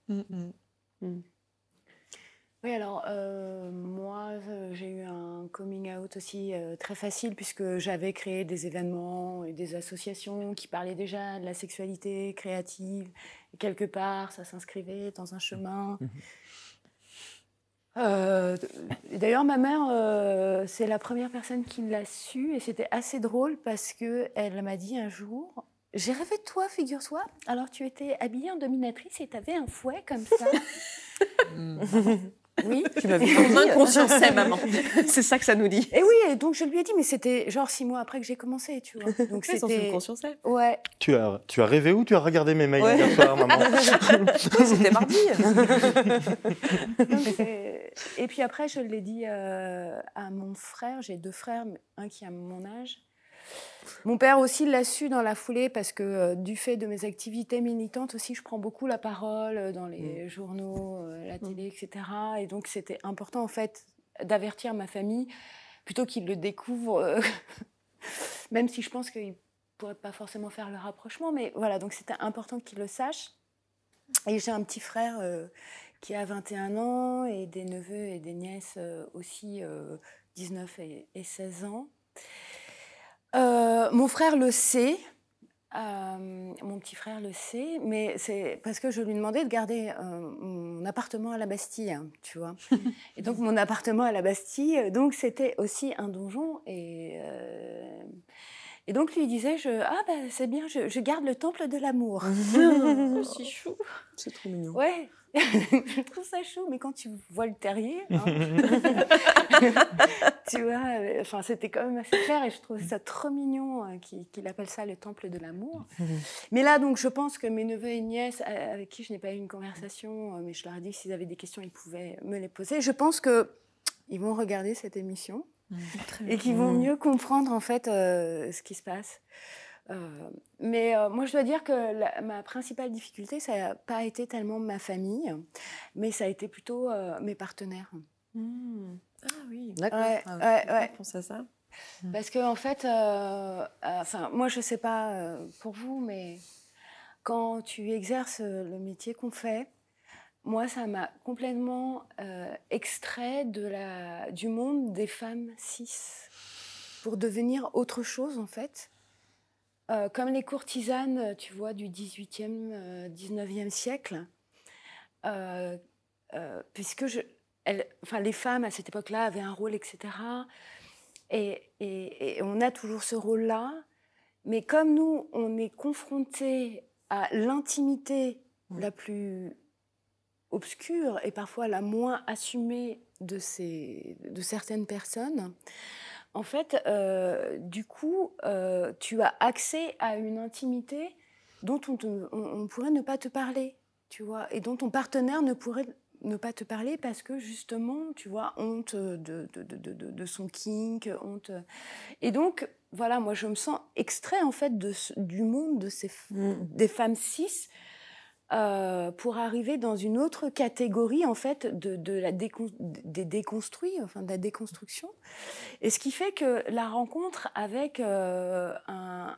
Oui, alors euh, moi, euh, j'ai eu un coming out aussi euh, très facile puisque j'avais créé des événements et des associations qui parlaient déjà de la sexualité créative. Et quelque part, ça s'inscrivait dans un chemin. Euh, et D'ailleurs, ma mère, c'est la première personne qui l'a su et c'était assez drôle parce que elle m'a dit un jour. J'ai rêvé de toi, figure-toi. Alors, tu étais habillée en dominatrice et tu avais un fouet comme ça. <laughs> <laughs> oui. <laughs> Tu m'avais Ton inconscient sait, <laughs> maman. c'est ça que ça nous dit. Et oui, et donc je lui ai dit, mais c'était genre six mois après que j'ai commencé, tu vois. <laughs> Donc c'était. sait. Ouais. Tu as, tu as rêvé où Tu as regardé mes mails Ouais. hier soir, maman C'était mardi. donc et puis après, je l'ai dit euh, à mon frère. J'ai deux frères, mais un qui a mon âge. Mon père aussi l'a su dans la foulée parce que euh, du fait de mes activités militantes aussi, je prends beaucoup la parole euh, dans les journaux, euh, la télé, etc. Et donc c'était important en fait d'avertir ma famille plutôt qu'ils le découvrent, euh, <laughs> même si je pense qu'ils ne pourraient pas forcément faire le rapprochement. Mais voilà, donc c'était important qu'ils le sachent. Et j'ai un petit frère qui a 21 ans et des neveux et des nièces aussi euh, 19 et, et 16 ans. Euh, mon frère le sait, euh, mon petit frère le sait, mais c'est parce que je lui demandais de garder euh, mon appartement à la Bastille, hein, tu vois. et donc mon appartement à la Bastille, donc c'était aussi un donjon et euh, et donc lui disait je ah bah c'est bien, je, je garde le temple de l'amour. <laughs> C'est chou. C'est trop mignon. Ouais, <laughs> je trouve ça chou, mais quand tu vois le terrier, hein, <laughs> tu vois, euh, enfin c'était quand même assez clair et je trouvais ça trop mignon euh, qu'il appelle ça le temple de l'amour. <laughs> mais là, donc, je pense que mes neveux et nièces, euh, avec qui je n'ai pas eu une conversation, mais je leur ai dit que s'ils avaient des questions, ils pouvaient me les poser. Je pense que ils vont regarder cette émission et qu'ils vont mieux comprendre en fait euh, ce qui se passe. Euh, mais euh, moi, je dois dire que la- ma principale difficulté, ça n'a pas été tellement ma famille, mais ça a été plutôt euh, mes partenaires. Hmm. Ah oui. D'accord. Ouais, Ah, ouais, ouais. Je pense à ça? Parce que en fait, euh, euh, enfin, moi, je sais pas euh, pour vous, mais quand tu exerces le métier qu'on fait, moi, ça m'a complètement extrait de la, du monde des femmes cis pour devenir autre chose, en fait. Comme les courtisanes, tu vois, du 18e, 19e siècle, puisque je, enfin, les femmes à cette époque-là avaient un rôle, etc. Et, et, on a toujours ce rôle-là. Mais comme nous, on est confrontés à l'intimité mmh. la plus obscure et parfois la moins assumée de, ces, de certaines personnes, en fait, euh, du coup, euh, tu as accès à une intimité dont on, on, pourrait ne pas te parler, tu vois, et dont ton partenaire ne pourrait ne pas te parler parce que justement, tu vois, honte de, de, de, de, son kink, honte. Et donc, voilà, moi je me sens extrait en fait de, du monde de ces, mmh. des femmes cis euh, pour arriver dans une autre catégorie en fait de, la des déconstruits, enfin de la déconstruction. Et ce qui fait que la rencontre avec euh, un,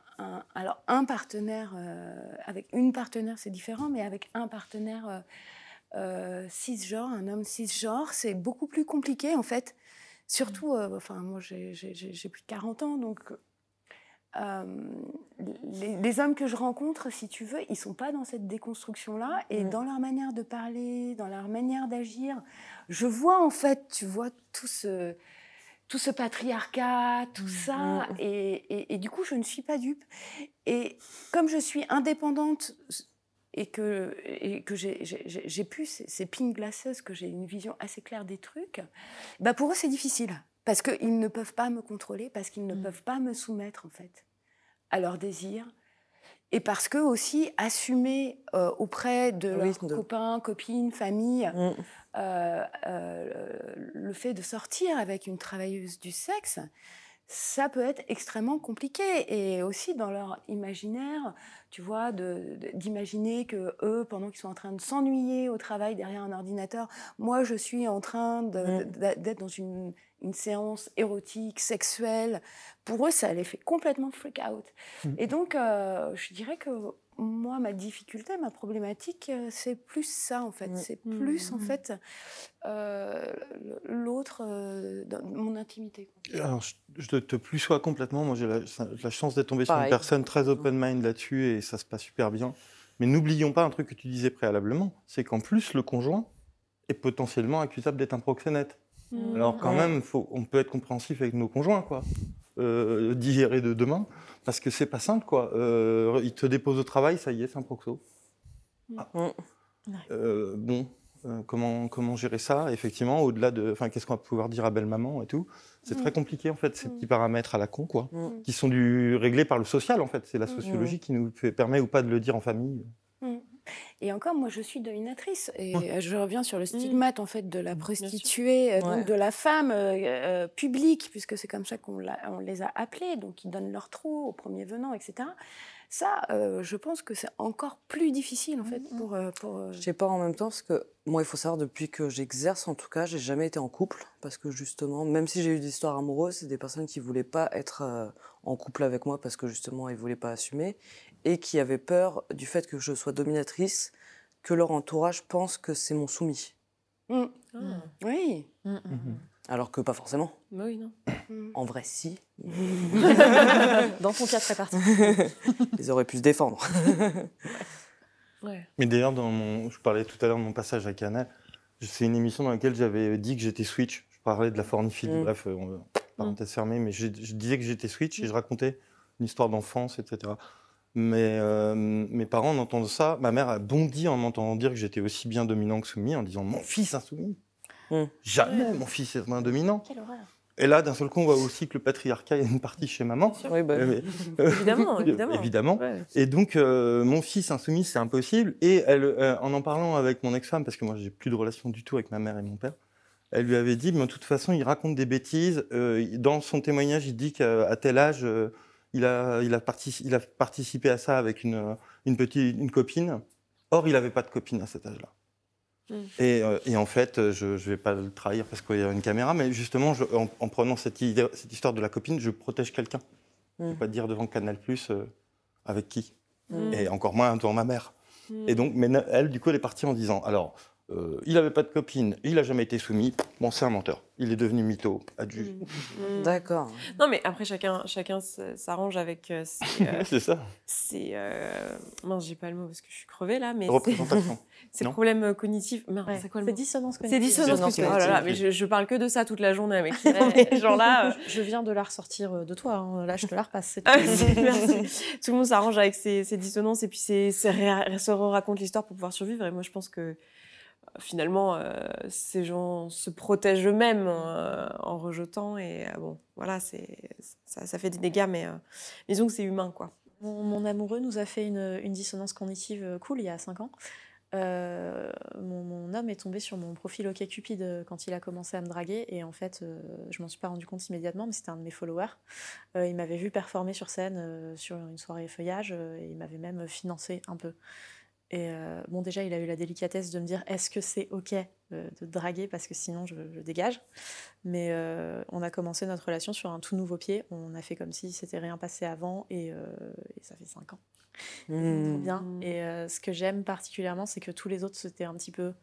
alors un partenaire, euh, avec une partenaire c'est différent, mais avec un partenaire cisgenre, un homme cisgenre, c'est beaucoup plus compliqué en fait. Surtout, enfin, moi j'ai plus de 40 ans, donc euh, les, hommes que je rencontre, si tu veux, ils sont pas dans cette déconstruction-là et dans leur manière de parler, dans leur manière d'agir, je vois en fait, tu vois, tout ce, tout ce patriarcat, tout mmh, ça, mmh. et, et, et, du coup, je ne suis pas dupe. Et comme je suis indépendante et que, et que j'ai pu, ces, pink glasses, que j'ai une vision assez claire des trucs, bah pour eux c'est difficile. Parce qu'ils ne peuvent pas me contrôler, parce qu'ils ne mm. peuvent pas me soumettre en fait à leurs désirs. Et parce que aussi assumer euh, auprès de leurs copains, copines, famille, mm. euh, euh, le fait de sortir avec une travailleuse du sexe, ça peut être extrêmement compliqué. Et aussi dans leur imaginaire, tu vois, d'imaginer que eux, pendant qu'ils sont en train de s'ennuyer au travail derrière un ordinateur, moi je suis en train mmh. d'être dans une, une, séance érotique, sexuelle. Pour eux, ça les fait complètement freak out. Mmh. Et donc, euh, je dirais que moi, ma difficulté, ma problématique, euh, c'est plus ça, en fait. C'est plus, en mmh. fait, euh, l'autre, euh, mon intimité. Alors, je, te, plus sois complètement. Moi, j'ai la, chance d'être tombé sur une personne très open mind là-dessus et ça se passe super bien. Mais n'oublions pas un truc que tu disais préalablement, c'est qu'en plus, le conjoint est potentiellement accusable d'être un proxénète. Mmh. Alors, quand même, faut, on peut être compréhensif avec nos conjoints, quoi. d'hier et de demain. Parce que c'est pas simple, quoi. Euh, il te dépose au travail, ça y est, c'est un proxo. Mm. Ah. Euh, bon, euh, comment, comment gérer ça Effectivement, au-delà de. Enfin, qu'est-ce qu'on va pouvoir dire à belle-maman et tout C'est très compliqué, en fait, ces petits paramètres à la con, quoi, qui sont du, réglés par le social, en fait. C'est la sociologie qui nous permet ou pas de le dire en famille. Et encore, moi, je suis dominatrice. Et je reviens sur le stigmate, en fait, de la prostituée, euh, donc de la femme euh, euh, publique, puisque c'est comme ça qu'on on les a appelées, donc qui donnent leur trou au premier venant, etc. Ça, je pense que c'est encore plus difficile, en fait, mmh, mmh. pour... pour Je sais pas en même temps, parce que moi, il faut savoir, depuis que j'exerce, en tout cas, j'ai jamais été en couple, parce que justement, même si j'ai eu des histoires amoureuses, c'est des personnes qui voulaient pas être en couple avec moi, parce que justement, ils voulaient pas assumer et qui avaient peur du fait que je sois dominatrice, que leur entourage pense que c'est mon soumis. Mm. Ah. Oui. Mm, mm, Alors que pas forcément. Oui, non. En vrai, si. <laughs> Dans ton cas très particulier. <laughs> Ils auraient pu se défendre. <laughs> ouais. Mais d'ailleurs, dans mon, je parlais tout à l'heure de mon passage à Canal. C'est une émission dans laquelle j'avais dit que j'étais switch. Je parlais de la forniphilie, bref, euh, parenthèse fermée, mais je, je disais que j'étais switch et je racontais une histoire d'enfance, etc. Mais euh, mes parents, en entendant ça, ma mère a bondi en m'entendant dire que j'étais aussi bien dominant que soumis, en disant Mon fils insoumis mmh. Jamais mon fils est un dominant. Quelle horreur. Et là, d'un seul coup, on voit aussi que le patriarcat est une partie chez maman. Oui, bah, <laughs> euh, évidemment, évidemment. évidemment. Et donc, euh, mon fils insoumis, c'est impossible. Et elle, en en parlant avec mon ex-femme, parce que moi, j'ai plus de relation du tout avec ma mère et mon père, elle lui avait dit, mais de toute façon, il raconte des bêtises. dans son témoignage, il dit qu'à tel âge, il a, il, a il a participé à ça avec une, une, petite, une copine. Or, il n'avait pas de copine à cet âge-là. Hmm. Et, euh, et, en fait, je ne vais pas le trahir parce qu'il y a une caméra, mais justement, je, en, prenant cette, idée, cette, histoire de la copine, je protège quelqu'un. Je ne vais pas dire devant Canal Plus euh, avec qui. Mm. et encore moins devant ma mère. Et donc, mais elle, du coup, elle est partie en disant alors, euh, il n'avait pas de copine, il n'a jamais été soumis, bon, c'est un menteur. Il est devenu mytho, adieu. Mm. Mm. D'accord. Non, mais après, chacun, chacun s'arrange avec euh, ses. <laughs> euh, c'est ça, euh, Mince, j'ai pas le mot parce que je suis crevée là, mais c'est- représentation. <laughs> ses non problèmes euh, cognitifs. Mince, Ouais, c'est quoi le C'est mot dissonance C'est cognitive. dissonance Dissonance cognitive. Oh là là, mais je, je parle que de ça toute la journée avec ces gens-là. euh. Je viens de la ressortir de toi. hein. Là, je te la repasse. c'est Ah, tout. c'est- merci. Tout le monde s'arrange avec ses, ses dissonances et puis ses, ses ré- se raconte l'histoire pour pouvoir survivre. Et moi, je pense que finalement, euh, ces gens se protègent eux-mêmes euh, en rejetant. Et euh, bon, voilà, ça, fait des dégâts, mais disons que c'est humain, quoi. Mon, amoureux nous a fait une, dissonance cognitive cool il y a 5 ans. Mon, homme est tombé sur mon profil OkCupid quand il a commencé à me draguer et en fait je m'en suis pas rendu compte immédiatement mais c'était un de mes followers. Il m'avait vu performer sur scène sur une soirée feuillage et il m'avait même financé un peu. Et euh, bon déjà il a eu la délicatesse de me dire est-ce que c'est ok euh, de draguer parce que sinon je, je dégage. Mais euh, on a commencé notre relation sur un tout nouveau pied. On a fait comme si c'était rien passé avant et, euh, et ça fait 5 ans. Trop Hmm. bien. Mm. Et euh, ce que j'aime particulièrement, c'est que tous les autres s'étaient un petit peu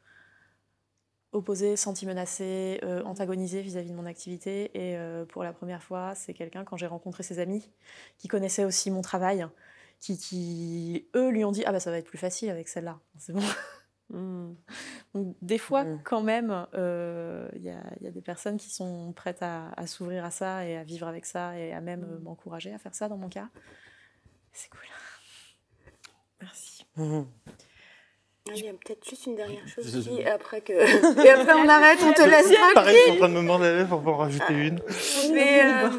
opposés, sentis menacés, euh, antagonisés vis-à-vis de mon activité. Et euh, pour la première fois, c'est quelqu'un, quand j'ai rencontré ses amis, qui connaissaient aussi mon travail, qui, qui, eux, lui ont dit Ah, bah ça va être plus facile avec celle-là. C'est bon. <laughs> Mm. Donc, des fois, Mm. quand même, euh, il y, a, il y a des personnes qui sont prêtes à, à s'ouvrir à ça et à vivre avec ça et à même euh, m'encourager à faire ça dans mon cas. C'est cool. Merci. Mhm. Il y a peut-être juste une dernière chose <laughs> Je- aussi, après que... <laughs> Et après on arrête, on te laisse Pareil, je suis en tranquille. train de me lèvre pour en rajouter une. Mais euh,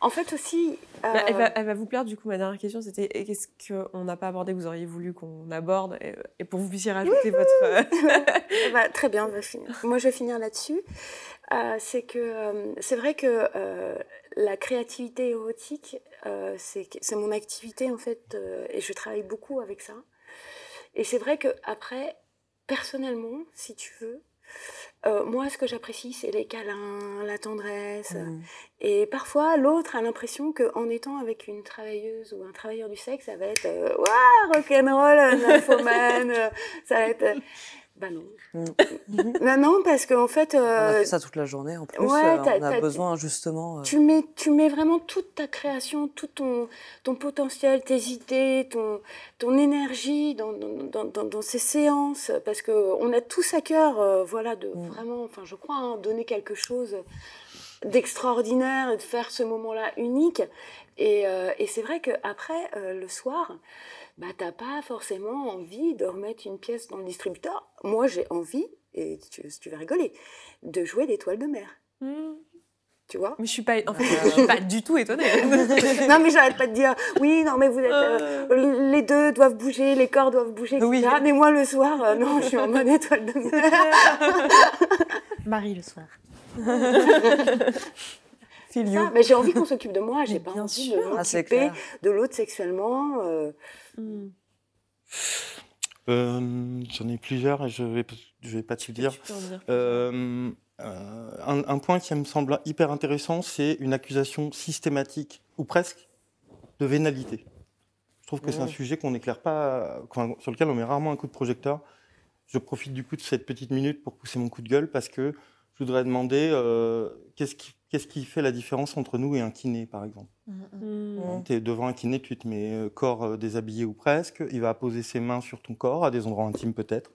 en fait aussi... Bah, elle, euh, va, elle va vous plaire, du coup, ma dernière question, c'était qu'est-ce qu'on n'a pas abordé, que vous auriez voulu qu'on aborde, et, et pour que vous puissiez rajouter votre... euh, <laughs> ben, très bien, on va finir. <laughs> Moi, je vais finir là-dessus. Euh, c'est que euh, c'est vrai que la créativité érotique, c'est mon activité en fait, et je travaille beaucoup avec ça. Et c'est vrai que après, personnellement, si tu veux, euh, moi, ce que j'apprécie, c'est les câlins, la tendresse. Mhm. Et parfois, l'autre a l'impression qu'en étant avec une travailleuse ou un travailleur du sexe, ça va être euh, Waouh, rock'n'roll, <laughs> nymphomane, euh, ça va être. Bah non. <laughs> Mhm. Bah non, parce qu'en fait, On a euh, fait ça toute la journée en plus. ouais, euh, on a besoin justement. euh, tu, mets, tu mets vraiment toute ta création, tout ton, ton potentiel, tes idées, ton, ton énergie dans, dans, dans, ces séances, parce qu'on a tous à cœur, euh, voilà, de Mm. vraiment, enfin, je crois, hein, donner quelque chose d'extraordinaire et de faire ce moment-là unique. Et, euh, et c'est vrai qu'après, euh, le soir, bah, t'as pas forcément envie de remettre une pièce dans le distributeur. Moi, j'ai envie, et tu, tu vas rigoler, de jouer l'étoile de mer. Hmm. Tu vois? Mais je suis pas, en fait, je suis pas du tout étonnée. <laughs> non, mais j'arrête pas de dire oui, non, mais vous êtes. euh, les deux doivent bouger, les corps doivent bouger, etc. Oui. Mais moi, le soir, euh, non, je suis en mode étoile de mer. <laughs> Marie le soir. <laughs> Ça, mais j'ai envie qu'on s'occupe de moi, j'ai pas envie sûr. de Ah, m'occuper de l'autre sexuellement. Hmm. Euh, J'en ai plusieurs et je vais, je vais pas te dire. Tu dire. Euh, euh, un, un point qui me semble hyper intéressant, c'est une accusation systématique, ou presque, de vénalité. Je trouve que c'est un Mmh. sujet qu'on n'éclaire pas, sur lequel on met rarement un coup de projecteur. Je profite du coup de cette petite minute pour pousser mon coup de gueule parce que je voudrais demander euh, qu'est-ce qui, qu'est-ce qui fait la différence entre nous et un kiné, par exemple. Hmm. Tu es devant un kiné, tu te mets euh, corps euh, déshabillé ou presque, il va poser ses mains sur ton corps, à des endroits intimes peut-être,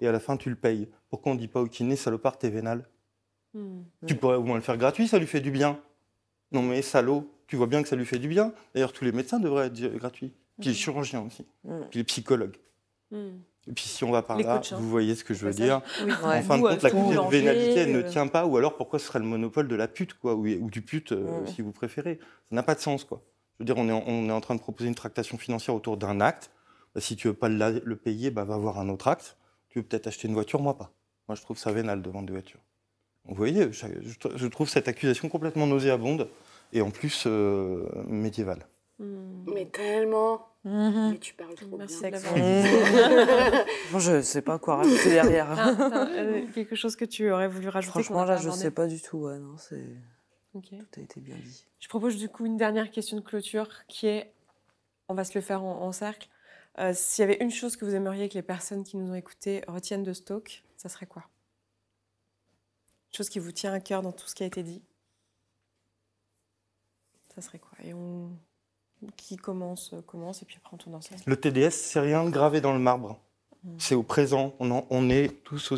et à la fin tu le payes. Pourquoi on dit pas au kiné, salopard, t'es vénal Hmm. Tu pourrais au moins le faire gratuit, ça lui fait du bien. Non mais salaud, tu vois bien que ça lui fait du bien. D'ailleurs, tous les médecins devraient être gratuits. Puis les chirurgiens aussi, puis les psychologues. Et puis si on va par Les là, coachs, hein. vous voyez ce que je veux dire. Oui. Ouais. En fin de compte, l'accusé de boulanger, vénalité, elle ne euh, tient pas, ou alors pourquoi ce serait le monopole de la pute, quoi, ou, ou du pute, euh, si vous préférez. Ça n'a pas de sens, quoi. Je veux dire, on est, en, on est en train de proposer une tractation financière autour d'un acte. Bah, si tu veux pas le, le payer, bah, va voir un autre acte. Tu veux peut-être acheter une voiture, moi pas. Moi, je trouve ça vénal de vendre des voitures. Vous voyez, je, je- je trouve cette accusation complètement nauséabonde et en plus euh, médiévale. Hmm. Mais tellement. Mhm. Mais tu parles trop Merci bien. Moi, <laughs> je sais pas quoi rajouter derrière. Ah, t'as, euh, quelque chose que tu aurais voulu rajouter Franchement, là, je abordé sais pas du tout. Ouais, non, c'est... Tout a été bien dit. Je propose du coup une dernière question de clôture qui est on on va se le faire en, cercle. Euh, s'il y avait une chose que vous aimeriez que les personnes qui nous ont écoutés retiennent de Stoke, ça serait quoi? Une chose qui vous tient à cœur dans tout ce qui a été dit? Ça serait quoi? Et on... Qui commence, euh, commence, et puis après on tourne ensemble. Le TDS, c'est rien de gravé dans le marbre. Hmm. C'est au présent. On, on est tous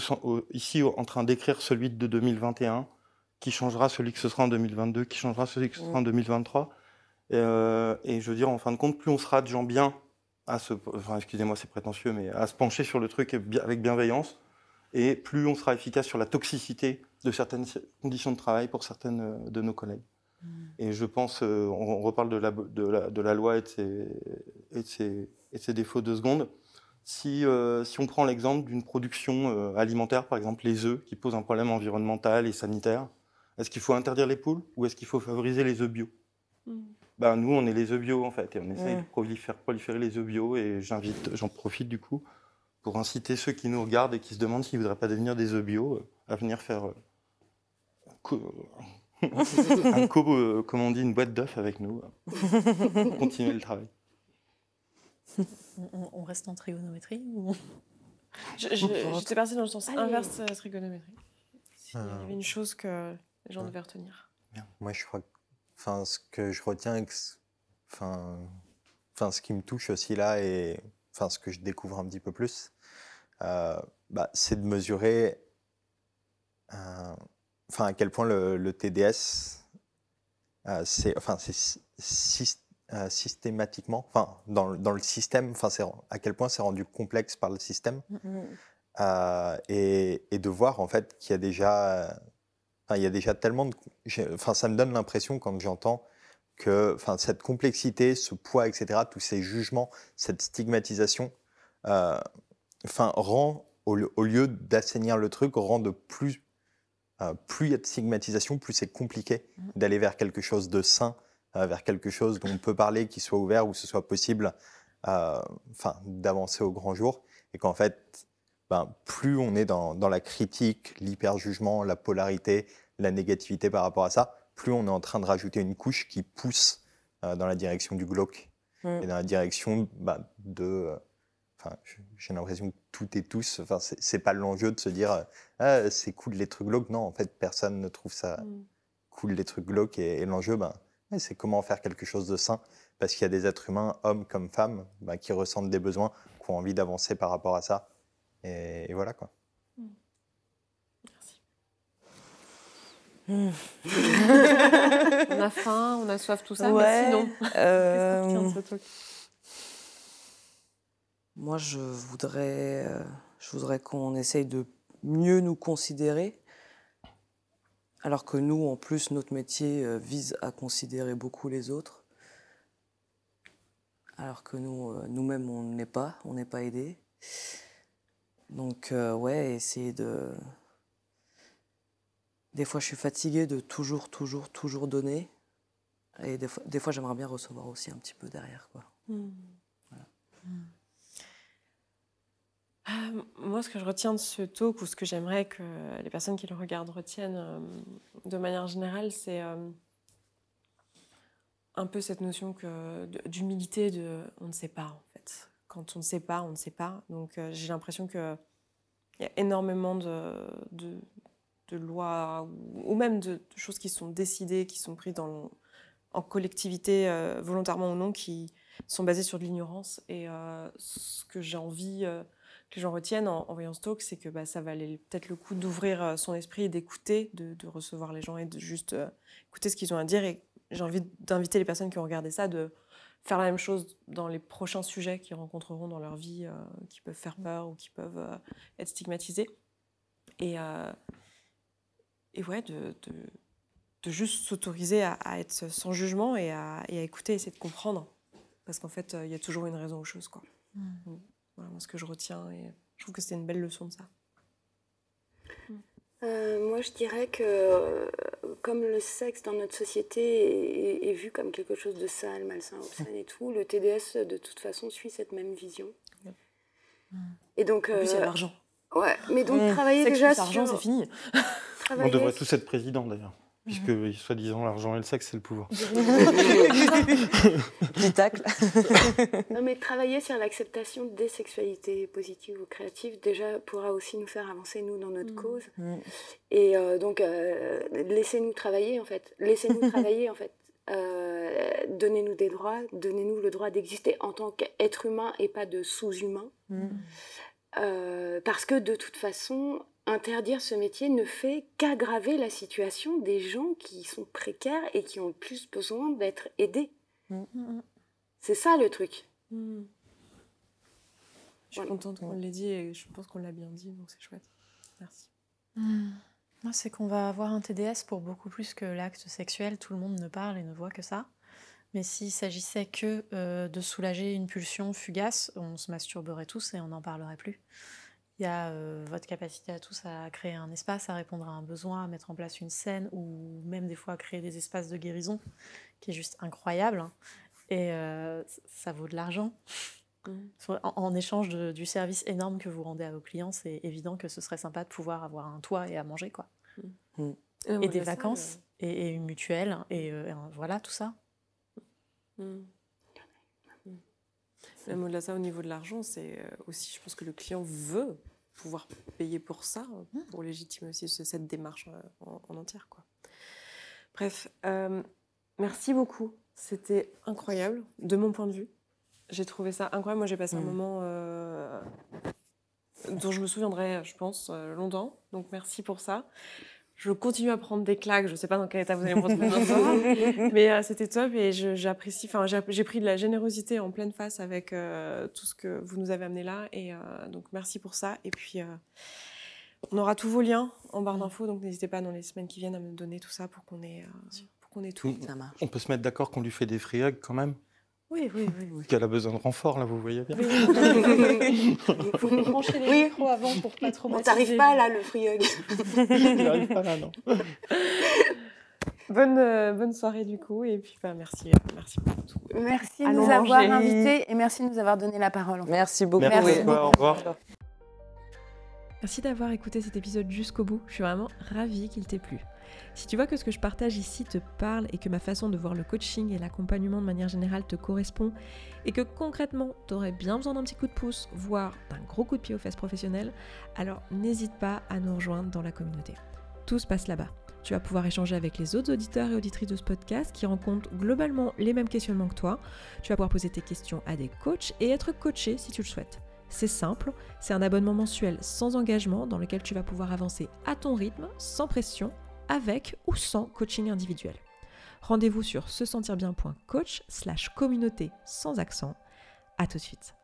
ici en train d'écrire celui de 2021, qui changera celui que ce sera en 2022, qui changera celui que ce sera en 2023. Euh, et je veux dire, en fin de compte, plus on sera de gens bien à se, enfin, excusez-moi, c'est prétentieux, mais à se pencher sur le truc avec bienveillance, et plus on sera efficace sur la toxicité de certaines conditions de travail pour certaines euh, de nos collègues. Mmh. Et je pense, euh, on, reparle de la, de la, de la loi et de, ses, et, de ses, et ses, défauts deux secondes. Si, si on prend l'exemple d'une production alimentaire, par exemple les œufs, qui posent un problème environnemental et sanitaire, est-ce qu'il faut interdire les poules ou est-ce qu'il faut favoriser les œufs bio? Mmh. Ben, nous, on est les œufs bio en fait, et on essaye de proliférer, proliférer, les œufs bio. Et j'invite, j'en profite du coup pour inciter ceux qui nous regardent et qui se demandent s'ils ne voudraient pas devenir des œufs bio euh, à venir faire euh, un co, euh, comme on dit, une boîte d'œufs avec nous, pour <laughs> continuer le travail. On, reste en trigonométrie J'étais partie dans le sens inverse de la trigonométrie. S'il y avait une chose que les gens devaient retenir. Moi, je crois que Enfin, ce que je retiens, enfin, enfin, ce qui me touche aussi là, et enfin, ce que je découvre un petit peu plus, euh, bah, c'est de mesurer euh, enfin, à quel point le, TDS, euh, c'est enfin, systématiquement, enfin, dans, dans, le système, enfin, à quel point c'est rendu complexe par le système, mmh, mmh. et, et, de voir en fait qu'il y a déjà il y a déjà tellement de. Enfin, ça me donne l'impression quand j'entends que enfin, cette complexité, ce poids, etc., tous ces jugements, cette stigmatisation, euh, enfin, rend, au, lieu d'assainir le truc, rend de plus. Euh, plus il y a de stigmatisation, plus c'est compliqué mmh. d'aller vers quelque chose de sain, euh, vers quelque chose dont on peut parler, qui soit ouvert, où ce soit possible enfin, d'avancer au grand jour. Et qu'en fait, ben, plus on est dans, la critique, l'hyper-jugement, la polarité, la négativité par rapport à ça, plus on est en train de rajouter une couche qui pousse euh, dans la direction du glauque mm. et dans la direction bah, de. Enfin, j'ai l'impression que tout et tous. Enfin, c'est pas l'enjeu de se dire euh, ah, c'est cool les trucs glauques. Non, en fait, personne ne trouve ça mm. cool les trucs glauques. Et, l'enjeu, ben, c'est comment faire quelque chose de sain. Parce qu'il y a des êtres humains, hommes comme femmes, ben, qui ressentent des besoins, qui ont envie d'avancer par rapport à ça. Et, voilà quoi. Hmm. Merci. <laughs> on a faim, on a soif, tout ça, mais sinon, euh... <laughs> Moi, je voudrais, euh, je voudrais qu'on essaye de mieux nous considérer, alors que nous, en plus, notre métier euh, vise à considérer beaucoup les autres, alors que nous, euh, nous-mêmes, on n'est pas, on n'est pas aidés. Donc, euh, ouais, essayer de. Des fois, je suis fatiguée de toujours, toujours, toujours donner. Et des fois, des fois j'aimerais bien recevoir aussi un petit peu derrière. Quoi. Hmm. Hmm. Euh, moi, ce que je retiens de ce talk, ou ce que j'aimerais que les personnes qui le regardent retiennent euh, de manière générale, c'est un peu cette notion d'humilité de on ne sait pas, en fait quand on ne sait pas, on ne sait pas. Donc euh, j'ai l'impression qu'il y a énormément de, lois ou, même de, choses qui sont décidées, qui sont prises en collectivité, euh, volontairement ou non, qui sont basées sur de l'ignorance. Et euh, ce que j'ai envie que les gens retiennent en, voyant ce talk, c'est que bah, ça valait peut-être le coup d'ouvrir son esprit et d'écouter, de, de, recevoir les gens et de juste écouter ce qu'ils ont à dire. Et j'ai envie d'inviter les personnes qui ont regardé ça de faire la même chose dans les prochains sujets qu'ils rencontreront dans leur vie, euh, qui peuvent faire peur ou qui peuvent euh, être stigmatisés. Et, euh, et ouais, de, de, de juste s'autoriser à, être sans jugement et à, et à, écouter, essayer de comprendre. Parce qu'en fait, il y a toujours une raison aux choses. Quoi. Mm. Voilà ce que je retiens. Et je trouve que c'était une belle leçon de ça. Euh, moi, je dirais que euh, comme le sexe dans notre société est, vu comme quelque chose de sale, malsain, obscène et tout, le TDS, de toute façon, suit cette même vision. Et donc, en plus, il y a euh, l'argent. Ouais, mais donc travailler déjà sur... l'argent, c'est fini. On devrait tous être président, d'ailleurs. Puisque, soi-disant, l'argent et le sexe, c'est le pouvoir. Petit <laughs> tacle. <laughs> non, mais travailler sur l'acceptation des sexualités positives ou créatives, déjà, pourra aussi nous faire avancer, nous, dans notre cause. Et euh, donc, euh, laissez-nous travailler, en fait. Laissez-nous <laughs> travailler, en fait. Euh, donnez-nous des droits, donnez-nous le droit d'exister en tant qu'être humain et pas de sous-humain. parce que de toute façon, interdire ce métier ne fait qu'aggraver la situation des gens qui sont précaires et qui ont plus besoin d'être aidés. Mm. C'est ça le truc. Mm. Je suis contente qu'on l'ait dit et je pense qu'on l'a bien dit, donc c'est chouette. Merci. Mm. Moi, c'est qu'on va avoir un TDS pour beaucoup plus que l'acte sexuel. Tout le monde ne parle et ne voit que ça. Mais s'il s'agissait que euh, de soulager une pulsion fugace, on se masturberait tous et on n'en parlerait plus. Il y a euh, votre capacité à tous à créer un espace, à répondre à un besoin, à mettre en place une scène ou même des fois à créer des espaces de guérison, qui est juste incroyable. Hein. Et euh, ça vaut de l'argent. Mmh. En, échange du service énorme que vous rendez à vos clients, c'est évident que ce serait sympa de pouvoir avoir un toit et à manger, quoi. Mmh. Mmh. Et, des vacances, et, une mutuelle, et, euh, voilà, tout ça. Même au-delà de ça, au niveau de l'argent, c'est euh, aussi, je pense que le client veut pouvoir payer pour ça, mmh. pour légitimer aussi cette démarche euh, en, entière. Quoi. Bref, euh, merci beaucoup. C'était incroyable, de mon point de vue. J'ai trouvé ça incroyable. Moi, j'ai passé un mmh. moment dont je me souviendrai, je pense, longtemps. Donc, merci pour ça je continue à prendre des claques. Je ne sais pas dans quel état vous allez me retrouver <laughs> mais euh, c'était top et j'apprécie. Enfin, j'ai pris de la générosité en pleine face avec euh, tout ce que vous nous avez amené là et euh, donc merci pour ça. Et puis on aura tous vos liens en barre d'infos, donc n'hésitez pas dans les semaines qui viennent à me donner tout ça pour qu'on ait, pour qu'on ait tout. On peut se mettre d'accord qu'on lui fait des free hugs quand même? Oui, oui, oui. Qu'elle a besoin de renfort, là, vous voyez bien. Il faut brancher les micros avant pour pas trop On t'arrive pas là, le free hug. n'arrive pas là, non. Bonne, euh, bonne soirée du coup et puis bah, merci, euh, merci pour tout. Merci de nous avoir invités et merci de nous avoir donné la parole. Merci beaucoup. Merci. Au revoir. Merci d'avoir écouté cet épisode jusqu'au bout. Je suis vraiment ravie qu'il t'ait plu. Si tu vois que ce que je partage ici te parle et que ma façon de voir le coaching et l'accompagnement de manière générale te correspond et que concrètement tu aurais bien besoin d'un petit coup de pouce, voire d'un gros coup de pied aux fesses professionnelles, alors n'hésite pas à nous rejoindre dans la communauté. Tout se passe là-bas. Tu vas pouvoir échanger avec les autres auditeurs et auditrices de ce podcast qui rencontrent globalement les mêmes questionnements que toi. Tu vas pouvoir poser tes questions à des coachs et être coaché si tu le souhaites. C'est simple, c'est un abonnement mensuel sans engagement dans lequel tu vas pouvoir avancer à ton rythme, sans pression avec ou sans coaching individuel. Rendez-vous sur se sentir bien.coach slash communauté sans accent. À tout de suite.